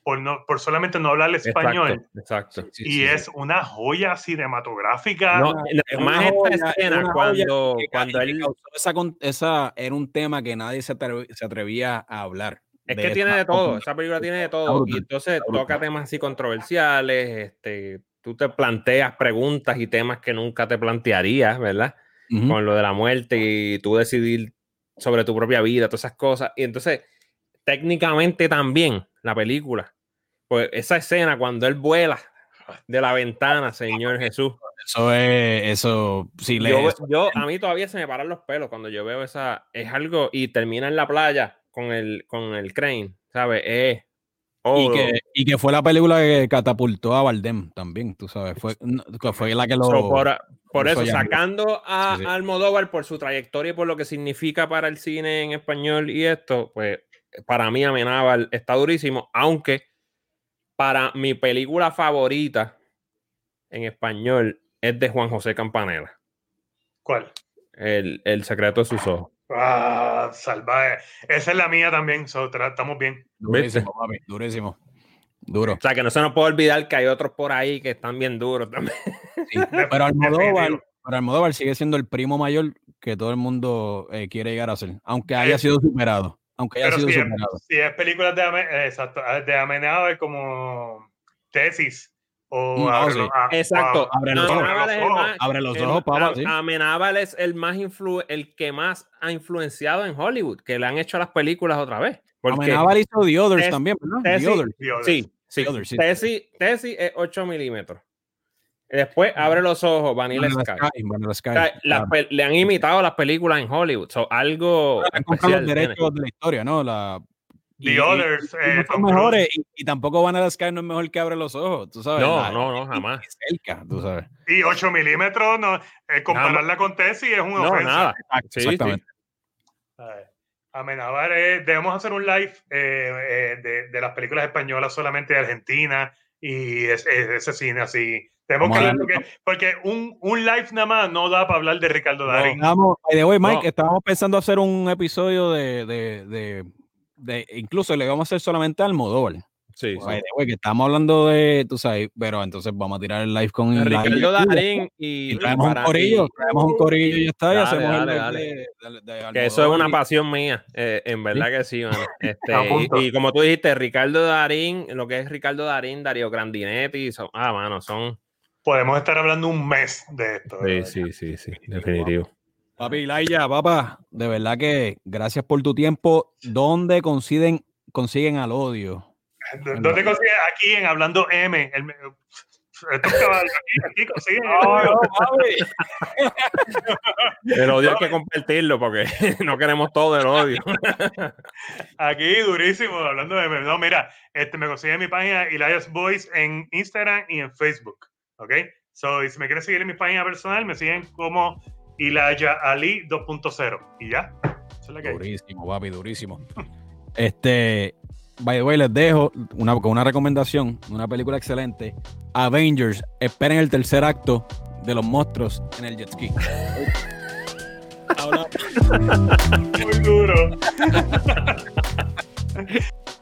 por, no, por solamente no hablar español. Exacto. exacto. y es una joya cinematográfica. No, una- no, es más una esta joya, es escena cuando, que cuando que él esa, esa era un tema que nadie se, atre- se atrevía a hablar. Es que tiene de todo, esa película tiene de todo. Y entonces toca temas así controversiales, este, tú te planteas preguntas y temas que nunca te plantearías, ¿verdad? Ujú. Con lo de la muerte y tú decidir sobre tu propia vida, todas esas cosas. Y entonces, técnicamente también, la película, pues esa escena cuando él vuela de la ventana, Señor Jesús. Eso es, eso, si le Yo, yo- a mí todavía se me paran los pelos cuando yo veo esa, es algo, y termina en la playa con el, con el crane, ¿sabes? Es, Oh, Y, que, y que fue la película que catapultó a Bardem también, tú sabes. Fue, fue la que lo. so, por, por eso sacando a, Sí, sí. a Almodóvar por su trayectoria y por lo que significa para el cine en español y esto, pues para mí Amenábal está durísimo, aunque para mi película favorita en español es de Juan José Campanella, ¿Cuál? el, el secreto de sus ojos. Ah, salvaje. Esa es la mía también, so, estamos bien. Durísimo, papi, durísimo. Duro. O sea, que no se nos puede olvidar que hay otros por ahí que están bien duros también. Sí. Pero Almodóvar, pero Almodóvar sigue siendo el primo mayor que todo el mundo eh, quiere llegar a ser, aunque haya Eh, sido superado. Aunque haya Pero sido si es, superado. si es películas de, Ame- eh, exacto, de Amenábar como tesis o Mm, Abre oh, los- ah, Exacto. ah, Abre los ojos. Amenábal es el ojos. más- Abre los ojos, sí. Amenábal es el más influ el que más ha influenciado en Hollywood, que le han hecho las películas otra vez. Porque Amenábar hizo The Others Tess- también, ¿verdad? The Others. The Others. sí, sí. The Others, sí. Tessie, Tessie es 8 milímetros. Después abre los ojos, Vanilla Vanilla Sky. Sky, Vanilla Sky, O sea, las claro. pe- le han imitado las películas en Hollywood. So, algo Han comprado especial los tiene. derechos de la historia, ¿no? La, The y- Others, y eh, no son mejores, y, y tampoco Vanilla Sky no es mejor que abre los ojos, tú sabes. No, La- no, no, jamás. cerca, tú sabes. Y 8 milímetros, no, eh, compararla con Tessie es una No, ofensa. nada. Sí, sí. Exactamente. Ay, Amenábar, eh, debemos hacer un live eh, eh, de, de las películas españolas solamente de Argentina y es- es- ese cine así. Tenemos que darle- porque, porque un, un live nada más no da para hablar de Ricardo No. Darín. The way, Mike, No. estábamos pensando hacer un episodio de, de, de, de- incluso le vamos a hacer solamente al Almodóvar. Sí, sí. By the way, que estamos hablando de, tú sabes, pero entonces vamos a tirar el live con el Ricardo Darín y, y traemos un corillo, y- traemos un corillo y ya está, y Dale, hacemos el dale, de- de- de Que eso es una y- pasión mía, eh, en verdad que sí, mano. Este, y, y como tú dijiste, Ricardo Darín, lo que es Ricardo Darín, Darío Grandinetti, son, ah, mano, son. Podemos estar hablando un mes de esto. Sí, ¿verdad? sí, sí, sí, definitivo. Papi, Laia, papá, de verdad que gracias por tu tiempo. ¿Dónde consiguen, consiguen al odio? ¿Dó- ¿Dónde consigues? Aquí en Hablando M. El, estos caballos aquí, consiguen. odio. El odio hay que compartirlo porque no queremos todo el odio. Aquí durísimo, hablando de M. No, mira, este, me consiguen mi página Elias Boys en Instagram y en Facebook. ¿Ok? So, y si me quieres seguir en mi página personal, me siguen como Ilaya Ali 2.0. Y ya. Esa es la que hay. Durísimo, papi, durísimo. Este, by the way, les dejo una, con una recomendación, una película excelente. Avengers, esperen el tercer acto de los monstruos en el jet ski. Muy duro.